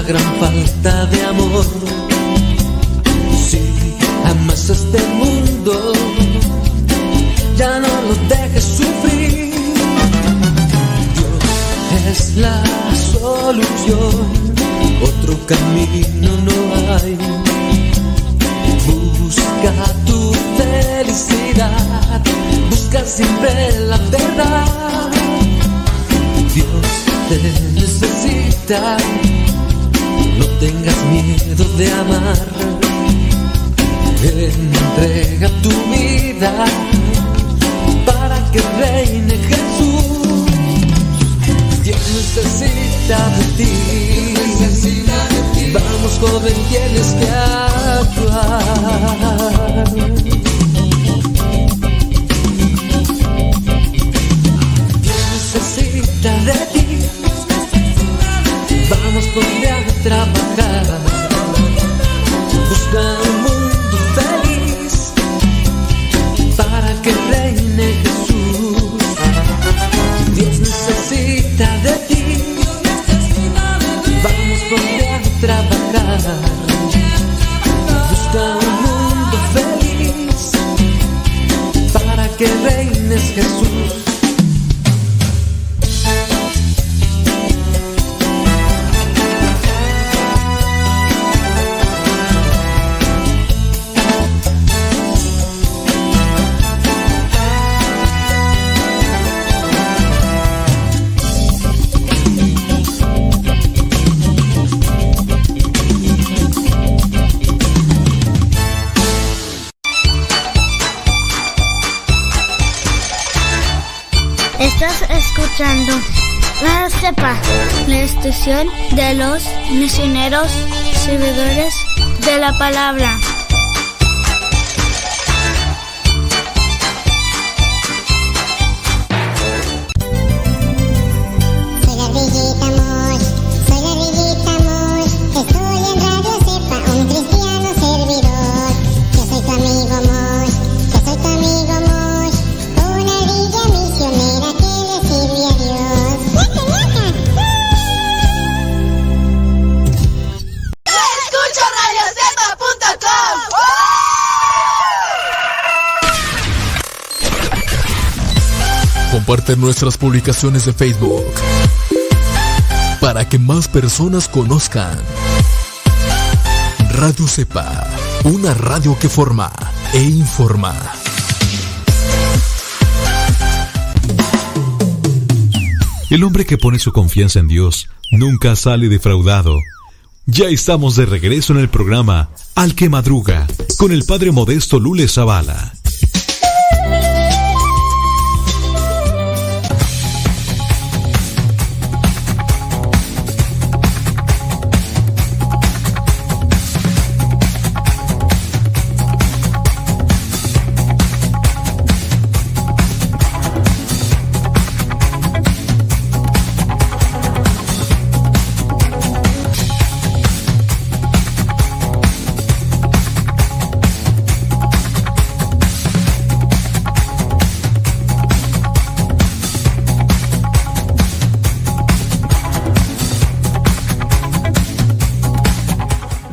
Gran falta de amor. Nuestras publicaciones de Facebook para que más personas conozcan Radio Cepa, una radio que forma e informa. El hombre que pone su confianza en Dios nunca sale defraudado. Ya estamos de regreso en el programa Al que Madruga con el padre modesto Lule Zavala.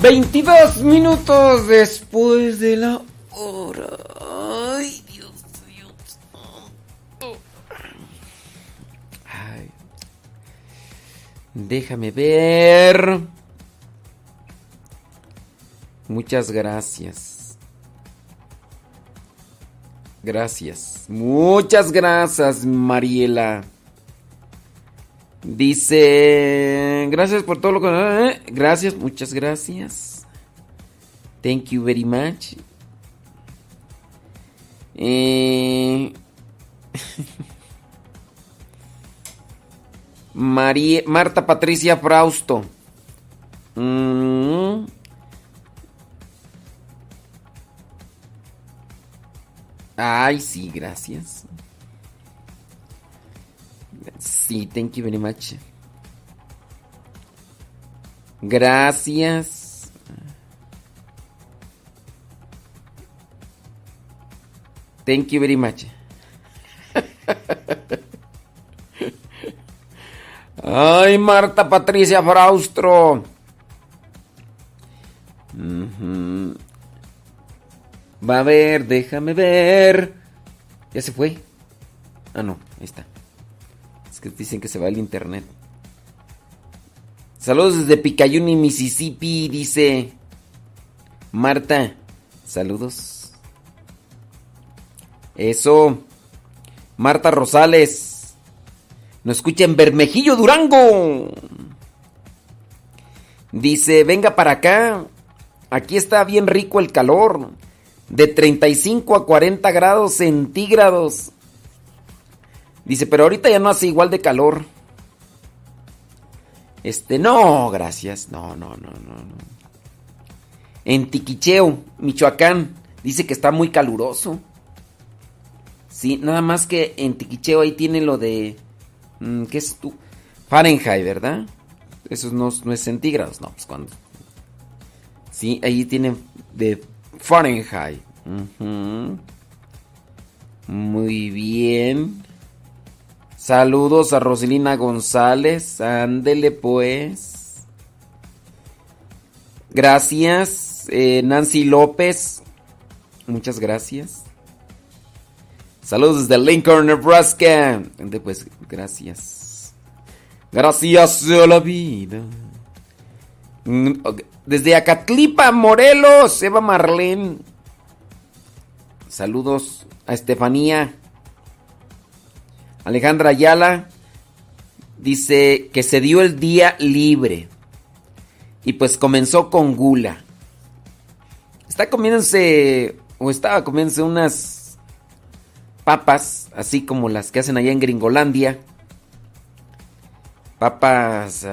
Veintidós minutos después de la hora. Ay, Dios mío. Ay. Déjame ver. Muchas gracias. Gracias. Muchas gracias, Mariela. Dice, gracias por todo lo que... eh, Gracias, muchas gracias. Thank you very much. Eh, [LAUGHS] María, Marta Patricia Frausto. Mm. Ay, sí, gracias. Sí, thank you very much. Gracias. Thank you very much. Ay, Marta Patricia Fraustro. Ujú. Va a ver, déjame ver. ¿Ya se fue? Ah, no, ahí está. Que dicen que se va el internet. Saludos desde Picayune, Mississippi, dice Marta. Saludos. Eso. Marta Rosales. Nos escucha en Bermejillo, Durango. Dice, venga para acá. Aquí está bien rico el calor. De 35 a 40 grados centígrados. Dice, pero ahorita ya no hace igual de calor. Este, no, gracias. No, no, no, no, no. En Tiquicheo, Michoacán, dice que está muy caluroso. Sí, nada más que en Tiquicheo ahí tiene lo de. mm, ¿Qué es tú? Fahrenheit, ¿verdad? Eso no, no es centígrados, no, pues cuando. Sí, ahí tiene de Fahrenheit. Ujú. Muy bien. Saludos a Roselina González. Ándele pues. Gracias. eh, Nancy López. Muchas gracias. Saludos desde Lincoln, Nebraska. Pues, gracias. Gracias a la vida. Mm, Desde Acatlipa, Morelos, Eva Marlene. Saludos a Estefanía. Alejandra Ayala dice que se dio el día libre. Y pues comenzó con gula. Está comiéndose, o estaba comiéndose unas papas, así como las que hacen allá en Gringolandia. Papas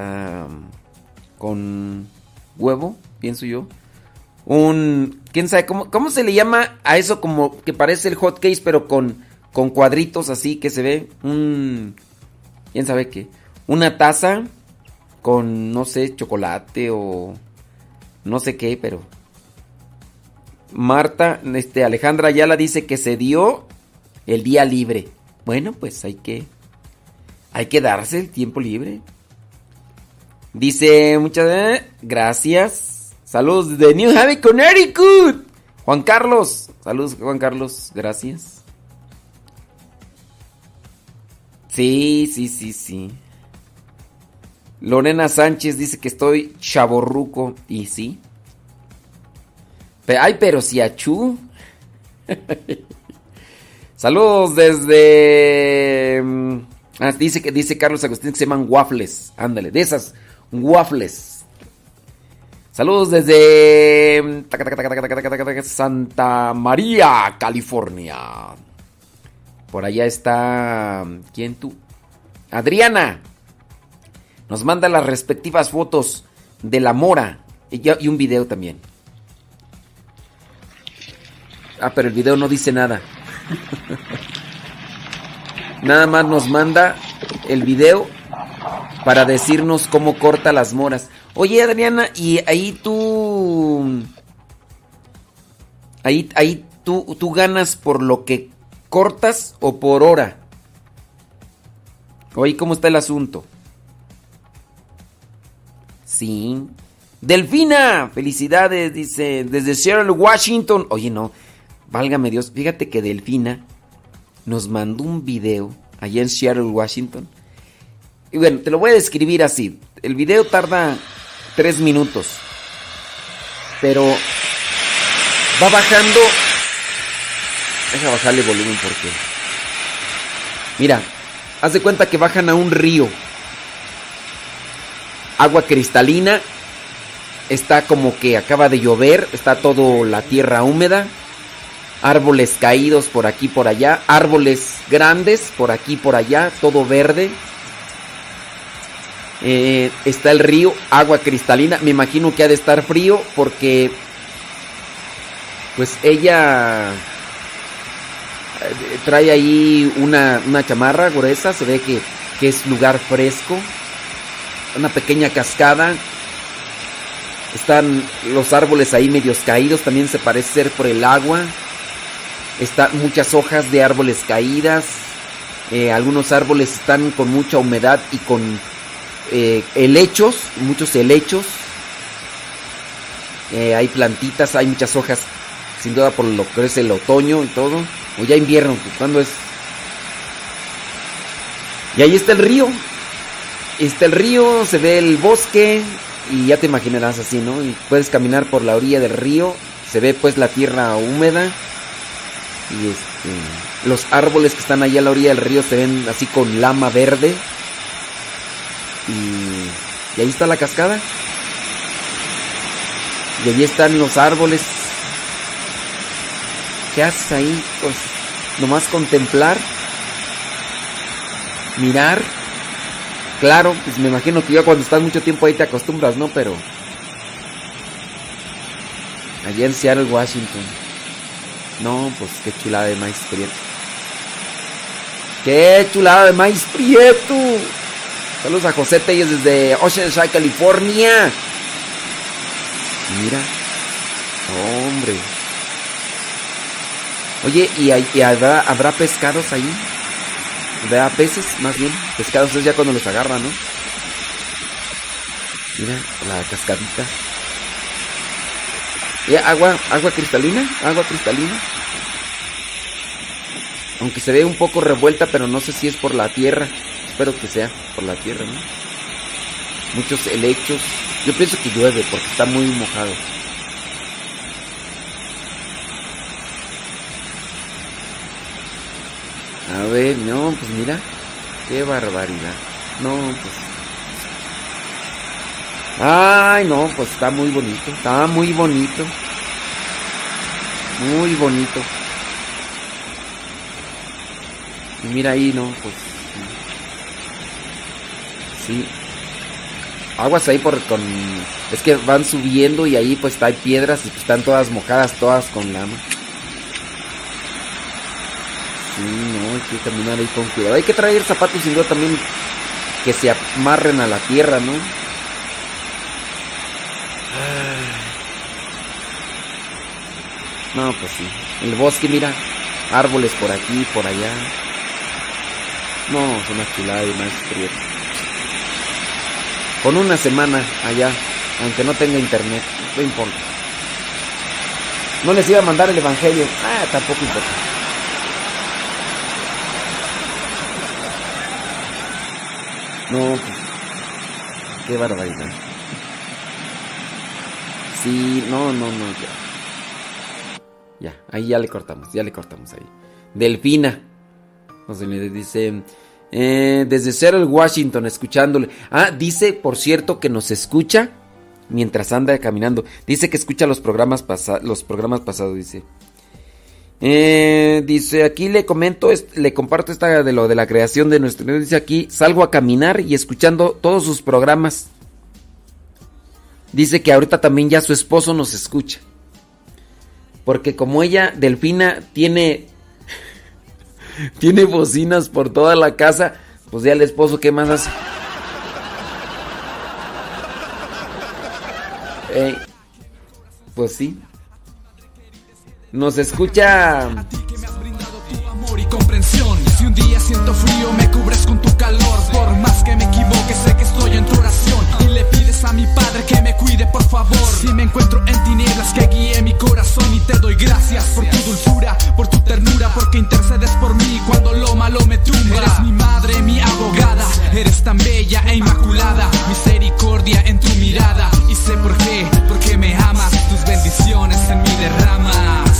con huevo, pienso yo. Un, ¿quién sabe cómo, cómo se le llama a eso como que parece el hot case pero con, con cuadritos así que se ve? Un, ¿quién sabe qué? Una taza con, no sé, chocolate o no sé qué, pero... Marta, este, Alejandra Ayala dice que se dio el día libre. Bueno, pues hay que, hay que darse el tiempo libre. Dice, muchas eh, gracias. Saludos de New Haven, Connecticut. Juan Carlos. Saludos, Juan Carlos. Gracias. Sí, sí, sí, sí. Lorena Sánchez dice que estoy chaborruco. Y sí. Ay, pero si achú. [LAUGHS] Saludos desde. mm, ah, dice que dice Carlos Agustín que se llaman waffles. Ándale, de esas waffles. Saludos desde mm, Santa María, California. Por allá está. ¿Quién tú? Adriana. Nos manda las respectivas fotos de la mora y, un video también. Ah, pero el video no dice nada. [LAUGHS] Nada más nos manda el video para decirnos cómo corta las moras. Oye, Adriana, y ahí tú. Ahí, ahí tú, tú ganas por lo que cortas o por hora. Oye, ¿cómo está el asunto? Sí. Delfina, felicidades, dice, desde Seattle, Washington. Oye, no, válgame Dios, fíjate que Delfina nos mandó un video allá en Seattle, Washington. Y bueno, te lo voy a describir así. El video tarda tres minutos. Pero va bajando. Deja bajarle volumen porque. Mira, haz de cuenta que bajan a un río. Agua cristalina. Está como que acaba de llover. Está todo la tierra húmeda. Árboles caídos por aquí por allá. Árboles grandes por aquí por allá. Todo verde. Eh, está el río, agua cristalina. Me imagino que ha de estar frío porque, pues ella trae ahí una, una chamarra gruesa. Se ve que, que es lugar fresco. Una pequeña cascada. Están los árboles ahí medios caídos. También se parece ser por el agua. Están muchas hojas de árboles caídas. Eh, algunos árboles están con mucha humedad y con eh, helechos, muchos helechos. Eh, hay plantitas, hay muchas hojas, sin duda por lo que es el otoño y todo. O ya invierno, ¿cuándo es? Y ahí está el río. está el río, se ve el bosque y ya te imaginarás así, ¿no? Y puedes caminar por la orilla del río, se ve pues la tierra húmeda y este, los árboles que están allá a la orilla del río se ven así con lama verde y, y ahí está la cascada. Y allí están los árboles. ¿Qué haces ahí? Pues nomás contemplar, mirar. Claro, pues me imagino que ya cuando estás mucho tiempo ahí te acostumbras, ¿no? Pero allá en Seattle, Washington. No, pues qué chulada de maíz prieto. Qué chulada de maíz prieto. Saludos a José Telles desde Oceanside, California. Mira. Hombre. Oye, ¿y, habrá, pescados ahí? ¿Habrá peces, más bien? Pescados es ya cuando los agarran, ¿no? Mira, la cascadita. ¿Y agua, agua cristalina? ¿Agua cristalina? Aunque se ve un poco revuelta, pero no sé si es por la tierra. Espero que sea por la tierra, ¿no? Muchos helechos. Yo pienso que llueve porque está muy mojado. No, pues mira. Qué barbaridad. No, pues. Ay, no, pues está muy bonito. Está muy bonito. Muy bonito. Y mira ahí, no, pues. Sí. Aguas ahí por con. Es que van subiendo y ahí pues hay piedras y pues están todas mojadas, todas con lama. Sí, no, que caminar ahí con cuidado. Hay que traer zapatos y también que se amarren a la tierra, ¿no? No, pues sí. El bosque, mira. Árboles por aquí, por allá. No, es una chulada y más frío. Con una semana allá, aunque no tenga internet, no importa. No les iba a mandar el evangelio. Ah, tampoco importa. No, pues, qué barbaridad. Sí, no, no, no, ya. Ya, ahí ya le cortamos, ya le cortamos ahí. Delfina. No se le dice. eh, desde Seattle, Washington, escuchándole. Ah, dice, por cierto, que nos escucha mientras anda caminando. Dice que escucha los programas, los programas pasados, dice. Eh, dice, aquí le comento, le comparto esta de lo de la creación de nuestro... Dice aquí, salgo a caminar y escuchando todos sus programas. Dice que ahorita también ya su esposo nos escucha. Porque como ella, Delfina, tiene... [LAUGHS] tiene bocinas por toda la casa, pues ya el esposo, ¿qué más hace? Eh, pues sí. Nos escucha... amor y comprensión. Si un día siento frío, me cubres con tu calor. Por más que me equivoque, sé que estoy en tu oración. Y le pides a mi padre que me cuide, por favor. Si me encuentro en tinieblas, que guíe mi corazón. Y te doy gracias por tu dulzura, por tu ternura, porque intercedes por mí cuando lo malo me tumba. Eres mi madre, mi abogada. Eres tan bella e inmaculada. Misericordia en tu mirada. Y sé por qué, porque me amas. Tus bendiciones en mí derramas.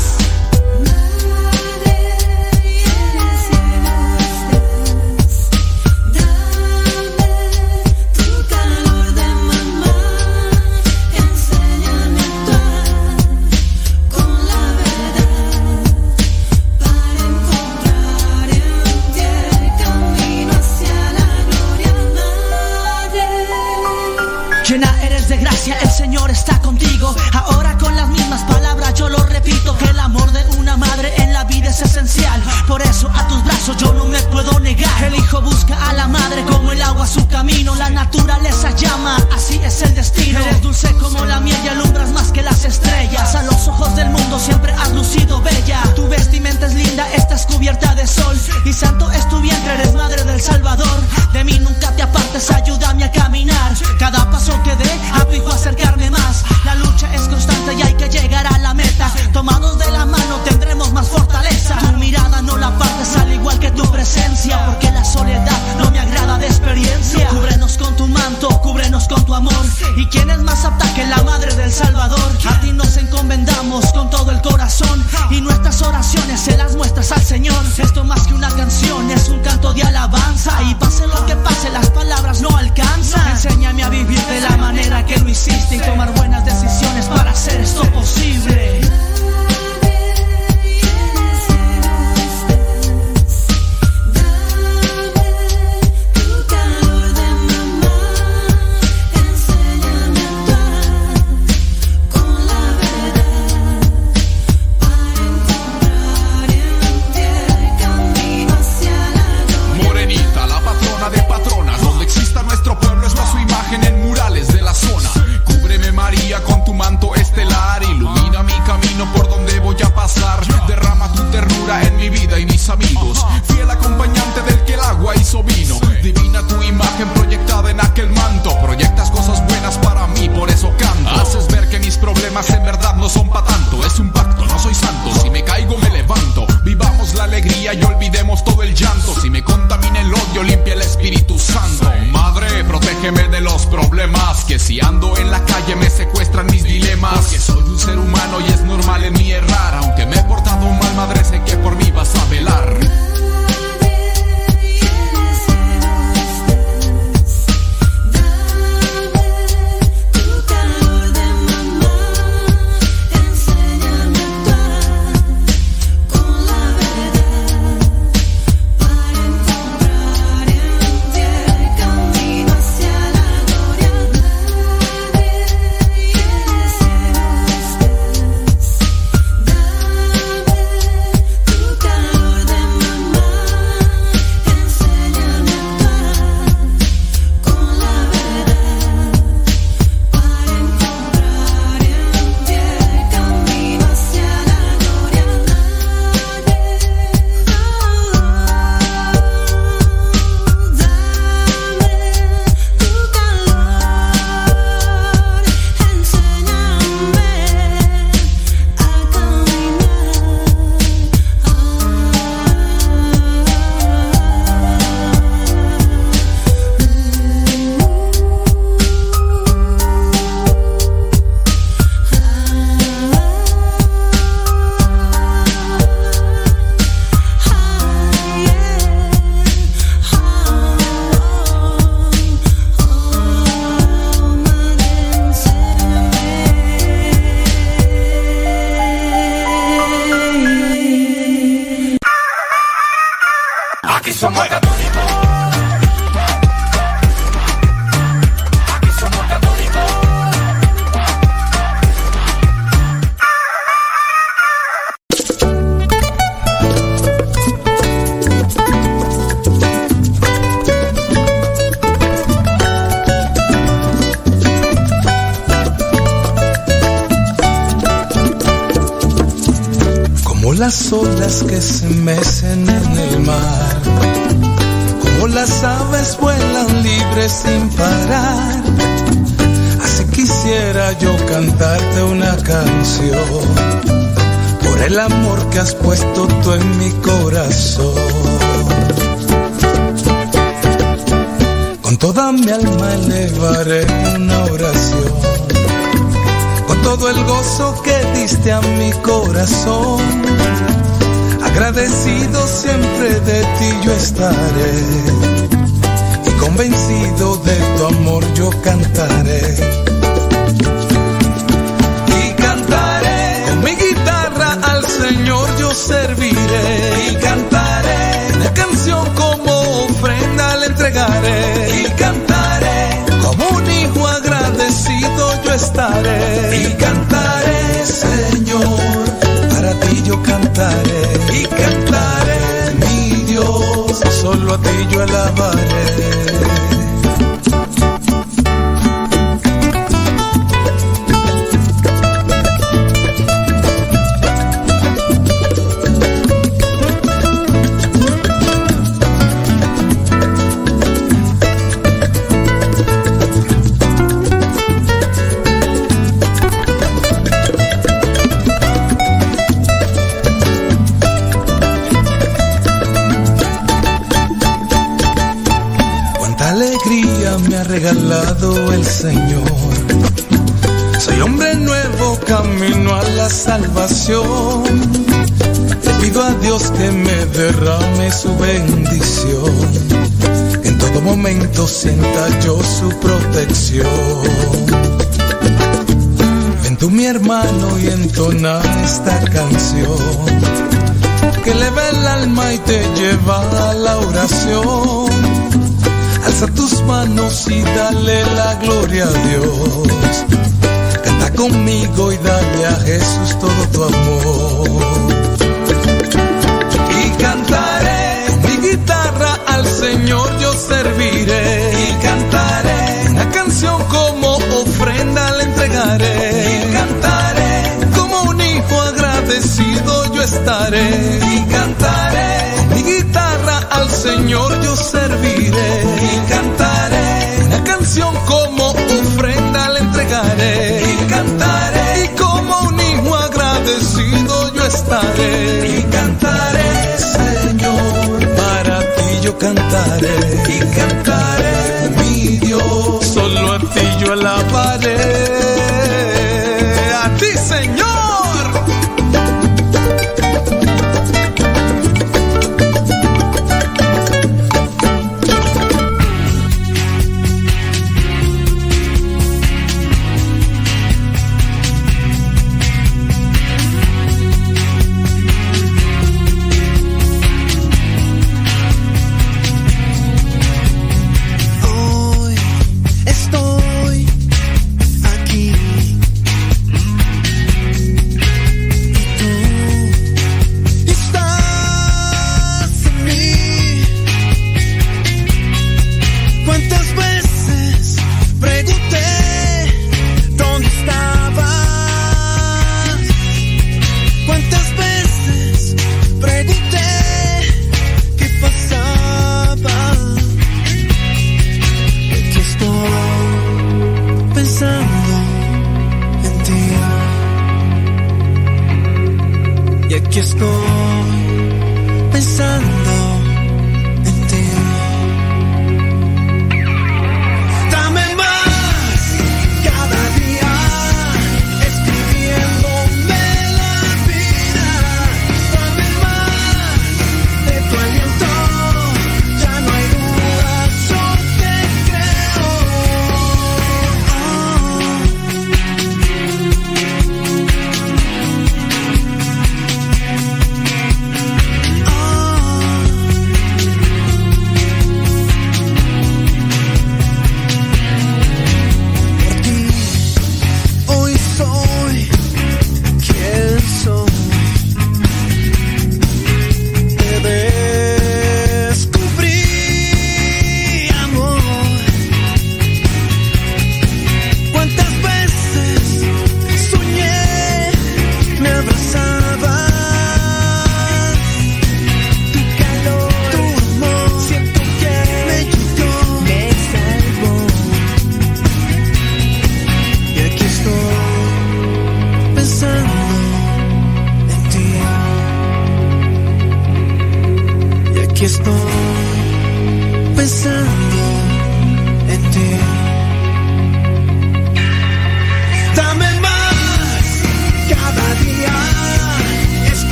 es esencial. Por eso a tus brazos yo no me puedo negar. El hijo busca a la madre como el agua su camino. La naturaleza llama, así es el destino. Eres dulce como la miel y alumbras más que las estrellas. A los ojos del mundo siempre has lucido bella. Tu vestimenta es linda, estás cubierta de sol. Y santo es tu vientre, eres madre del Salvador. De mí nunca te apartes, ayúdame a caminar. Cada paso que dé, abrigo a acercarme más. La lucha es constante y hay que llegar a la meta. Tomados de la mano tendremos más fortaleza tristeza. Tu mirada no la partes al igual que tu presencia, porque la soledad no me agrada de experiencia. Cúbrenos con tu manto, cúbrenos con tu amor. ¿Y quién es más apta que la madre del Salvador? A ti nos encomendamos con todo el corazón y nuestras oraciones se las muestras al Señor. Esto más que una canción es un canto de alabanza y pase lo que pase las palabras no alcanzan. Enséñame a vivir de la manera que lo hiciste y tomar buenas decisiones para hacer esto posible. Y mis amigos, fiel acompañante del que el agua hizo vino. Divina tu imagen proyectada en aquel manto, proyectas cosas buenas para mí, por eso canto. Haces ver que mis problemas en verdad no son pa' tanto, es un pacto, no soy santo, si me caigo me levanto. Vivamos la alegría y olvidemos todo el llanto. Si me contamina el odio, limpia el Espíritu Santo. Madre, protégeme de los problemas. Que si ando en la calle me secuestran mis dilemas. Que soy un ser humano y es normal en mí errar. Aunque me he portado mal, madre, sé que por vas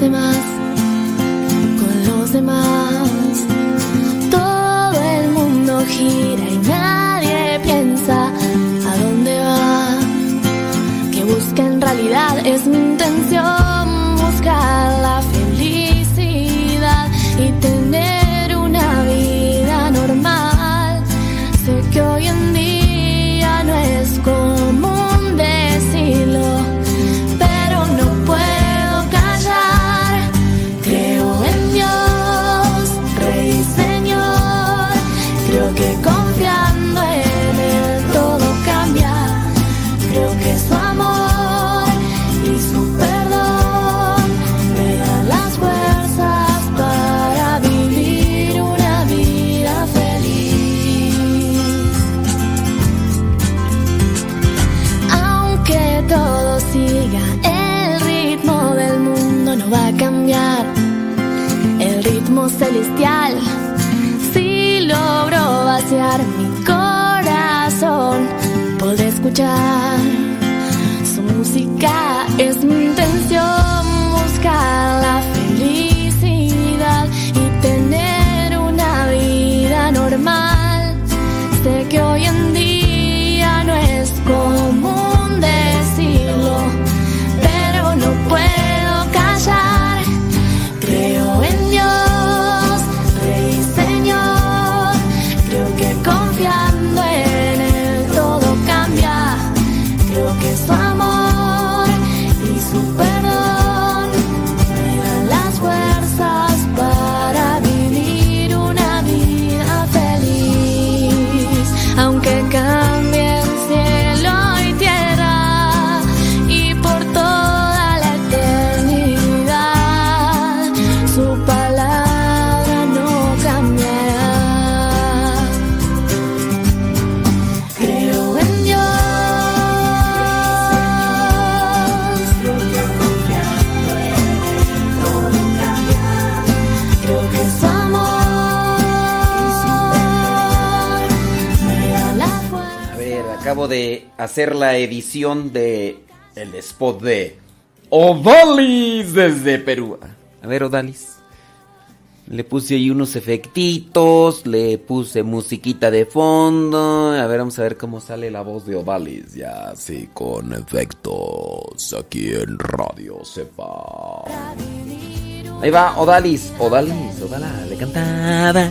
como los su música. Es mi intención de hacer la edición de el spot de Odalis desde Perú. A ver, Odalis. Le puse ahí unos efectitos, le puse musiquita de fondo. A ver, vamos a ver cómo sale la voz de Odalis. Ya, sí, con efectos. Aquí en Radio Sepa. Ahí va, Odalis. Odalis, Odala, le cantaba.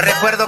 Recuerdo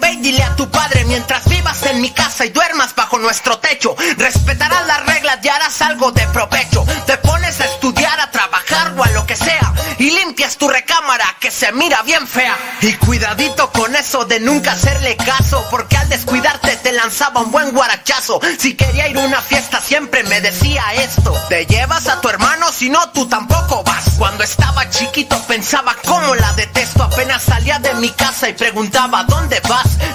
ve y dile a tu padre mientras vivas en mi casa y duermas bajo nuestro techo. Respetarás las reglas y harás algo de provecho. Te pones a estudiar, a trabajar o a lo que sea y limpias tu recámara que se mira bien fea. Y cuidadito con eso de nunca hacerle caso porque al descuidarte te lanzaba un buen guarachazo. Si quería ir a una fiesta siempre me decía esto. Te llevas a tu hermano si no tú tampoco vas. Cuando estaba chiquito pensaba cómo la detesto. Apenas salía de mi casa y preguntaba ¿dónde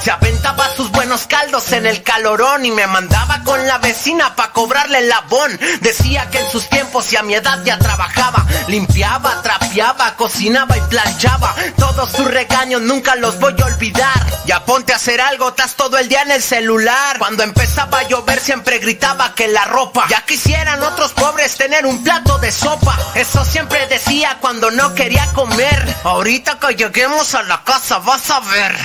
Se aventaba sus buenos caldos en el calorón y me mandaba con la vecina pa' cobrarle el labón. Decía que en sus tiempos y a mi edad ya trabajaba. Limpiaba, trapeaba, cocinaba y planchaba. Todos sus regaños nunca los voy a olvidar. Ya ponte a hacer algo, estás todo el día en el celular. Cuando empezaba a llover siempre gritaba que la ropa. Ya quisieran otros pobres tener un plato de sopa. Eso siempre decía cuando no quería comer. Ahorita que lleguemos a la casa vas a ver.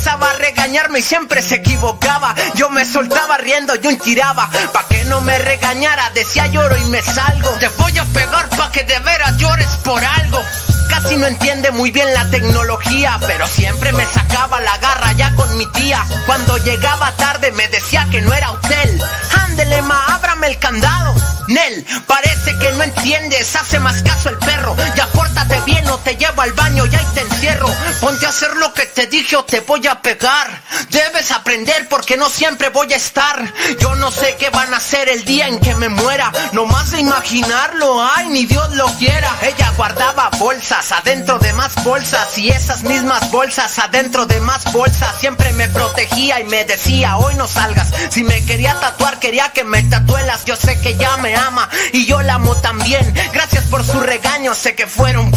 Empezaba a regañarme y siempre se equivocaba. Yo me soltaba riendo y un tiraba. Pa' que no me regañara, decía lloro y me salgo. Te voy a pegar pa' que de veras llores por algo. Casi no entiende muy bien la tecnología, pero siempre me sacaba la garra ya con mi tía. Cuando llegaba tarde me decía que no era hotel. Ándele, ma, ábrame el candado. Nel, parece que no entiendes, hace más caso el perro. Ya pórtate bien te llevo al baño y ahí te encierro. Ponte a hacer lo que te dije o te voy a pegar. Debes aprender porque no siempre voy a estar. Yo no sé qué van a hacer el día en que me muera. No más de imaginarlo, ay, ni Dios lo quiera. Ella guardaba bolsas adentro de más bolsas y esas mismas bolsas adentro de más bolsas. Siempre me protegía y me decía, hoy no salgas. Si me quería tatuar, quería que me tatuelas. Yo sé que ya me ama y yo la amo también. Gracias por su regaño, sé que fueron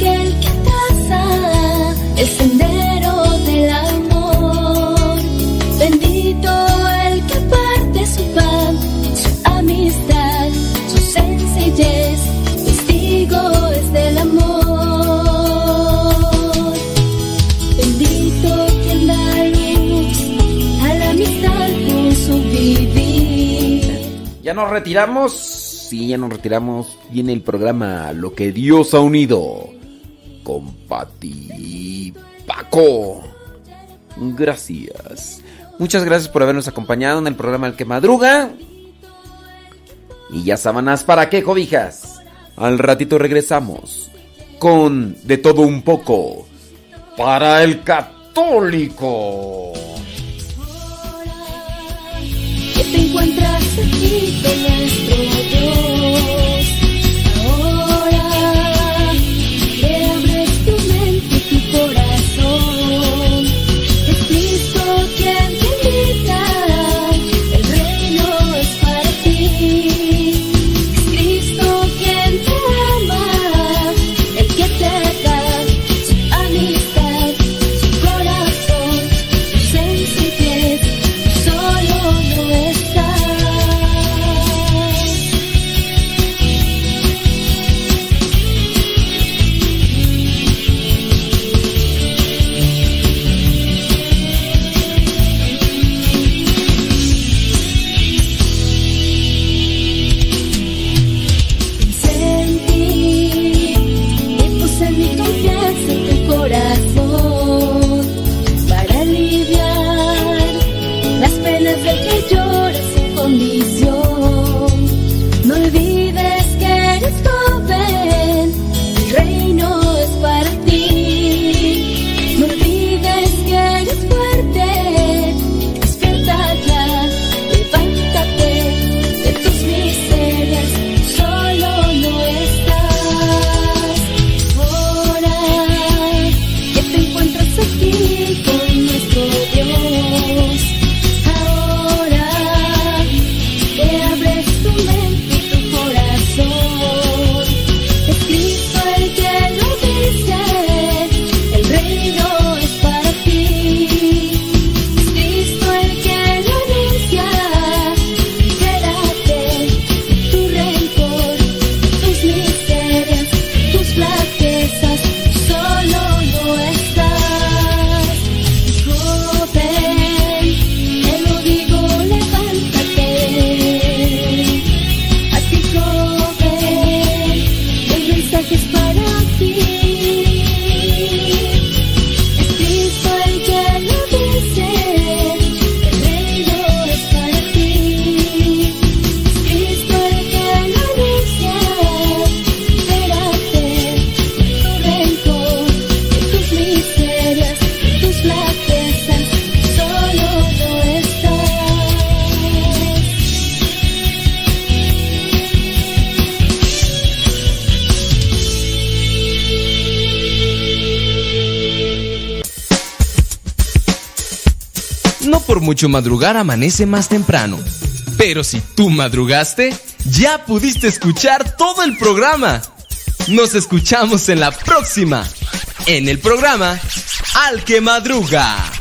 Aquel que traza el sendero del amor. Bendito el que parte su pan, su amistad, su sencillez, testigo es del amor. Bendito quien da luz a la amistad con su vivir. Ya nos retiramos. Sí, ya nos retiramos. Viene el programa Lo que Dios ha unido con Pati Paco. Gracias. Muchas gracias por habernos acompañado en el programa El que madruga. Y ya sábanas para qué cobijas. Al ratito regresamos con de todo un poco para el católico. Que te encuentras aquí con nuestro Dios. mucho madrugar amanece más temprano. Pero si tú madrugaste, ya pudiste escuchar todo el programa. Nos escuchamos en la próxima, en el programa Al que Madruga.